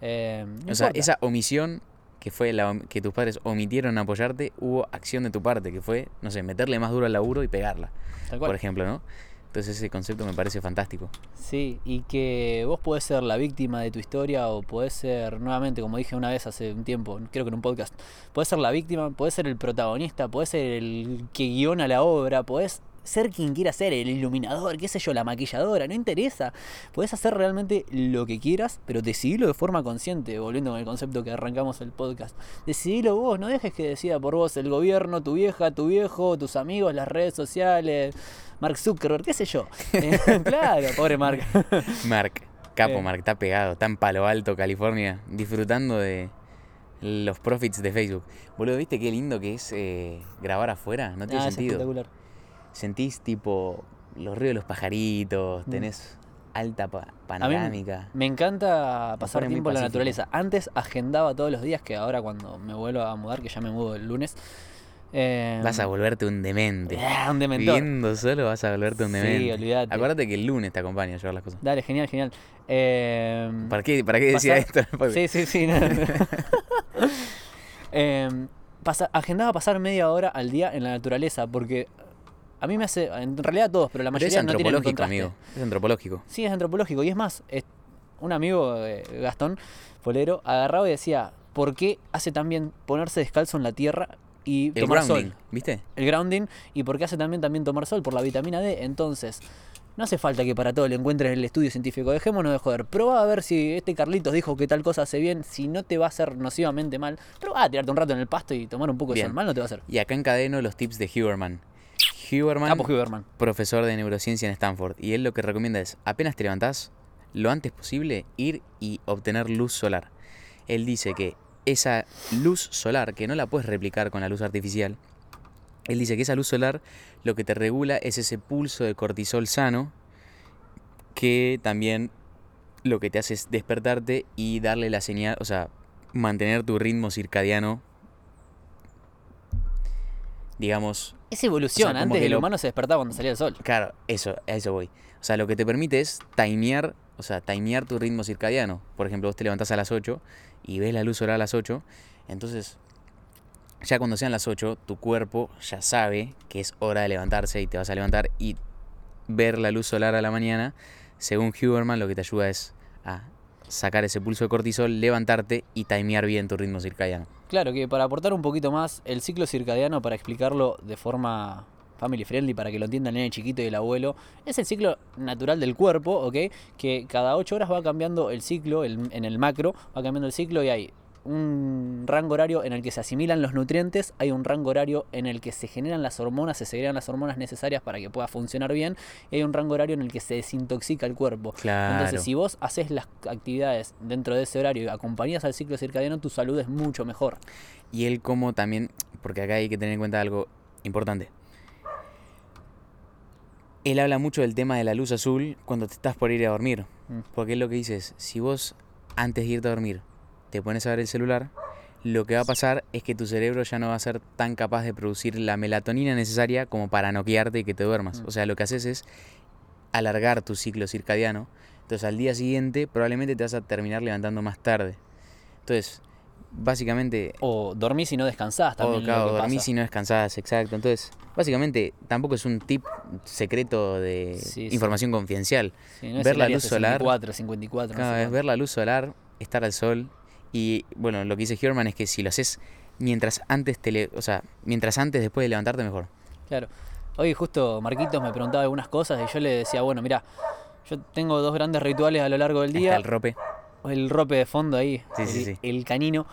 S4: Eh, no
S5: O sea, esa omisión que fue la que tus padres omitieron apoyarte, hubo acción de tu parte, que fue, no sé, meterle más duro al laburo y pegarla,
S4: Tal cual.
S5: por ejemplo, ¿no? Entonces ese concepto me parece fantástico.
S4: Sí, y que vos podés ser la víctima de tu historia o podés ser, nuevamente, como dije una vez hace un tiempo, creo que en un podcast, podés ser la víctima, podés ser el protagonista, podés ser el que guiona la obra, podés ser quien quiera ser, el iluminador, qué sé yo, la maquilladora, no interesa. Podés hacer realmente lo que quieras, pero decidilo de forma consciente, volviendo con el concepto que arrancamos el podcast. Decidilo vos, no dejes que decida por vos el gobierno, tu vieja, tu viejo, tus amigos, las redes sociales, Mark Zuckerberg, qué sé yo. Eh, claro, pobre Mark.
S5: Mark, capo
S4: Eh.
S5: Mark, está pegado, está en Palo Alto, California, disfrutando de los profits de Facebook. Boludo, ¿viste qué lindo que es eh, grabar afuera? No tiene
S4: Ah, es
S5: sentido.
S4: espectacular.
S5: Sentís tipo los ríos de los pajaritos,
S4: Mm.
S5: tenés alta pa-
S4: A mí
S5: panorámica.
S4: me encanta pasar tiempo en la naturaleza. Antes agendaba todos los días, que ahora cuando me vuelvo a mudar, que ya me mudo el lunes. eh,
S5: Vas a volverte un demente.
S4: ah, un dementor.
S5: Viviendo solo vas a volverte un
S4: Sí,
S5: demente.
S4: olvídate.
S5: Acuérdate que el lunes te acompaña a llevar las cosas.
S4: Dale, genial, genial. Eh,
S5: ¿Para qué, para qué decía
S4: pasar-
S5: esto?
S4: Sí, sí, sí. no, no. Em, pasa- agendaba pasar media hora al día en la naturaleza, porque a mí me hace, en realidad todos, pero la
S5: Pero es
S4: mayoría no tienen un
S5: antropológico, amigo. Es antropológico.
S4: Sí, es antropológico. Y es más, es- un amigo, eh, Gastón Polero, agarraba y decía, ¿por qué hace también ponerse descalzo en la tierra y
S5: El
S4: tomar
S5: grounding,
S4: sol?
S5: ¿viste?
S4: El grounding. ¿Y por qué hace también, también tomar sol? Por la vitamina D. Entonces, no hace falta que para todo le encuentres el estudio científico. Dejémonos de joder. Probá a ver si este Carlitos dijo que tal cosa hace bien. Si no te va a hacer nocivamente mal, probá a tirarte un rato en el pasto y tomar un poco de
S5: Bien.
S4: sol. Mal no te va a hacer.
S5: Y acá encadeno los tips de Huberman. Huberman,
S4: Capo Huberman.
S5: profesor de neurociencia en Stanford. Y él lo que recomienda es, apenas te levantás, lo antes posible, ir y obtener luz solar. Él dice que esa luz solar, que no la puedes replicar con la luz artificial, él dice que esa luz solar lo que te regula es ese pulso de cortisol sano, que también lo que te hace es despertarte y darle la señal, o sea, mantener tu ritmo circadiano, digamos,
S4: Es evolución.
S5: O sea, como
S4: Antes el
S5: lo-
S4: humano se despertaba cuando salía el sol.
S5: Claro, eso, a eso voy. O sea, lo que te permite es timear, o sea, timear tu ritmo circadiano. Por ejemplo, vos te levantás a las 8 y ves la luz solar a las 8, entonces ya cuando sean las 8, tu cuerpo ya sabe que es hora de levantarse y te vas a levantar y ver la luz solar a la mañana, según Huberman, lo que te ayuda es a sacar ese pulso de cortisol, levantarte y timear bien tu ritmo circadiano.
S4: Claro que para aportar un poquito más, el ciclo circadiano, para explicarlo de forma family friendly, para que lo entienda el chiquito y el abuelo, es el ciclo natural del cuerpo, ¿ok? Que cada 8 horas va cambiando el ciclo, en el macro, va cambiando el ciclo y hay un rango horario en el que se asimilan los nutrientes, hay un rango horario en el que se generan las hormonas, se segregan las hormonas necesarias para que pueda funcionar bien, y hay un rango horario en el que se desintoxica el cuerpo.
S5: Claro.
S4: Entonces, si vos haces las actividades dentro de ese horario y acompañas al ciclo circadiano, tu salud es mucho mejor.
S5: Y él como también, porque acá hay que tener en cuenta algo importante. Él habla mucho del tema de la luz azul cuando te estás por ir a dormir.
S4: Mm.
S5: Porque es lo que dices, si vos antes de irte a dormir te pones a ver el celular, lo que va a pasar es que tu cerebro ya no va a ser tan capaz de producir la melatonina necesaria como para noquearte y que te duermas.
S4: Mm.
S5: O sea, lo que haces es alargar tu ciclo circadiano. Entonces al día siguiente probablemente te vas a terminar levantando más tarde. Entonces, básicamente
S4: O dormís y no descansás
S5: o,
S4: también. lo
S5: claro,
S4: que
S5: dormís
S4: pasa.
S5: y no descansás, exacto. Entonces, básicamente, tampoco es un tip secreto de
S4: Sí, sí.
S5: información confidencial.
S4: Sí, no es
S5: ver la luz solar.
S4: 64, 54, no sé cuánto.
S5: ver la luz solar, estar al sol. Y bueno, lo que dice Herman es que si lo haces mientras antes te le- o sea, mientras antes después de levantarte mejor.
S4: Claro. Hoy justo Marquitos me preguntaba algunas cosas y yo le decía, bueno, mira, yo tengo dos grandes rituales a lo largo del
S5: Está
S4: día.
S5: el rope.
S4: el rope de fondo ahí,
S5: Sí,
S4: el,
S5: sí, sí.
S4: el canino.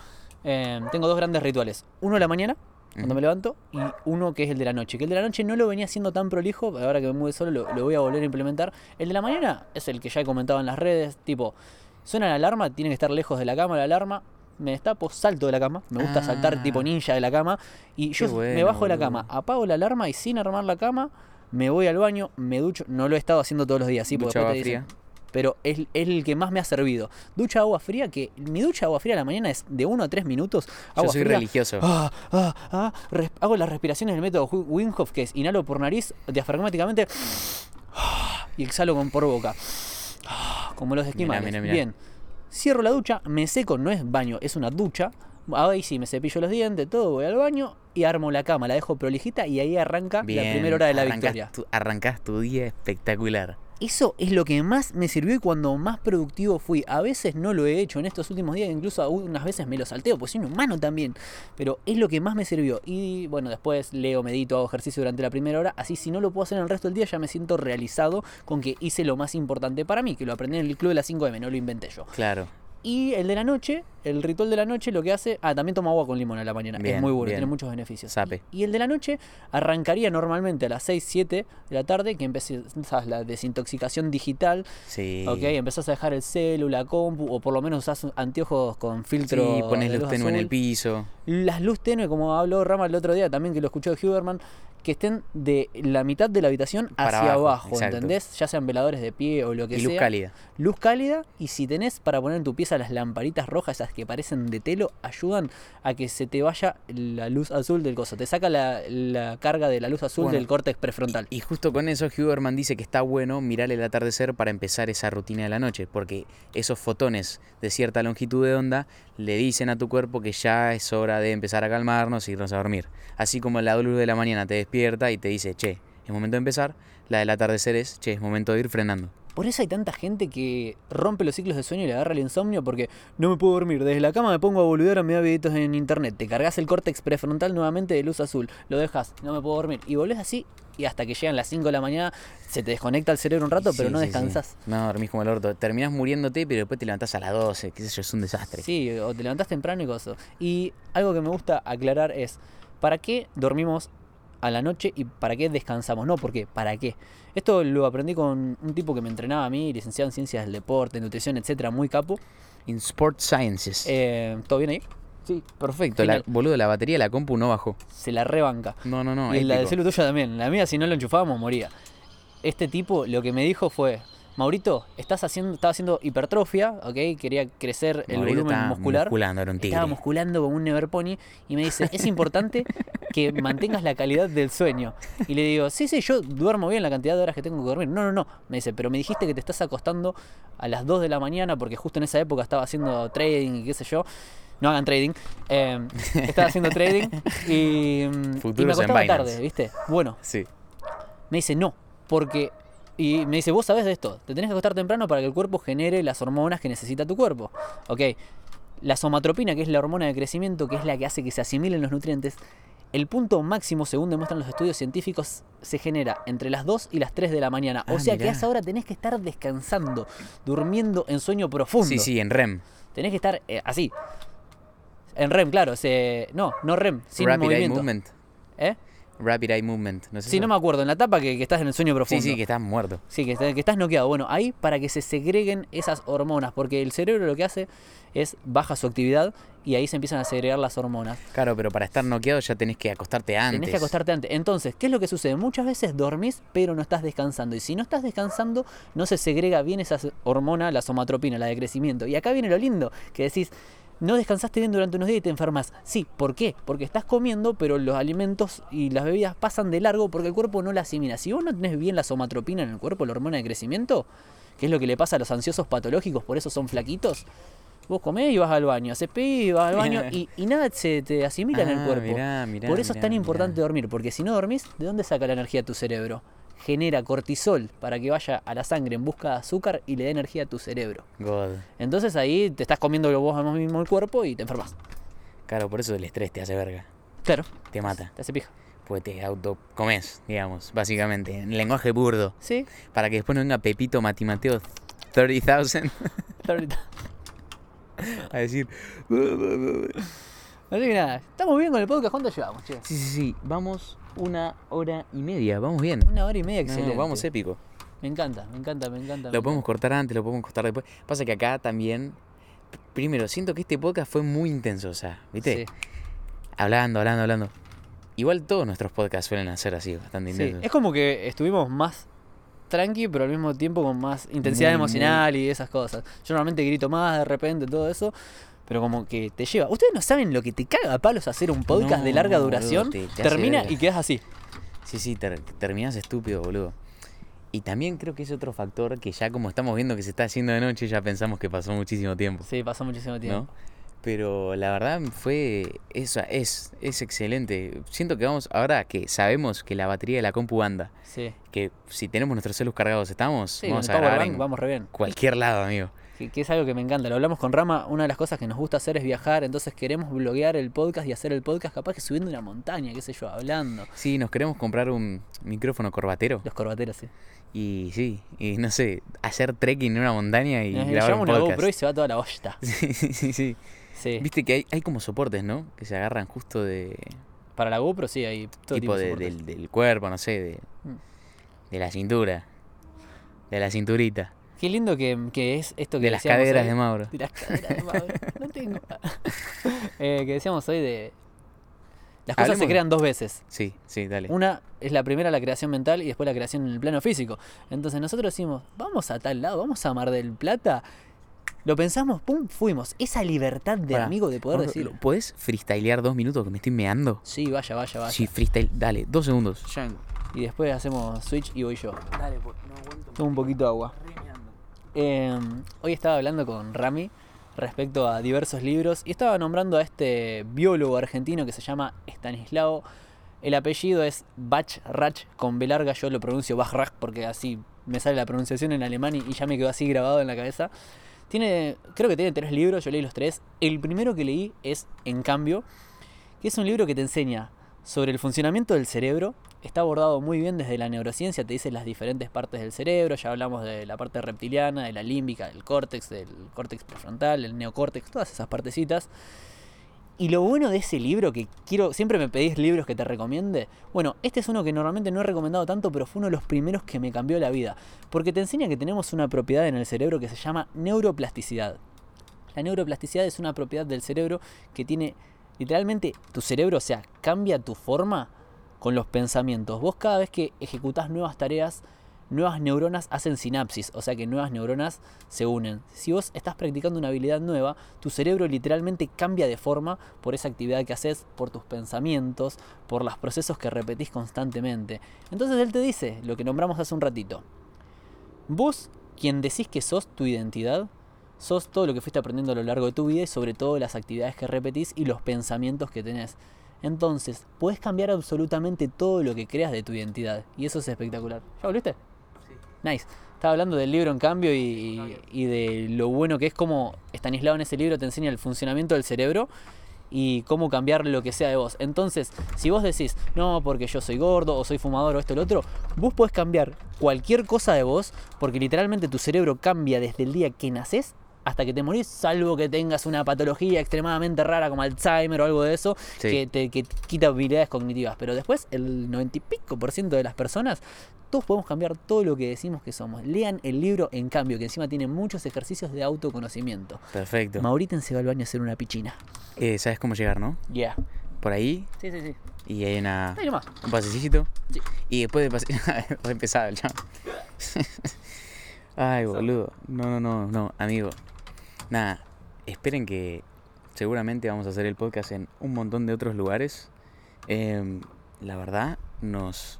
S4: Eh, tengo dos grandes rituales. Uno a la mañana, cuando me levanto, y uno que es el de la noche. Que el de la noche no lo venía haciendo tan prolijo, ahora que me mude solo lo, lo voy a volver a implementar. El de la mañana es el que ya he comentado en las redes, tipo, suena la alarma, tiene que estar lejos de la cama la alarma. Me destapo, salto de la cama. Me gusta saltar
S5: Ah.
S4: tipo ninja de la cama. Y yo me bajo de la cama, apago la alarma y sin armar la cama, me voy al baño, me ducho. No lo he estado haciendo todos los días, sí, porque después
S5: agua
S4: te dicen,
S5: fría.
S4: pero es, es el que más me ha servido. Ducha agua fría, que mi ducha agua fría a la mañana es de 1 a 3 minutos.
S5: Yo
S4: Agua
S5: soy
S4: fría,
S5: religioso.
S4: ah, ah, ah, res- hago las respiraciones del método Wi- Wim Hof, que es inhalo por nariz, diafragmáticamente, ah, y exhalo con por boca. Como los esquimales.
S5: mirá, mirá.
S4: Bien. Cierro la ducha, me seco, no es baño, es una ducha. Ahí sí, me cepillo los dientes, todo, voy al baño y armo la cama, la dejo prolijita y ahí arranca la primera hora de la
S5: arrancás
S4: victoria.
S5: tu- arrancás tu día espectacular.
S4: Eso es lo que más me sirvió y cuando más productivo fui. A veces no lo he hecho en estos últimos días, incluso unas veces me lo salteo, pues soy un humano también. Pero es lo que más me sirvió. Y bueno, después leo, medito, hago ejercicio durante la primera hora. Así si no lo puedo hacer en el resto del día, ya me siento realizado con que hice lo más importante para mí, que lo aprendí en el club de las 5M, no lo inventé yo.
S5: Claro.
S4: Y el de la noche, el ritual de la noche, lo que hace. Ah, también tomo agua con limón a la mañana. es muy bueno,
S5: bien.
S4: tiene muchos beneficios.
S5: Sape.
S4: Y, y el de la noche arrancaría normalmente a las 6, 7 de la tarde, que empezás la desintoxicación digital.
S5: Sí.
S4: Ok, empezás a dejar el celu, la compu, o por lo menos usás anteojos con filtro.
S5: Sí, pones
S4: de
S5: luz tenue en el piso.
S4: Las luz tenue, como habló Rama el otro día también, que lo escuchó de Huberman, que estén de la mitad de la habitación
S5: Para
S4: hacia
S5: abajo,
S4: abajo. ¿entendés? Ya sean veladores de pie o lo que
S5: Y
S4: sea.
S5: luz cálida.
S4: Luz cálida y si tenés para poner en tu pieza las lamparitas rojas, esas que parecen de telo, ayudan a que se te vaya la luz azul del coso. Te saca la, la carga de la luz azul
S5: Bueno,
S4: del córtex prefrontal.
S5: Y justo con eso Huberman dice que está bueno mirar el atardecer para empezar esa rutina de la noche, porque esos fotones de cierta longitud de onda le dicen a tu cuerpo que ya es hora de empezar a calmarnos y irnos a dormir. Así como la luz de la mañana te despierta y te dice, che, es momento de empezar, la del atardecer es, che, es momento de ir frenando.
S4: Por eso hay tanta gente que rompe los ciclos de sueño y le agarra el insomnio porque no me puedo dormir. Desde la cama me pongo a boludear a mirar videitos en internet. Te cargas el córtex prefrontal nuevamente de luz azul. Lo dejas, no me puedo dormir. Y volvés así y hasta que llegan las 5 de la mañana se te desconecta el cerebro un rato, pero no
S5: sí, sí.
S4: descansás.
S5: No, dormís como el orto. Terminás muriéndote, pero después te levantás a las 12, qué sé yo, es un desastre.
S4: Sí, o te levantás temprano y cosas. Y algo que me gusta aclarar es, ¿para qué dormimos a la noche y para qué descansamos? No, ¿por qué? ¿Para qué? Esto lo aprendí con un tipo que me entrenaba a mí, licenciado en ciencias del deporte, nutrición, etcétera, muy capo.
S5: In Sport Sciences.
S4: Eh, ¿Todo bien ahí?
S5: sí, perfecto. La, boludo, la batería de la compu no bajó.
S4: Se la rebanca.
S5: No, no, no.
S4: y la del celu tuyo también. La mía, si no lo enchufábamos, moría. Este tipo lo que me dijo fue: Maurito, estás haciendo, estaba haciendo hipertrofia, ¿ok? Quería crecer el
S5: Maurito
S4: volumen
S5: estaba
S4: muscular.
S5: musculando, era un tigre.
S4: Estaba musculando como un never pony y me dice, es importante que mantengas la calidad del sueño. Y le digo, sí, sí, yo duermo bien la cantidad de horas que tengo que dormir. No, no, no. Me dice, pero me dijiste que te estás acostando a las 2 de la mañana porque justo en esa época estaba haciendo trading y qué sé yo. No hagan trading. Eh, estaba haciendo trading y, mm, y me acostaba tarde, ¿viste? Bueno,
S5: Sí.
S4: me dice, no, porque... Y me dice, vos sabés de esto, te tenés que acostar temprano para que el cuerpo genere las hormonas que necesita tu cuerpo. Ok, la somatropina, que es la hormona de crecimiento, que es la que hace que se asimilen los nutrientes, el punto máximo, según demuestran los estudios científicos, se genera entre las 2 y las 3 de la mañana. o
S5: Ah,
S4: sea que a esa hora tenés que estar descansando, durmiendo en sueño profundo.
S5: Sí, sí, en REM.
S4: Tenés que estar eh, así. En REM, claro. Se... No, no REM, sin
S5: Rapid Eye
S4: movimiento.
S5: Movement.
S4: ¿Eh?
S5: Rapid Eye Movement. No
S4: Sí, no me acuerdo, en la etapa que, que estás en el sueño
S5: Sí,
S4: profundo.
S5: sí, que estás muerto.
S4: Sí, que, que estás noqueado. Bueno, ahí para que se segreguen esas hormonas, porque el cerebro lo que hace es baja su actividad y ahí se empiezan a segregar las hormonas.
S5: Claro, pero para estar noqueado ya tenés que acostarte antes.
S4: Tenés que acostarte antes. Entonces, ¿qué es lo que sucede? Muchas veces dormís, pero no estás descansando. Y si no estás descansando, no se segrega bien esa hormona, la somatropina, la de crecimiento. Y acá viene lo lindo, que decís, no descansaste bien durante unos días y te enfermas. Sí, ¿por qué? Porque estás comiendo, pero los alimentos y las bebidas pasan de largo porque el cuerpo no la asimila. Si vos no tenés bien la somatropina en el cuerpo, la hormona de crecimiento, que es lo que le pasa a los ansiosos patológicos, por eso son flaquitos. Vos comés y vas al baño, haces pipí y vas al baño y, y nada se te asimila en el
S5: Ah,
S4: cuerpo.
S5: mirá, mirá,
S4: Por eso es tan importante dormir, porque si no dormís, ¿de dónde saca la energía tu cerebro? Genera cortisol para que vaya a la sangre en busca de azúcar y le dé energía a tu cerebro.
S5: God.
S4: Entonces ahí te estás comiendo vos mismo el cuerpo y te enfermas.
S5: Claro, por eso el estrés te hace verga.
S4: Claro,
S5: Te mata.
S4: te hace pija.
S5: Pues te autocomes, digamos, básicamente. En lenguaje burdo.
S4: Sí,
S5: Para que después no venga Pepito Matimateo 30,000
S4: ahorita.
S5: a decir.
S4: Así que nada, estamos bien con el podcast. ¿Cuánto llevamos, che?
S5: Sí, sí, sí. Vamos una hora y media. Vamos bien.
S4: Una hora y media,
S5: No,
S4: excelente.
S5: vamos épico.
S4: Me encanta, me encanta, me encanta. me
S5: Lo podemos
S4: encanta.
S5: cortar antes, lo podemos cortar después. Pasa que acá también. Primero, siento que este podcast fue muy intenso, o sea, ¿viste?
S4: Sí,
S5: Hablando, hablando, hablando. Igual todos nuestros podcasts suelen hacer así, bastante
S4: sí.
S5: intensos.
S4: Es como que estuvimos más tranqui, pero al mismo tiempo con más intensidad
S5: Muy,
S4: emocional y esas cosas. Yo normalmente grito más de repente, todo eso. Pero como que te lleva. Ustedes no saben lo que te caga a palos hacer un podcast de larga
S5: boludo,
S4: duración.
S5: te- te hace
S4: termina y quedas así.
S5: Sí, sí, ter- terminás estúpido, boludo. Y también creo que es otro factor que ya como estamos viendo que se está haciendo de noche, ya pensamos que pasó muchísimo tiempo,
S4: Sí, pasó muchísimo tiempo.
S5: ¿no? Pero la verdad fue, eso es, es excelente. Siento que vamos, ahora que sabemos que la batería de la compu anda,
S4: Sí.
S5: que si tenemos nuestros celus cargados estamos,
S4: Sí,
S5: vamos a grabar
S4: bank
S5: en
S4: vamos re bien.
S5: cualquier lado, amigo.
S4: Que, que es algo que me encanta. Lo hablamos con Rama. Una de las cosas que nos gusta hacer es viajar. Entonces queremos bloguear el podcast y hacer el podcast capaz que subiendo una montaña, qué sé yo, hablando.
S5: Sí, nos queremos comprar un micrófono corbatero
S4: Los corbateros, sí.
S5: y sí, y no sé, hacer trekking en una montaña y
S4: Nos
S5: grabar
S4: llevamos
S5: un
S4: una
S5: podcast.
S4: GoPro y se va toda la bosta.
S5: Sí, sí, sí. Viste que hay, hay como soportes, ¿no? Que se agarran justo de
S4: Para la GoPro sí hay todo tipo,
S5: tipo de-
S4: soportes.
S5: del, del cuerpo, no sé, de,
S4: Mm.
S5: de la cintura, de la cinturita,
S4: Qué lindo que, que es esto que
S5: de las
S4: decíamos
S5: caderas
S4: hoy.
S5: de Mauro.
S4: De las caderas de Mauro. No tengo. Eh, que decíamos hoy de. Las cosas
S5: Hablemos
S4: se
S5: de-
S4: crean dos veces.
S5: Sí, sí, dale.
S4: Una es la primera, la creación mental, y después la creación en el plano físico. Entonces nosotros decimos, vamos a tal lado, vamos a Mar del Plata. Lo pensamos, pum, fuimos. Esa libertad de
S5: Pará,
S4: amigo de poder decir.
S5: ¿Podés freestylear dos minutos que me estoy meando?
S4: Sí, vaya, vaya, vaya.
S5: Sí, freestyle, dale, dos segundos.
S4: Y después hacemos switch y voy yo.
S5: Dale, po- no aguanto.
S4: Tomo un poquito de agua. Eh, hoy estaba hablando con Rami respecto a diversos libros y estaba nombrando a este biólogo argentino que se llama Stanislao. El apellido es Bachrach con B larga, yo lo pronuncio Bachrach porque así me sale la pronunciación en alemán y y ya me quedó así grabado en la cabeza. Tiene, creo que tiene tres libros, yo leí los tres. El primero que leí es En cambio, que es un libro que te enseña sobre el funcionamiento del cerebro. Está abordado muy bien desde la neurociencia, te dice las diferentes partes del cerebro. Ya hablamos de la parte reptiliana, de la límbica, del córtex, del córtex prefrontal, el neocórtex, todas esas partecitas. Y lo bueno de ese libro, que quiero, siempre me pedís libros que te recomiende. Bueno, este es uno que normalmente no he recomendado tanto, pero fue uno de los primeros que me cambió la vida. Porque te enseña que tenemos una propiedad en el cerebro que se llama neuroplasticidad. La neuroplasticidad es una propiedad del cerebro que tiene literalmente tu cerebro, o sea, cambia tu forma con los pensamientos. Vos cada vez que ejecutás nuevas tareas, nuevas neuronas hacen sinapsis, o sea que nuevas neuronas se unen. Si vos estás practicando una habilidad nueva, tu cerebro literalmente cambia de forma por esa actividad que haces, por tus pensamientos, por los procesos que repetís constantemente. Entonces él te dice lo que nombramos hace un ratito. Vos, quien decís que sos tu identidad, sos todo lo que fuiste aprendiendo a lo largo de tu vida y sobre todo las actividades que repetís y los pensamientos que tenés. Entonces, puedes cambiar absolutamente todo lo que creas de tu identidad. Y eso es espectacular. ¿Ya volviste? Sí. Nice. Estaba hablando del libro en cambio y, y de lo bueno que es como Stanislao en ese libro te enseña el funcionamiento del cerebro y cómo cambiar lo que sea de vos. Entonces, si vos decís, no, porque yo soy gordo o soy fumador o esto o lo otro, vos podés cambiar cualquier cosa de vos porque literalmente tu cerebro cambia desde el día que naces hasta que te morís, salvo que tengas una patología extremadamente rara como Alzheimer o algo de eso,
S5: Sí.
S4: que te que quita habilidades cognitivas. Pero después, el 90 y pico por ciento de las personas, todos podemos cambiar todo lo que decimos que somos. Lean el libro En Cambio, que encima tiene muchos ejercicios de autoconocimiento.
S5: Perfecto.
S4: Mauriten se va al baño a hacer una pichina.
S5: Eh, ¿Sabes cómo llegar, no?
S4: Yeah.
S5: Por ahí
S4: Sí, sí, sí.
S5: y hay una,
S4: Ahí nomás.
S5: un pasecito.
S4: Sí.
S5: Y después de pase... Re empezado el chavo. Ay, boludo. No, no, no, no, amigo. Nada, esperen que seguramente vamos a hacer el podcast en un montón de otros lugares. Em, la verdad, nos,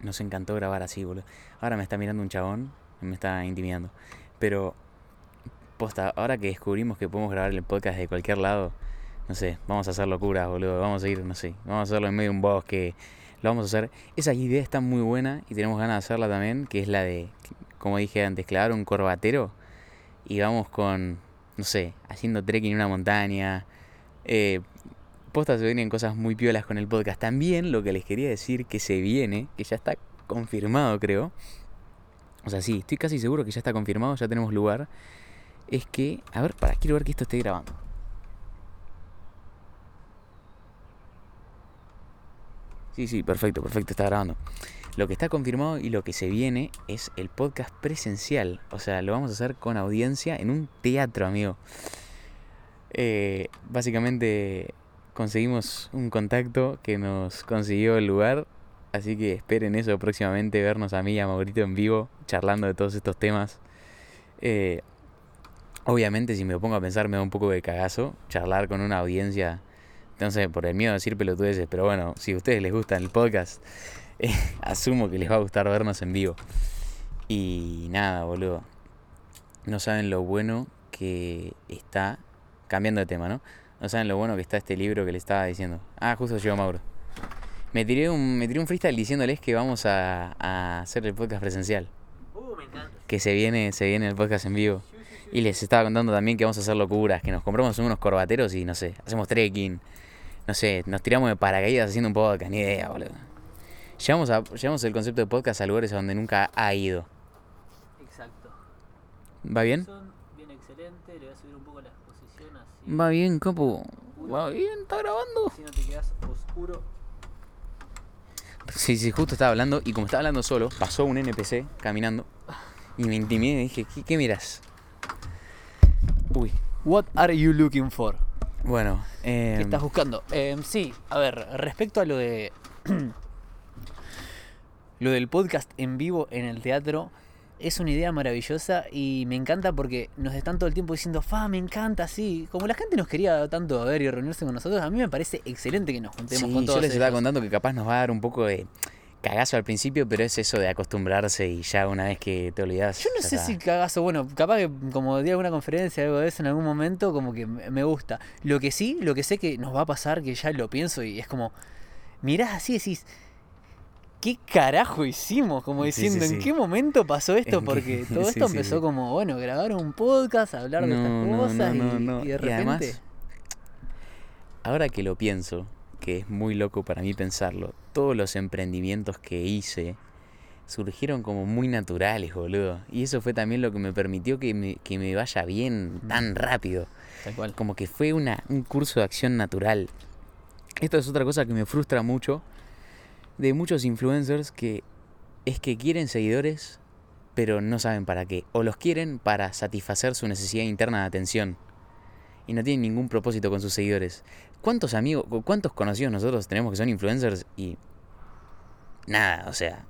S5: nos encantó grabar así, boludo. Ahora me está mirando un chabón, me está intimidando. Pero, posta, ahora que descubrimos que podemos grabar el podcast de cualquier lado, no sé, vamos a hacer locuras, boludo. Vamos a ir, no sé, vamos a hacerlo en medio de un bosque. Lo vamos a hacer. Esa idea está muy buena y tenemos ganas de hacerla también, que es la de, como dije antes, clavar un corbatero y vamos con, no sé, haciendo trekking en una montaña. Eh, posta se vienen cosas muy piolas con el podcast. También lo que les quería decir que se viene, que ya está confirmado creo. O sea, sí, estoy casi seguro que ya está confirmado, ya tenemos lugar. Es que, a ver, para, quiero ver que esto esté grabando. Sí, sí, perfecto, perfecto, está grabando. Lo que está confirmado y lo que se viene es el podcast presencial. O sea, lo vamos a hacer con audiencia en un teatro, amigo. Eh, básicamente conseguimos un contacto que nos consiguió el lugar. Así que esperen eso próximamente, vernos a mí y a Maurito en vivo, charlando de todos estos temas. Eh, obviamente, si me pongo a pensar, me da un poco de cagazo charlar con una audiencia. Sé, por el miedo a decir pelotudeces, pero bueno, si a ustedes les gusta el podcast, eh, asumo que les va a gustar vernos en vivo. Y nada, boludo. No saben lo bueno que está. Cambiando de tema, ¿no? No saben lo bueno que está este libro que le estaba diciendo. Ah, justo llegó Mauro. Me tiré un, me tiré un freestyle diciéndoles que vamos a, a hacer el podcast presencial.
S4: Uh, me encanta.
S5: Que se viene, se viene el podcast en vivo. Y les estaba contando también que vamos a hacer locuras, que nos compramos unos corbateros y no sé, hacemos trekking. No sé, nos tiramos de paracaídas haciendo un podcast, ni idea, boludo. Llevamos, a, llevamos el concepto de podcast a lugares a donde nunca ha ido.
S4: Exacto.
S5: ¿Va bien?
S4: Son bien excelente, le voy a subir un poco la exposición así.
S5: Va bien, capo. Va bien, está grabando.
S4: Si no te quedas oscuro.
S5: Sí, sí, justo estaba hablando y como estaba hablando solo, pasó un NPC caminando y me intimidé y dije, ¿qué, qué miras? Uy,
S4: What are you looking for?
S5: bueno, eh,
S4: ¿Qué estás buscando? Eh, sí, a ver, respecto a lo de. lo del podcast en vivo en el teatro, es una idea maravillosa y me encanta porque nos están todo el tiempo diciendo, fa, me encanta, sí. Como la gente nos quería tanto ver y reunirse con nosotros, a mí me parece excelente que nos juntemos
S5: sí,
S4: con todos
S5: yo les estaba contando que capaz nos va a dar un poco de cagazo al principio, pero es eso de acostumbrarse y ya una vez que te olvidas.
S4: Yo no sé
S5: está.
S4: si cagazo, bueno, capaz que como di alguna conferencia o algo de eso en algún momento, como que me me gusta. Lo que sí, lo que sé que nos va a pasar, que ya lo pienso y es como, mirás así y decís, ¿qué carajo hicimos? Como
S5: sí,
S4: diciendo,
S5: sí.
S4: ¿en qué momento pasó esto?
S5: ¿En qué-
S4: Porque todo esto empezó como, bueno, grabar un podcast, hablar de
S5: No,
S4: estas cosas
S5: no,
S4: y,
S5: no,
S4: y de
S5: Y
S4: repente...
S5: además, Ahora que lo pienso, que es muy loco para mí pensarlo, todos los emprendimientos que hice surgieron como muy naturales, boludo. Y eso fue también lo que me permitió que me, que me vaya bien tan rápido.
S4: Tal cual.
S5: Como que fue una, un curso de acción natural. Esto es otra cosa que me frustra mucho de muchos influencers que es que quieren seguidores, pero no saben para qué. O los quieren para satisfacer su necesidad interna de atención. Y no tienen ningún propósito con sus seguidores. ¿Cuántos amigos, cuántos conocidos nosotros tenemos que son influencers y nada, o sea,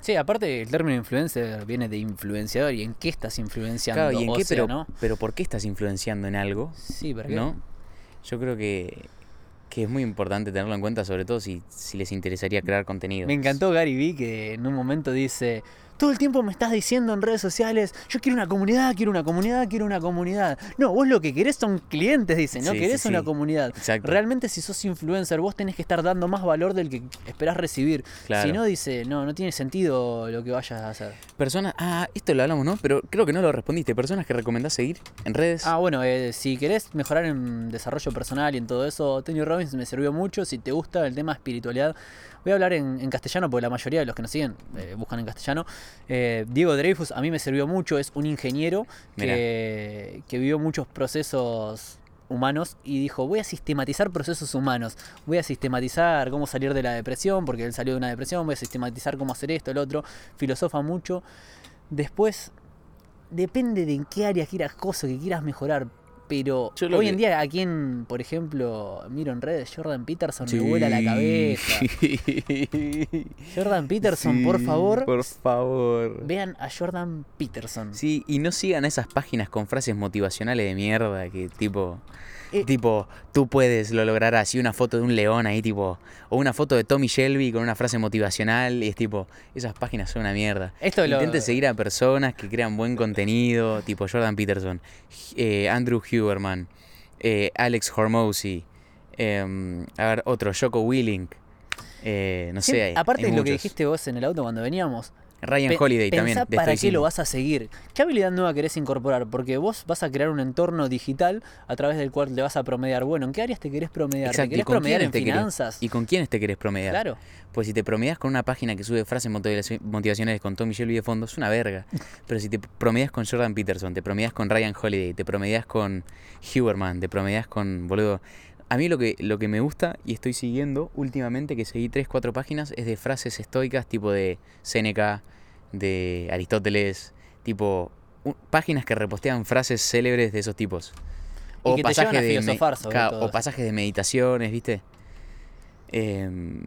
S4: Sí, aparte el término influencer viene de influenciador. ¿Y en qué estás influenciando?
S5: claro, ¿y en
S4: O
S5: qué?
S4: sea,
S5: pero,
S4: ¿no?
S5: pero ¿por qué estás influenciando en algo?
S4: Sí, ¿para qué?
S5: ¿No? Yo creo que, que es muy importante tenerlo en cuenta, sobre todo si, si les interesaría crear contenido.
S4: Me encantó Gary Vee que en un momento dice, todo el tiempo me estás diciendo en redes sociales, yo quiero una comunidad, quiero una comunidad, quiero una comunidad. No, vos lo que querés son clientes, dice, no
S5: Sí,
S4: querés
S5: sí,
S4: una
S5: sí.
S4: comunidad.
S5: Exacto.
S4: Realmente si sos influencer, vos tenés que estar dando más valor del que esperás recibir.
S5: Claro.
S4: Si no, dice, no, no tiene sentido lo que vayas a hacer.
S5: Personas, ah, esto lo hablamos, ¿no? Pero creo que no lo respondiste. Personas que recomendás seguir en redes.
S4: Ah, bueno, eh, si querés mejorar en desarrollo personal y en todo eso, Tony Robbins me sirvió mucho. Si te gusta el tema espiritualidad, voy a hablar en, en castellano porque la mayoría de los que nos siguen eh, buscan en castellano. Eh, Diego Dreyfus a mí me sirvió mucho, es un ingeniero que, que vivió muchos procesos humanos y dijo, voy a sistematizar procesos humanos, voy a sistematizar cómo salir de la depresión, porque él salió de una depresión, voy a sistematizar cómo hacer esto, el otro, filosofa mucho. Después, depende de en qué área quieras cosas que quieras mejorar, pero
S5: Yo
S4: hoy
S5: que-
S4: en día a quien, por ejemplo, miro en redes, Jordan Peterson me vuela la cabeza. Jordan Peterson, por
S5: Sí,
S4: favor,
S5: Por favor.
S4: vean a Jordan Peterson.
S5: Sí, y no sigan esas páginas con frases motivacionales de mierda que tipo...
S4: Eh.
S5: Tipo, tú puedes, lo lograrás. Y una foto de un león ahí, tipo. O una foto de Tommy Shelby con una frase motivacional. Y es tipo, esas páginas son una mierda.
S4: Esto lo-
S5: Intenten seguir a personas que crean buen contenido, tipo Jordan Peterson, eh, Andrew Huberman, eh, Alex Hormozy, em, a ver, otro, Joko Willink. no sé, hay-
S4: aparte
S5: hay
S4: de lo que dijiste vos en el auto cuando veníamos,
S5: Ryan
S4: Pe-
S5: Holiday también. de
S4: para qué lo vas a seguir. ¿Qué habilidad nueva querés incorporar? Porque vos vas a crear un entorno digital a través del cual te vas a promediar. Bueno, ¿en qué áreas te querés promediar?
S5: Exacto,
S4: ¿Te
S5: ¿y
S4: querés
S5: con
S4: promediar en
S5: querés-
S4: finanzas?
S5: ¿Y con quiénes te querés promediar?
S4: Claro.
S5: Pues si te promedias con una página que sube frases motivaci- motivacionales con Tommy Shelby de fondo, es una verga. Pero si te promedias con Jordan Peterson, te promedias con Ryan Holiday, te promedias con Huberman, te promedias con, boludo... A mí lo que, lo que me gusta y estoy siguiendo últimamente, que seguí 3, 4 páginas, es de frases estoicas tipo de Séneca, de Aristóteles, tipo... páginas que repostean frases célebres de esos tipos.
S4: Y que te filosofar sobre
S5: ca- o pasajes de meditaciones, ¿viste? Em,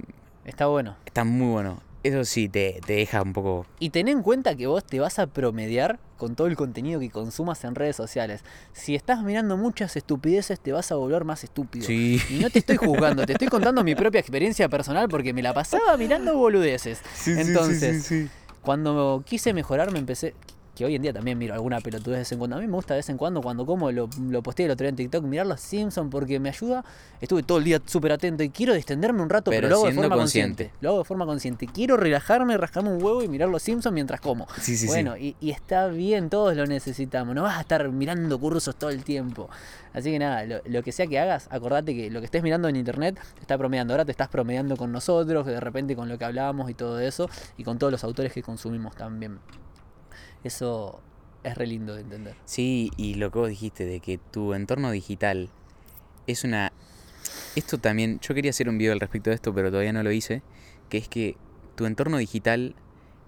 S4: Está bueno.
S5: Está muy bueno. Eso sí, te, te deja un poco.
S4: Y ten en cuenta que vos te vas a promediar con todo el contenido que consumas en redes sociales. Si estás mirando muchas estupideces, te vas a volver más estúpido.
S5: Sí.
S4: Y no te estoy juzgando, te estoy contando mi propia experiencia personal porque me la pasaba mirando boludeces. Entonces, cuando quise mejorar me empecé que hoy en día también miro alguna pelotudez de vez en cuando. A mí me gusta de vez en cuando, cuando como, lo, lo posteé el otro día en TikTok, mirar los Simpsons porque me ayuda. Estuve todo el día súper atento y quiero distenderme un rato, pero,
S5: Pero
S4: lo hago de forma
S5: consciente.
S4: consciente. Lo hago de forma consciente. Quiero relajarme, rascarme un huevo y mirar los Simpsons mientras como.
S5: Sí, sí,
S4: bueno, Y, y está bien, todos lo necesitamos. No vas a estar mirando cursos todo el tiempo. Así que nada, lo, lo que sea que hagas, acordate que lo que estés mirando en internet te está promediando. Ahora te estás promediando con nosotros, de repente con lo que hablábamos y todo eso, y con todos los autores que consumimos también. Eso es re lindo de entender.
S5: Sí, y lo que vos dijiste de que tu entorno digital es una. Esto también. Yo quería hacer un video al respecto de esto, pero todavía no lo hice. Que es que tu entorno digital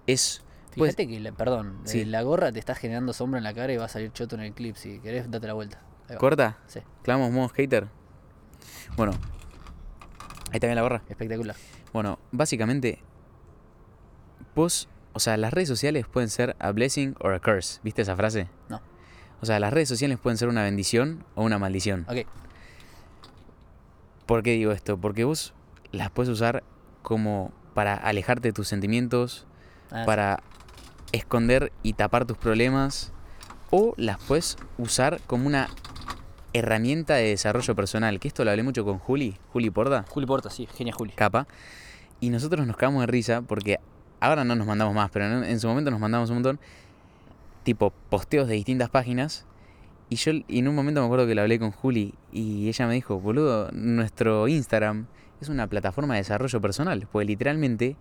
S5: es. pues,
S4: Fíjate que, la- perdón,
S5: Sí.
S4: eh, la gorra te está generando sombra en la cara y va a salir choto en el clip. Si querés, date la vuelta.
S5: ¿Corta?
S4: Sí,
S5: ¿Clavamos modo hater? Bueno. Ahí también la gorra.
S4: espectacular.
S5: Bueno, básicamente, vos, o sea, las redes sociales pueden ser a blessing or a curse. ¿Viste esa frase?
S4: No.
S5: O sea, las redes sociales pueden ser una bendición o una maldición.
S4: Ok,
S5: ¿Por qué digo esto? Porque vos las puedes usar como para alejarte de tus sentimientos,
S4: Ah,
S5: para esconder y tapar tus problemas, o las puedes usar como una herramienta de desarrollo personal. Que esto lo hablé mucho con Juli, Juli Porda.
S4: Juli Porta, sí, genia Juli.
S5: capa. Y nosotros nos cagamos de risa porque ahora no nos mandamos más, pero en, en su momento nos mandamos un montón. Tipo posteos de distintas páginas. Y yo y en un momento me acuerdo que lo hablé con Juli y ella me dijo, boludo, nuestro Instagram es una plataforma de desarrollo personal. Porque literalmente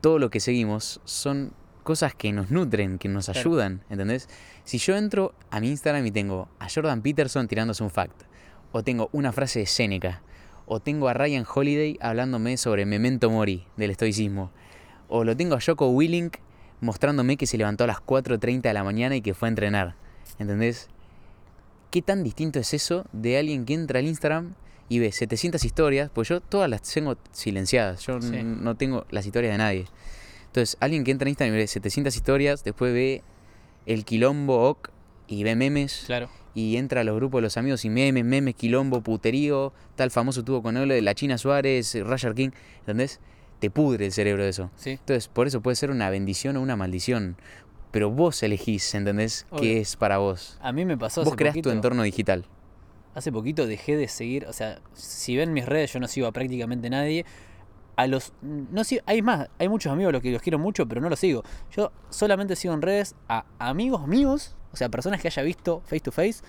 S5: todo lo que seguimos son cosas que nos nutren, que nos
S4: Claro.
S5: ayudan, ¿entendés? Si yo entro a mi Instagram y tengo a Jordan Peterson tirándose un fact, o tengo una frase de Séneca, o tengo a Ryan Holiday hablándome sobre Memento Mori del estoicismo, o lo tengo a Joko Willink mostrándome que se levantó a las 4.30 de la mañana y que fue a entrenar, ¿entendés? ¿Qué tan distinto es eso de alguien que entra al Instagram y ve 700 historias? Pues yo todas las tengo silenciadas, yo
S4: Sí.
S5: no tengo las historias de nadie. Entonces, alguien que entra en Instagram y ve 700 historias, después ve el quilombo ok y ve memes
S4: Claro.
S5: y entra a los grupos de los amigos y memes, memes, quilombo, puterío, tal famoso tuvo con él de la China Suárez, Roger King, ¿entendés? Te pudre el cerebro de eso.
S4: Sí.
S5: Entonces, por eso puede ser una bendición o una maldición. Pero vos elegís, ¿entendés?
S4: Obvio.
S5: ¿Qué es para vos?
S4: A mí me pasó
S5: Vos
S4: hace
S5: creás tu entorno digital.
S4: Hace poquito dejé de seguir, o sea, si ven mis redes, yo no sigo a prácticamente nadie. A los. No sigo, hay más, hay muchos amigos a los que los quiero mucho, pero no los sigo. Yo solamente sigo en redes a amigos míos, o sea, personas que haya visto face to face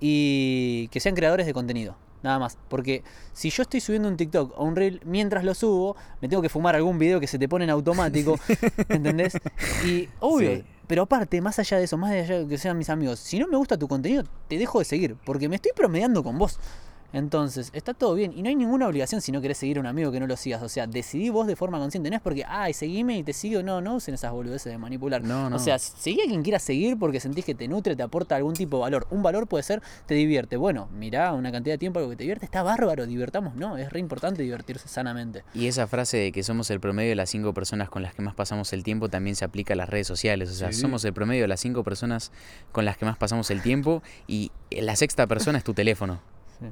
S4: y que sean creadores de contenido. Nada más. Porque si yo estoy subiendo un TikTok o un reel, mientras lo subo, me tengo que fumar algún video que se te pone en automático. ¿Entendés? Y obvio.
S5: Sí.
S4: Pero aparte, más allá de eso, más allá de que sean mis amigos, si no me gusta tu contenido, te dejo de seguir. Porque me estoy promediando con vos. Entonces, está todo bien. Y no hay ninguna obligación si no querés seguir a un amigo que no lo sigas. O sea, decidí vos de forma consciente. No es porque, ay, seguime y te sigo. No, no usen esas boludeces de manipular.
S5: No, no.
S4: O sea, seguí a quien quiera seguir porque sentís que te nutre, te aporta algún tipo de valor. Un valor puede ser, te divierte. Bueno, mirá una cantidad de tiempo algo que te divierte. Está bárbaro, divertamos. No, es re importante divertirse sanamente.
S5: Y esa frase de que somos el promedio de las cinco personas con las que más pasamos el tiempo también se aplica a las redes sociales. O sea,
S4: Sí.
S5: somos el promedio de las cinco personas con las que más pasamos el tiempo y la sexta persona es tu teléfono.
S4: Sí.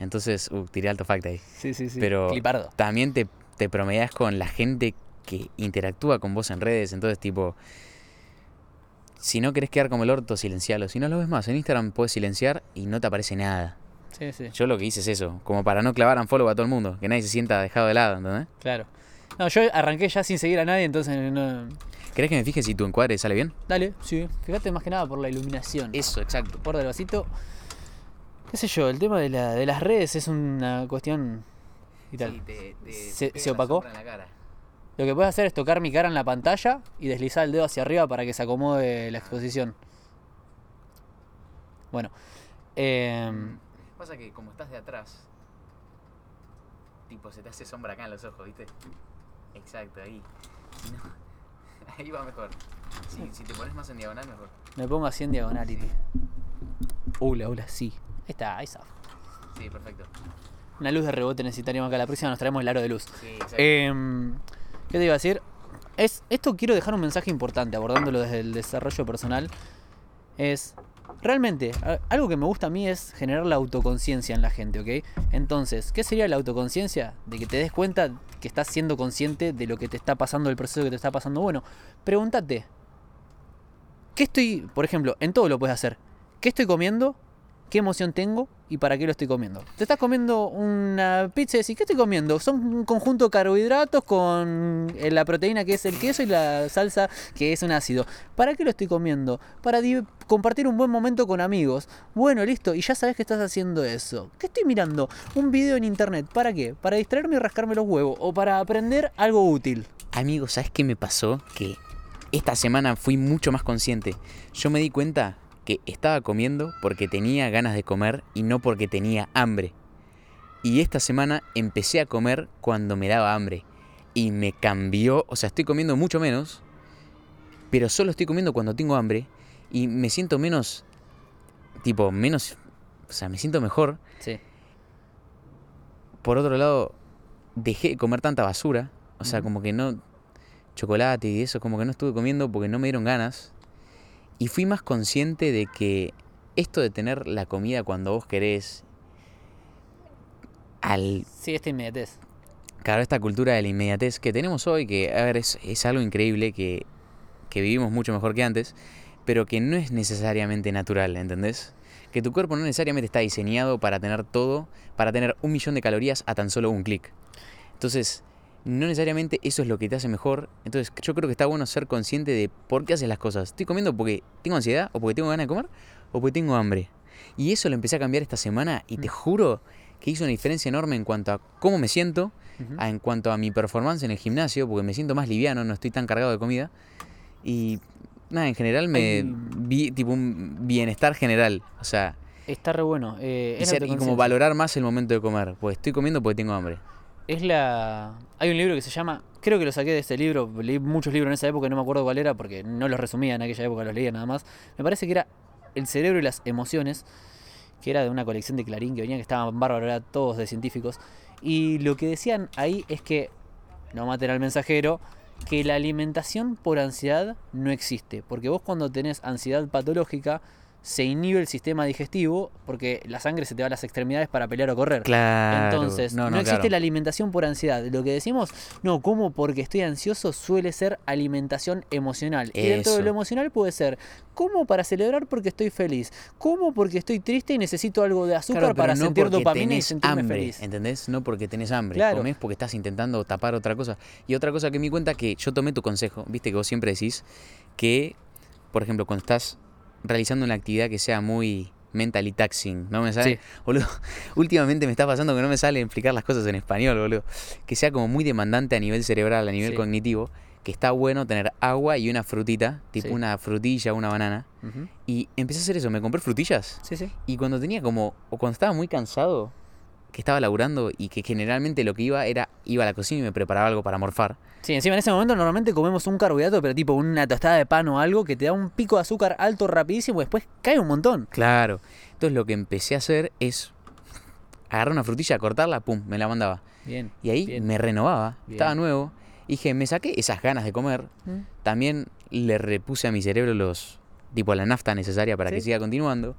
S5: Entonces, uh, tiré alto fact ahí.
S4: Sí, sí, sí.
S5: Pero
S4: Clipardo.
S5: también te, te promedias con la gente que interactúa con vos en redes. Entonces, tipo, si no querés quedar como el orto, silencialo. Si no lo ves más, en Instagram puedes silenciar y no te aparece nada.
S4: Sí, sí.
S5: Yo lo que hice es eso, como para no clavar un follow a todo el mundo, que nadie se sienta dejado de lado, ¿entendés?
S4: Claro. No, yo arranqué ya sin seguir a nadie, entonces no.
S5: ¿Querés que me fije si tu encuadre sale bien?
S4: Dale, sí. Fíjate más que nada por la iluminación.
S5: Eso, exacto.
S4: Por del vasito. Qué sé yo, el tema de, la, de las redes es una cuestión. y tal. Se- se opacó. Lo que puedes hacer es tocar mi cara en la pantalla y deslizar el dedo hacia arriba para que se acomode la exposición. Bueno. em,
S5: Pasa que como estás de atrás, tipo se te hace sombra acá en los ojos, ¿viste? Exacto, ahí. Si no, ahí va mejor. Si, si te pones más en diagonal, mejor.
S4: me pongo así en diagonal y. Hola, hola, sí. Ahí está, ahí está.
S5: Sí, perfecto.
S4: Una luz de rebote necesitaríamos acá. La próxima nos traemos el aro de luz.
S5: Sí, exacto.
S4: Em, ¿Qué te iba a decir? Es, esto quiero dejar un mensaje importante, abordándolo desde el desarrollo personal. Es, realmente, algo que me gusta a mí es generar la autoconciencia en la gente, ¿ok? Entonces, ¿qué sería la autoconciencia? De que te des cuenta que estás siendo consciente de lo que te está pasando, del proceso que te está pasando. Bueno, pregúntate, ¿qué estoy, por ejemplo, en todo lo puedes hacer? ¿Qué estoy comiendo? ¿Qué emoción tengo? ¿Y para qué lo estoy comiendo? Te estás comiendo una pizza y decís, ¿qué estoy comiendo? Son un conjunto de carbohidratos con eh, la proteína que es el queso y la salsa que es un ácido. ¿Para qué lo estoy comiendo? Para compartir un buen momento con amigos. Bueno, listo, y ya sabes que estás haciendo eso. ¿Qué estoy mirando? Un video en internet. ¿Para qué? ¿Para distraerme y rascarme los huevos? ¿O para aprender algo útil?
S5: Amigo, ¿sabes qué me pasó? Que esta semana fui mucho más consciente. Yo me di cuenta que estaba comiendo porque tenía ganas de comer y no porque tenía hambre. Y esta semana empecé a comer cuando me daba hambre. Y me cambió, o sea, estoy comiendo mucho menos, pero solo estoy comiendo cuando tengo hambre y me siento menos, tipo, menos, o sea, me siento mejor.
S4: Sí.
S5: Por otro lado, dejé de comer tanta basura. O sea, como que no. Chocolate y eso, como que no estuve comiendo porque no me dieron ganas. Y fui más consciente de que esto de tener la comida cuando vos querés. Al.
S4: Sí, esta inmediatez.
S5: Claro, esta cultura de la inmediatez que tenemos hoy, que, a ver, es, es algo increíble que, que vivimos mucho mejor que antes, pero que no es necesariamente natural, ¿entendés? Que tu cuerpo no necesariamente está diseñado para tener todo, para tener un millón de calorías a tan solo un clic. Entonces, no necesariamente eso es lo que te hace mejor. Entonces, yo creo que está bueno ser consciente de por qué haces las cosas. ¿Estoy comiendo porque tengo ansiedad o porque tengo ganas de comer o porque tengo hambre? Y eso lo empecé a cambiar esta semana y te juro que hizo una diferencia enorme en cuanto a cómo me siento, a- en cuanto a mi performance en el gimnasio, porque me siento más liviano, no estoy tan cargado de comida. Y nada, en general me vi tipo un bienestar general. O sea,
S4: Está re bueno. eh,
S5: y, ser- y como valorar más el momento de comer. Pues estoy comiendo porque tengo hambre.
S4: Es la. Hay un libro que se llama. Creo que lo saqué de este libro. Leí muchos libros en esa época no me acuerdo cuál era porque no los resumía en aquella época, los leía nada más. Me parece que era El cerebro y las emociones. Que era de una colección de Clarín que venía que estaban bárbaros, todos de científicos. Y lo que decían ahí es que. No maten al mensajero. Que la alimentación por ansiedad no existe. Porque vos cuando tenés ansiedad patológica. Se inhibe el sistema digestivo porque la sangre se te va a las extremidades para pelear o correr.
S5: Claro.
S4: Entonces, no,
S5: no, no,
S4: existe
S5: claro.
S4: la alimentación por ansiedad. Lo que decimos, no, como porque estoy ansioso suele ser alimentación emocional. Y dentro de
S5: Eso.
S4: lo emocional puede ser, como para celebrar porque estoy feliz, como porque estoy triste y necesito algo de azúcar
S5: Claro,
S4: para
S5: no
S4: sentir dopamina y sentirme
S5: hambre,
S4: feliz.
S5: ¿Entendés? No porque tenés hambre.
S4: Claro.
S5: Comés porque estás intentando tapar otra cosa. Y otra cosa que me di cuenta que yo tomé tu consejo. Viste que vos siempre decís que, por ejemplo, cuando estás realizando una actividad que sea muy mentally taxing. No me sale.
S4: Sí.
S5: Boludo, últimamente me está pasando que no me sale explicar las cosas en español, boludo. Que sea como muy demandante a nivel cerebral, a nivel
S4: Sí.
S5: cognitivo. Que está bueno tener agua y una frutita, tipo
S4: Sí.
S5: una frutilla, una banana. Y empecé a hacer eso, me compré frutillas.
S4: Sí, sí.
S5: Y cuando tenía como, o cuando estaba muy cansado, que estaba laburando y que generalmente lo que iba era, iba a la cocina y me preparaba algo para morfar.
S4: Sí, encima en ese momento normalmente comemos un carbohidrato, pero tipo una tostada de pan o algo que te da un pico de azúcar alto rapidísimo y después cae un montón.
S5: Claro. Entonces lo que empecé a hacer es agarrar una frutilla, cortarla, pum, me la mandaba.
S4: Bien.
S5: Y ahí
S4: Bien.
S5: me renovaba,
S4: Bien.
S5: estaba nuevo. Y dije, me saqué esas ganas de comer.
S4: Mm.
S5: También le repuse a mi cerebro los, tipo la nafta necesaria para que siga continuando.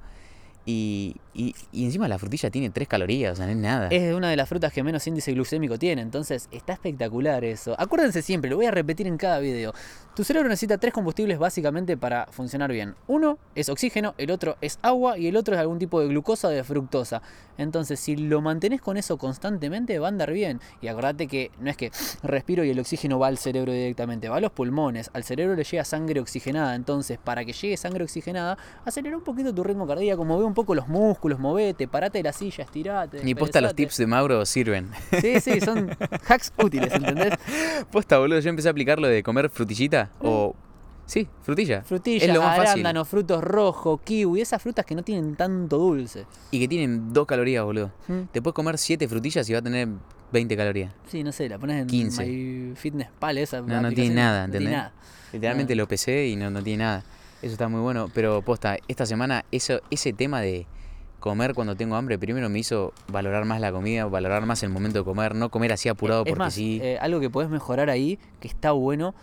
S5: Y, y, encima la frutilla tiene 3 calorías, o sea, no es nada.
S4: Es una de las frutas que menos índice glucémico tiene, entonces está espectacular eso. Acuérdense siempre, lo voy a repetir en cada video. Tu cerebro necesita tres combustibles básicamente para funcionar bien. Uno es oxígeno, el otro es agua y el otro es algún tipo de glucosa o de fructosa. Entonces, si lo mantenés con eso constantemente, va a andar bien. Y acordate que no es que respiro y el oxígeno va al cerebro directamente, va a los pulmones. Al cerebro le llega sangre oxigenada. Entonces, para que llegue sangre oxigenada, acelera un poquito tu ritmo cardíaco, mueve un poco los músculos, movete, parate de la silla, estirate.
S5: Ni posta los tips de Mauro sirven.
S4: Sí, sí, son hacks útiles, ¿entendés?
S5: Posta, boludo, yo empecé a aplicar lo de comer frutillita o... Sí, frutilla.
S4: Frutillas,
S5: es lo más fácil.
S4: frutos rojos, kiwi, esas frutas que no tienen tanto dulce.
S5: Y que tienen 2 calorías, boludo.
S4: Mm.
S5: Te puedes comer 7 frutillas y va a tener 20 calorías.
S4: Sí, no sé, la pones en
S5: 15.
S4: MyFitnessPal esa
S5: No, no tiene nada,
S4: no tiene
S5: ¿entendés?
S4: nada.
S5: Literalmente lo pesé y no, no tiene nada. Eso está muy bueno. Pero posta, esta semana eso, ese tema de comer cuando tengo hambre, primero me hizo valorar más la comida, valorar más el momento de comer, no comer así apurado
S4: es
S5: porque
S4: más,
S5: sí.
S4: eh, algo que podés mejorar ahí, que está bueno,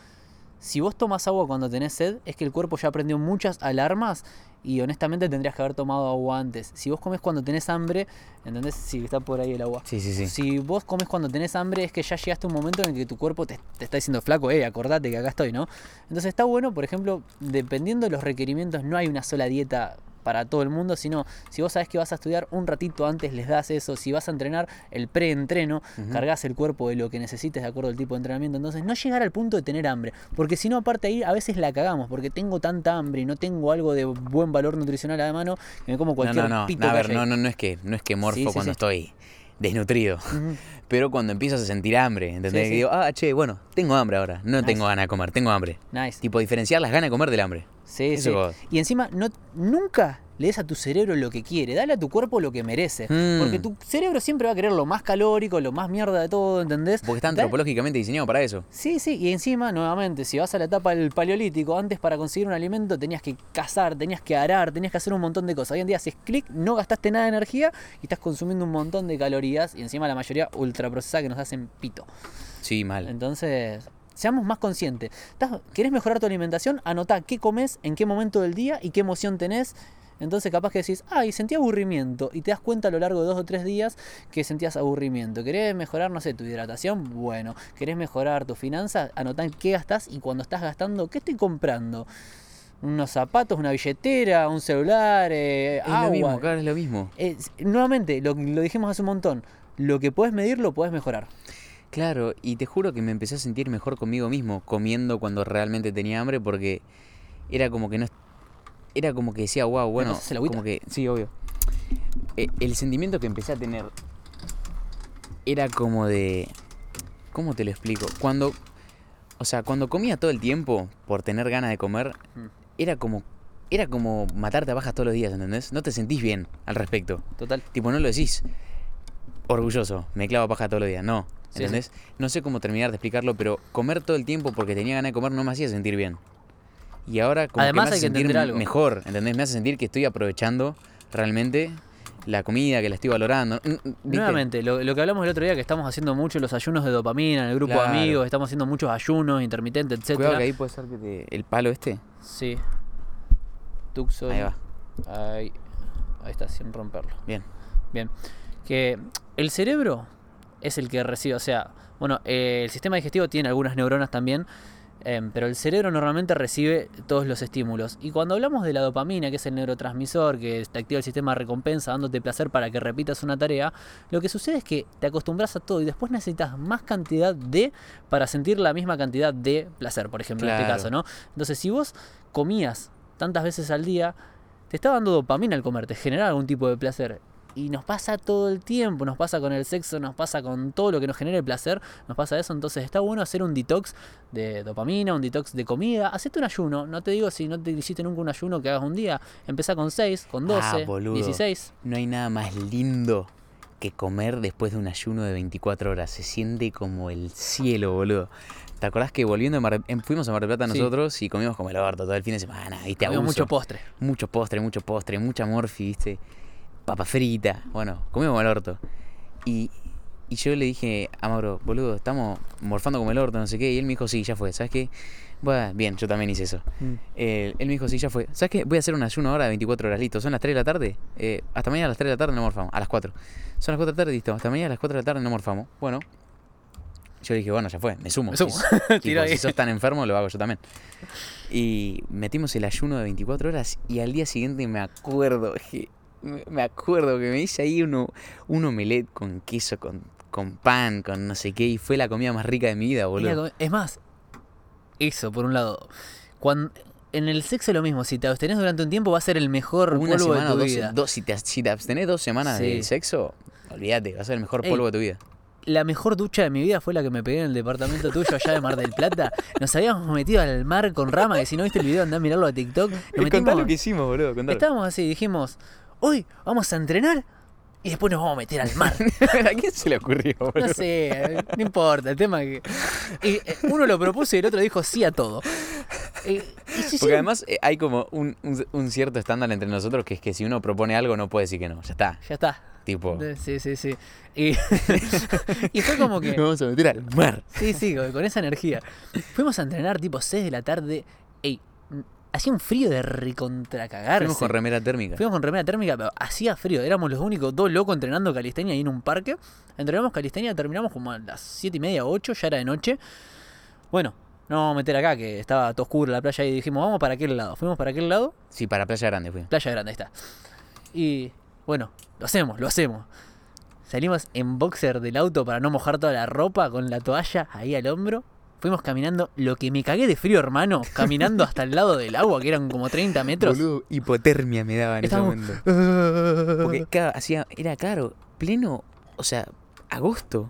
S4: si vos tomas agua cuando tenés sed, es que el cuerpo ya aprendió muchas alarmas y honestamente tendrías que haber tomado agua antes. Si vos comes cuando tenés hambre, ¿entendés? Sí, está por ahí el agua.
S5: Sí, sí, sí.
S4: Si vos comes cuando tenés hambre, es que ya llegaste a un momento en el que tu cuerpo te, te está diciendo, flaco, eh, acordate que acá estoy, ¿no? Entonces está bueno, por ejemplo, dependiendo de los requerimientos, no hay una sola dieta para todo el mundo, sino si vos sabés que vas a estudiar un ratito antes, les das eso, si vas a entrenar el pre-entreno,
S5: Ujú.
S4: cargas el cuerpo de lo que necesites de acuerdo al tipo de entrenamiento, entonces no llegar al punto de tener hambre, porque si no, aparte ahí a veces la cagamos, porque tengo tanta hambre y no tengo algo de buen valor nutricional a la mano, que me como cualquier
S5: no, no.
S4: pito
S5: no, a
S4: que
S5: ver, no, no, no es que, no es que morfo
S4: Sí, sí,
S5: cuando
S4: sí.
S5: estoy desnutrido. Pero cuando empiezas a sentir hambre, ¿entendés?
S4: Sí,
S5: digo, ah, che, bueno, tengo hambre ahora. No
S4: Nice.
S5: tengo ganas de comer, tengo hambre.
S4: Nice.
S5: Tipo, diferenciar las ganas de comer del hambre.
S4: Sí,
S5: Eso
S4: sí. Y encima, no, nunca le des a tu cerebro lo que quiere, dale a tu cuerpo lo que merece.
S5: Mm.
S4: Porque tu cerebro siempre va a querer lo más calórico, lo más mierda de todo, ¿entendés?
S5: Porque está antropológicamente diseñado para eso.
S4: Sí, sí, y encima, nuevamente, si vas a la etapa del paleolítico, antes para conseguir un alimento tenías que cazar, tenías que arar, tenías que hacer un montón de cosas. Hoy en día haces clic, no gastaste nada de energía y estás consumiendo un montón de calorías y encima la mayoría ultraprocesadas que nos hacen pito.
S5: Sí, mal.
S4: Entonces, seamos más conscientes. ¿Estás- ¿Querés mejorar tu alimentación? Anotá qué comes, en qué momento del día y qué emoción tenés. Entonces capaz que decís, ay, sentí aburrimiento y te das cuenta a lo largo de dos o tres días que sentías aburrimiento. ¿Querés mejorar, no sé, tu hidratación? Bueno. ¿Querés mejorar tus finanzas? Anotá en qué gastás y cuando estás gastando, ¿qué estoy comprando? Unos zapatos, una billetera, un celular, eh,
S5: Es
S4: agua.
S5: lo mismo, claro, es lo mismo.
S4: Es- nuevamente, lo, lo dijimos hace un montón. Lo que puedes medir lo puedes mejorar.
S5: Claro, y te juro que me empecé a sentir mejor conmigo mismo, comiendo cuando realmente tenía hambre, porque era como que no. Era como que decía, wow, bueno. Como que. Sí, obvio. Eh, el sentimiento que empecé a tener era como de. ¿Cómo te lo explico? Cuando. O sea, cuando comía todo el tiempo por tener ganas de comer,
S4: Mm.
S5: era como. Era como matarte a bajas todos los días, ¿entendés? No te sentís bien al respecto.
S4: Total.
S5: Tipo, no lo decís orgulloso, me clavo paja todos los días. No,
S4: Sí,
S5: ¿entendés? No sé cómo terminar de explicarlo, pero comer todo el tiempo porque tenía ganas de comer no me hacía sentir bien. Y ahora como
S4: Además
S5: que me
S4: hay
S5: hace
S4: que
S5: sentir
S4: algo.
S5: mejor, ¿entendés? Me hace sentir que estoy aprovechando realmente la comida, que la estoy valorando. Mm, mm, ¿viste?
S4: Nuevamente, lo, lo que hablamos el otro día, que estamos haciendo mucho los ayunos de dopamina en el grupo
S5: Claro.
S4: de amigos, estamos haciendo muchos ayunos intermitentes,
S5: Cuidado
S4: etcétera.
S5: que ahí puede ser que te- el palo este.
S4: Sí. Tuxo.
S5: Ahí va.
S4: Ahí, ahí está, sin romperlo.
S5: Bien.
S4: Bien. Que el cerebro es el que recibe, o sea, bueno, eh, el sistema digestivo tiene algunas neuronas también, em, pero el cerebro normalmente recibe todos los estímulos. Y cuando hablamos de la dopamina, que es el neurotransmisor, que te activa el sistema de recompensa dándote placer para que repitas una tarea, lo que sucede es que te acostumbras a todo y después necesitas más cantidad de para sentir la misma cantidad de placer, por ejemplo, en este caso, ¿no? Entonces, si vos comías tantas veces al día, te está dando dopamina al comer, te genera algún tipo de placer. Y nos pasa todo el tiempo, nos pasa con el sexo, nos pasa con todo lo que nos genere placer, nos pasa eso. Entonces está bueno hacer un detox de dopamina, un detox de comida. Hacete un ayuno, no te digo si no te hiciste nunca un ayuno que hagas un día. Empezá con 6, con 12,
S5: Ah, boludo.
S4: 16.
S5: No hay nada más lindo que comer después de un ayuno de 24 horas. Se siente como el cielo, boludo. ¿Te acordás que volviendo Mar- em, fuimos a Mar del Plata
S4: Sí.
S5: nosotros y comimos como el orto todo el fin de semana? Y te
S4: mucho postre.
S5: Mucho postre, mucho postre, mucha morfi, ¿viste? Papa frita. Bueno, comimos como el orto. Y, y yo le dije a Mauro, boludo, estamos morfando como el orto, no sé qué. Y él me dijo, sí, ya fue. ¿Sabes qué? Bueno, bien, yo también hice eso.
S4: Mm.
S5: Eh, él me dijo, sí, ya fue. ¿Sabes qué? Voy a hacer un ayuno ahora de 24 horas, listo. Son las 3 de la tarde. Eh, hasta mañana a las 3 de la tarde no morfamos. A las 4. Son las 4 de la tarde, listo. Hasta mañana a las 4 de la tarde no morfamos. Bueno. Yo dije, bueno, ya fue, me sumo.
S4: Me sumo.
S5: Si- tipo, si sos tan enfermo, lo hago yo también. Y metimos el ayuno de 24 horas y al día siguiente me acuerdo, que- me acuerdo que me hice ahí uno, un omelette con queso, con, con pan, con no sé qué, y fue la comida más rica de mi vida, boludo.
S4: Es más, eso por un lado. Cuando, en el sexo es lo mismo, si te abstenés durante un tiempo va a ser el mejor
S5: Una
S4: polvo de
S5: semana
S4: tu
S5: o dos,
S4: vida.
S5: dos- si, te, si te abstenés dos semanas
S4: Sí.
S5: del sexo, olvídate, va a ser el mejor
S4: Ey.
S5: polvo de tu vida.
S4: La mejor ducha de mi vida fue la que me pegué en el departamento tuyo allá de Mar del Plata. Nos habíamos metido al mar con rama, que si no viste el video andá a mirarlo a TikTok. Nos
S5: Contá
S4: metimos-
S5: lo que hicimos, boludo, contalo.
S4: estábamos así, dijimos, hoy vamos a entrenar y después nos vamos a meter al mar.
S5: ¿A quién se le ocurrió, boludo?
S4: No sé, no importa, el tema es que... eh, uno lo propuso y el otro dijo sí a todo.
S5: Porque además eh, hay como un, un- un cierto estándar entre nosotros que es que si uno propone algo no puede decir que no, ya está.
S4: Ya está.
S5: Tipo,
S4: Sí, sí, sí. Y, y fue como que...
S5: nos vamos a meter al mar.
S4: Sí, sí, con, con esa energía. Fuimos a entrenar tipo 6 de la tarde. Ey, hacía un frío de recontra cagarse.
S5: Fuimos con remera térmica.
S4: Fuimos con remera térmica, pero hacía frío. Éramos los únicos dos locos entrenando calistenia ahí en un parque. Entrenamos calistenia, terminamos como a las 7 y media, 8, ya era de noche. Bueno, no vamos a meter acá, que estaba todo oscuro la playa y dijimos, vamos para aquel lado. Fuimos para aquel lado,
S5: Sí, para Playa Grande fui.
S4: playa grande, ahí está. Y bueno, lo hacemos, lo hacemos. Salimos en boxer del auto para no mojar toda la ropa con la toalla ahí al hombro. Fuimos caminando, lo que me cagué de frío, hermano, caminando hasta el lado del agua, que eran como 30 metros.
S5: Boludo, hipotermia me daba en
S4: Estábamos-
S5: ese momento. Porque claro, hacía, era caro, pleno, o sea, agosto,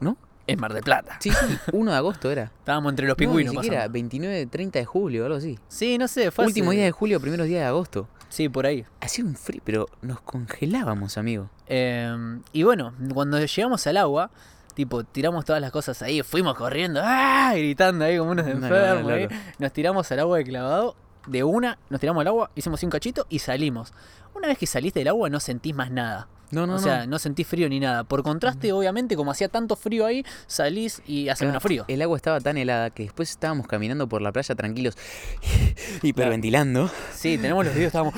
S5: ¿no?
S4: En Mar del Plata.
S5: Sí, sí, 1 de agosto era.
S4: Estábamos entre los
S5: No, ni
S4: pingüinos
S5: siquiera,
S4: pasando.
S5: 29, 30 de julio, algo así.
S4: Sí, no sé, fue
S5: Último
S4: hace-
S5: día de julio, primeros días de agosto.
S4: Sí, por ahí.
S5: Hacía un frío, pero nos congelábamos, amigo.
S4: Eh, y bueno, cuando llegamos al agua, tipo, tiramos todas las cosas ahí, fuimos corriendo, ¡ah! gritando ahí como unos
S5: No, no, no,
S4: enfermos. ahí.
S5: loco.
S4: Nos tiramos al agua de clavado, de una, nos tiramos al agua, hicimos un cachito y salimos. Una vez que saliste del agua no sentís más nada.
S5: No, no,
S4: o
S5: no.
S4: sea, no sentís frío ni nada. Por contraste, obviamente, como hacía tanto frío ahí, salís y hace
S5: Claro,
S4: menos frío.
S5: El agua estaba tan helada que después estábamos caminando por la playa tranquilos, hiperventilando.
S4: Sí, tenemos los videos, estábamos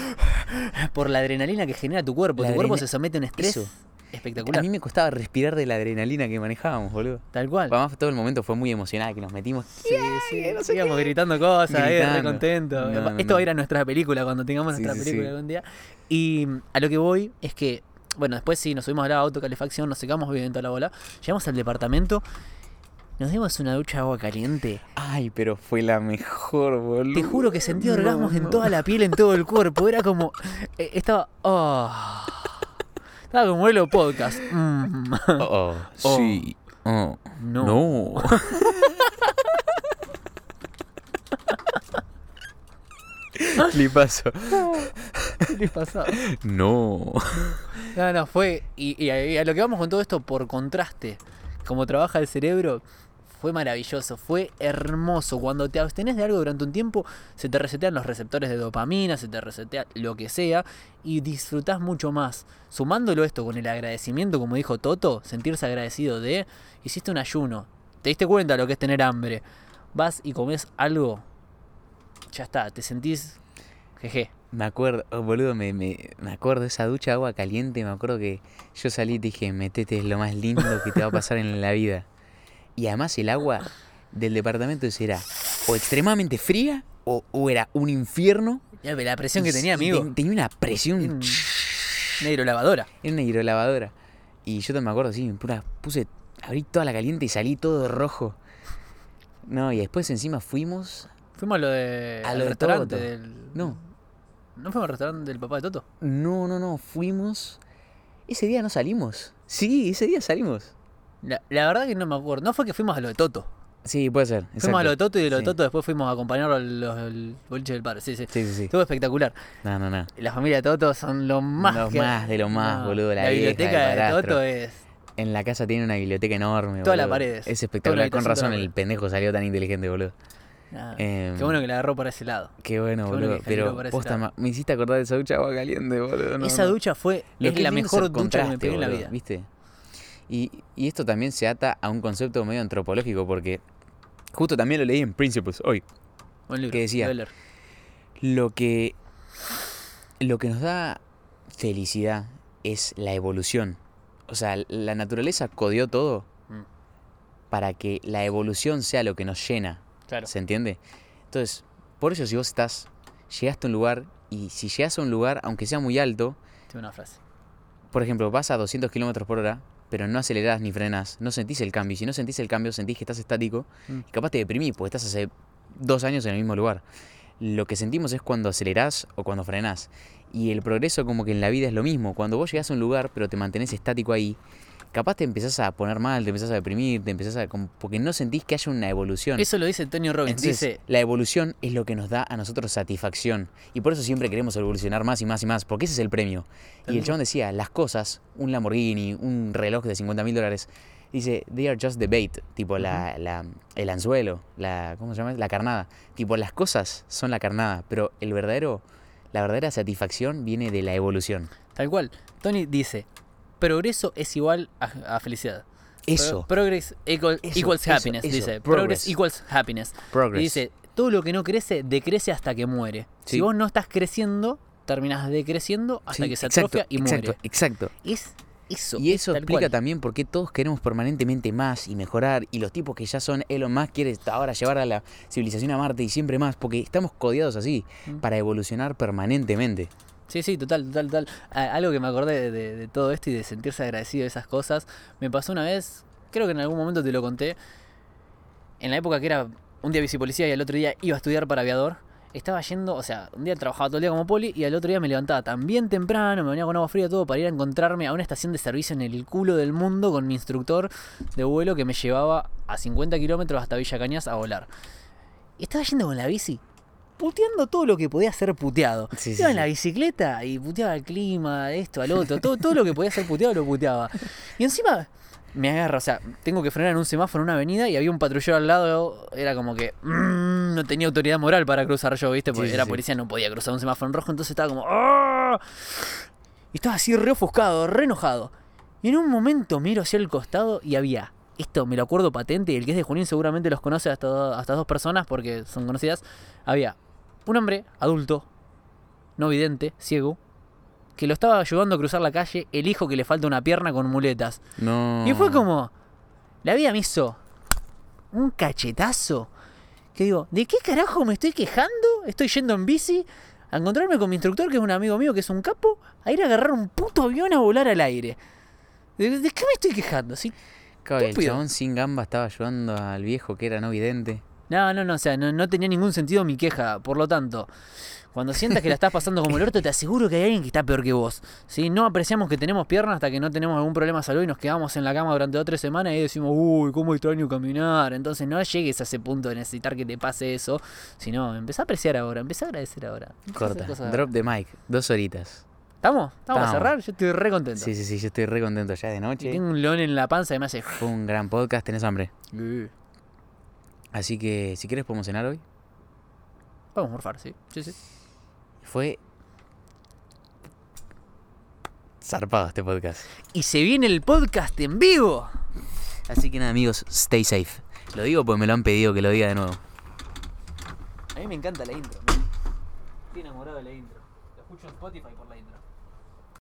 S4: por la adrenalina que genera tu cuerpo.
S5: La
S4: tu cuerpo se somete a un estrés
S5: Eso.
S4: Espectacular.
S5: A mí me costaba respirar de la adrenalina que manejábamos, boludo.
S4: Tal cual.
S5: Además, todo el momento fue muy emocional, que nos metimos.
S4: Sí, sí. Íbamos gritando cosas, re
S5: Gritando.
S4: contentos.
S5: No, no,
S4: Esto
S5: no.
S4: va a ir a nuestra película cuando tengamos
S5: Sí,
S4: nuestra película algún día. Y a lo que voy es que, bueno, después sí, nos subimos a la autocalefacción, nos secamos bien toda la bola. Llegamos al departamento, nos dimos una ducha de agua caliente.
S5: Ay, pero fue la mejor, boludo.
S4: Te juro que sentí
S5: No,
S4: orgasmos en
S5: no.
S4: toda la piel, en todo el cuerpo. Era como. eh, estaba. oh. Estaba como vuelo podcast. Mm.
S5: Oh, oh,
S4: Oh.
S5: sí. Oh.
S4: No.
S5: No. Le pasó.
S4: ¿Qué le pasaba?
S5: No.
S4: No, no, fue. Y, y a, y a lo que vamos con todo esto, por contraste, como trabaja el cerebro, fue maravilloso, fue hermoso. Cuando te abstenés de algo durante un tiempo, se te resetean los receptores de dopamina, se te resetea lo que sea, y disfrutás mucho más. Sumándolo esto con el agradecimiento, como dijo Toto, sentirse agradecido de. Hiciste un ayuno, te diste cuenta lo que es tener hambre, vas y comes algo, ya está, te sentís. Jeje.
S5: Me acuerdo, oh, boludo, me, me, me acuerdo de esa ducha de agua caliente. Me acuerdo que yo salí y dije, metete, es lo más lindo que te va a pasar en la vida. Y además el agua del departamento era o extremadamente fría o, o era un infierno.
S4: Ya, La presión que tenía, amigo.
S5: ten- tenía una presión.
S4: Una hidrolavadora.
S5: Era una hidrolavadora. Y yo te me acuerdo, sí, pura- puse, abrí toda la caliente y salí todo rojo. No, y después encima fuimos
S4: Fuimos a lo de
S5: A
S4: al
S5: lo
S4: restaurante del
S5: No.
S4: ¿No fuimos al restaurante del papá de Toto?
S5: No, no, no, fuimos... Ese día no salimos. Sí, ese día salimos.
S4: La, la verdad que no me acuerdo. No fue que fuimos a lo de Toto.
S5: Sí, puede ser.
S4: Fuimos a lo de. Toto y de lo de
S5: Sí.
S4: Toto después fuimos a acompañarlo al, al boliche del padre. Sí, sí.
S5: Sí, sí, sí.
S4: Estuvo espectacular.
S5: No, no, no.
S4: La familia de Toto son lo más.
S5: Lo
S4: que-
S5: más de lo más, boludo, la vieja,
S4: biblioteca de. Toto es.
S5: En la casa tiene una biblioteca enorme,
S4: Toda la
S5: boludo.
S4: pared.
S5: Es
S4: la
S5: espectacular. Con razón
S4: la
S5: el pendejo salió tan inteligente, boludo.
S4: Ah, Qué bueno que la agarró para ese lado.
S5: Qué bueno,
S4: Qué bueno
S5: boludo. Pero posta,
S4: lado.
S5: me hiciste acordar de esa ducha agua caliente, boludo. no,
S4: Esa
S5: no.
S4: ducha fue es la mejor ducha que me pegué en la vida.
S5: ¿Viste? Y, y esto también se ata a un concepto medio antropológico porque justo también lo leí en Principles hoy.
S4: Libro,
S5: que decía?
S4: lo
S5: que, lo que nos da felicidad es la evolución. O sea, la naturaleza codió todo
S4: Mm.
S5: para que la evolución sea lo que nos llena.
S4: Claro.
S5: ¿Se entiende? Entonces, por eso si vos estás, llegaste a un lugar y si llegas a un lugar, aunque sea muy alto,
S4: Tengo una frase.
S5: por ejemplo, vas a 200 kilómetros por hora, pero no acelerás ni frenás, no sentís el cambio. Y si no sentís el cambio, sentís que estás estático
S4: Mm.
S5: y capaz te deprimís porque estás hace dos años en el mismo lugar. Lo que sentimos es cuando acelerás o cuando frenás. Y el progreso como que en la vida es lo mismo. Cuando vos llegás a un lugar pero te mantenés estático ahí, capaz te empezás a poner mal, te empezás a deprimir, te empezás a... porque no sentís que haya una evolución.
S4: Eso lo dice Tony Robbins.
S5: Entonces,
S4: dice,
S5: la evolución es lo que nos da a nosotros satisfacción. Y por eso siempre queremos evolucionar más y más y más, porque ese es el premio. Y el chabón decía, las cosas, un Lamborghini, un reloj de 50 mil dólares, dice, they are just the bait, tipo la, la- el anzuelo, la, ¿cómo se llama? La carnada. Tipo, las cosas son la carnada, pero el verdadero, la verdadera satisfacción viene de la evolución.
S4: tal cual. Tony dice, progreso es igual a, a felicidad.
S5: Eso,
S4: Pro- progress equal-
S5: Eso,
S4: equals
S5: eso,
S4: happiness,
S5: eso,
S4: dice.
S5: progress.
S4: Progress equals happiness.
S5: progress.
S4: Y dice, todo lo que no crece, decrece hasta que muere.
S5: Sí.
S4: Si vos no estás creciendo, terminás decreciendo hasta
S5: Sí,
S4: que se
S5: exacto,
S4: atrofia y
S5: exacto,
S4: muere.
S5: Exacto.
S4: Es eso.
S5: Y
S4: es
S5: eso explica
S4: cual.
S5: también por qué todos queremos permanentemente más y mejorar. Y los tipos que ya son Elon Musk quiere ahora llevar a la civilización a Marte y siempre más. Porque estamos codiados así
S4: Mm.
S5: para evolucionar permanentemente.
S4: Sí, sí, total, total, total. Algo que me acordé de, todo esto y de sentirse agradecido de esas cosas, me pasó una vez, creo que en algún momento te lo conté, en la época que era un día bicipolicía y al otro día iba a estudiar para aviador, estaba yendo, o sea, un día trabajaba todo el día como poli y al otro día me levantaba también temprano, me venía con agua fría todo para ir a encontrarme a una estación de servicio en el culo del mundo con mi instructor de vuelo que me llevaba a 50 kilómetros hasta Villa Cañas a volar. Estaba yendo con la bici, puteando todo lo que podía ser puteado.
S5: Sí,
S4: Iba
S5: sí,
S4: en
S5: sí.
S4: la bicicleta y puteaba el clima, esto, al otro, todo, todo lo que podía ser puteado lo puteaba. Y encima me agarra, o sea, tengo que frenar en un semáforo en una avenida y había un patrullero al lado, era como que mm, no tenía autoridad moral para cruzar yo, ¿viste? Porque era policía, no podía cruzar un semáforo en rojo, entonces estaba como... "Ah". Y estaba así re ofuscado, re enojado. Y en un momento miro hacia el costado y había, esto me lo acuerdo patente, y el que es de Junín seguramente los conoce hasta, hasta dos personas porque son conocidas. Había un hombre adulto, no vidente, ciego, que lo estaba ayudando a cruzar la calle, el hijo que le falta una pierna con muletas.
S5: No.
S4: Y fue como, la vida me hizo un cachetazo. Que digo, ¿de qué carajo me estoy quejando? Estoy yendo en bici a encontrarme con mi instructor, que es un amigo mío, que es un capo, a ir a agarrar un puto avión a volar al aire. ¿De, de qué me estoy quejando? ¿Sí?
S5: Claro, el chabón sin gamba estaba ayudando al viejo que era no vidente.
S4: No, no, no, o sea, no, no tenía ningún sentido mi queja. Por lo tanto, cuando sientas que la estás pasando como el orto, te aseguro que hay alguien que está peor que vos. ¿sí? No apreciamos que tenemos piernas hasta que no tenemos algún problema de salud y nos quedamos en la cama durante dos o tres semanas y decimos, uy, cómo extraño caminar. Entonces no llegues a ese punto de necesitar que te pase eso, sino empezá a apreciar ahora, empezá a agradecer ahora. Empezá
S5: Corta. Drop the mic. Dos horitas.
S4: ¿Estamos? ¿Estamos a
S5: Estamos.
S4: cerrar? Yo estoy re contento.
S5: Sí, sí, sí. Yo estoy re contento ya de
S4: Y
S5: noche.
S4: tengo un león en la panza y me hace...
S5: Fue un gran podcast. Tenés hambre.
S4: "Uh".
S5: Así que si quieres podemos cenar hoy.
S4: A morfar, sí. Sí, sí.
S5: Fue zarpado este podcast.
S4: Y se viene el podcast en vivo.
S5: Así que nada, amigos, stay safe. Lo digo porque me lo han pedido que lo diga de nuevo.
S4: A mí me encanta la intro. Estoy enamorado de la intro. Lo escucho en Spotify por la intro.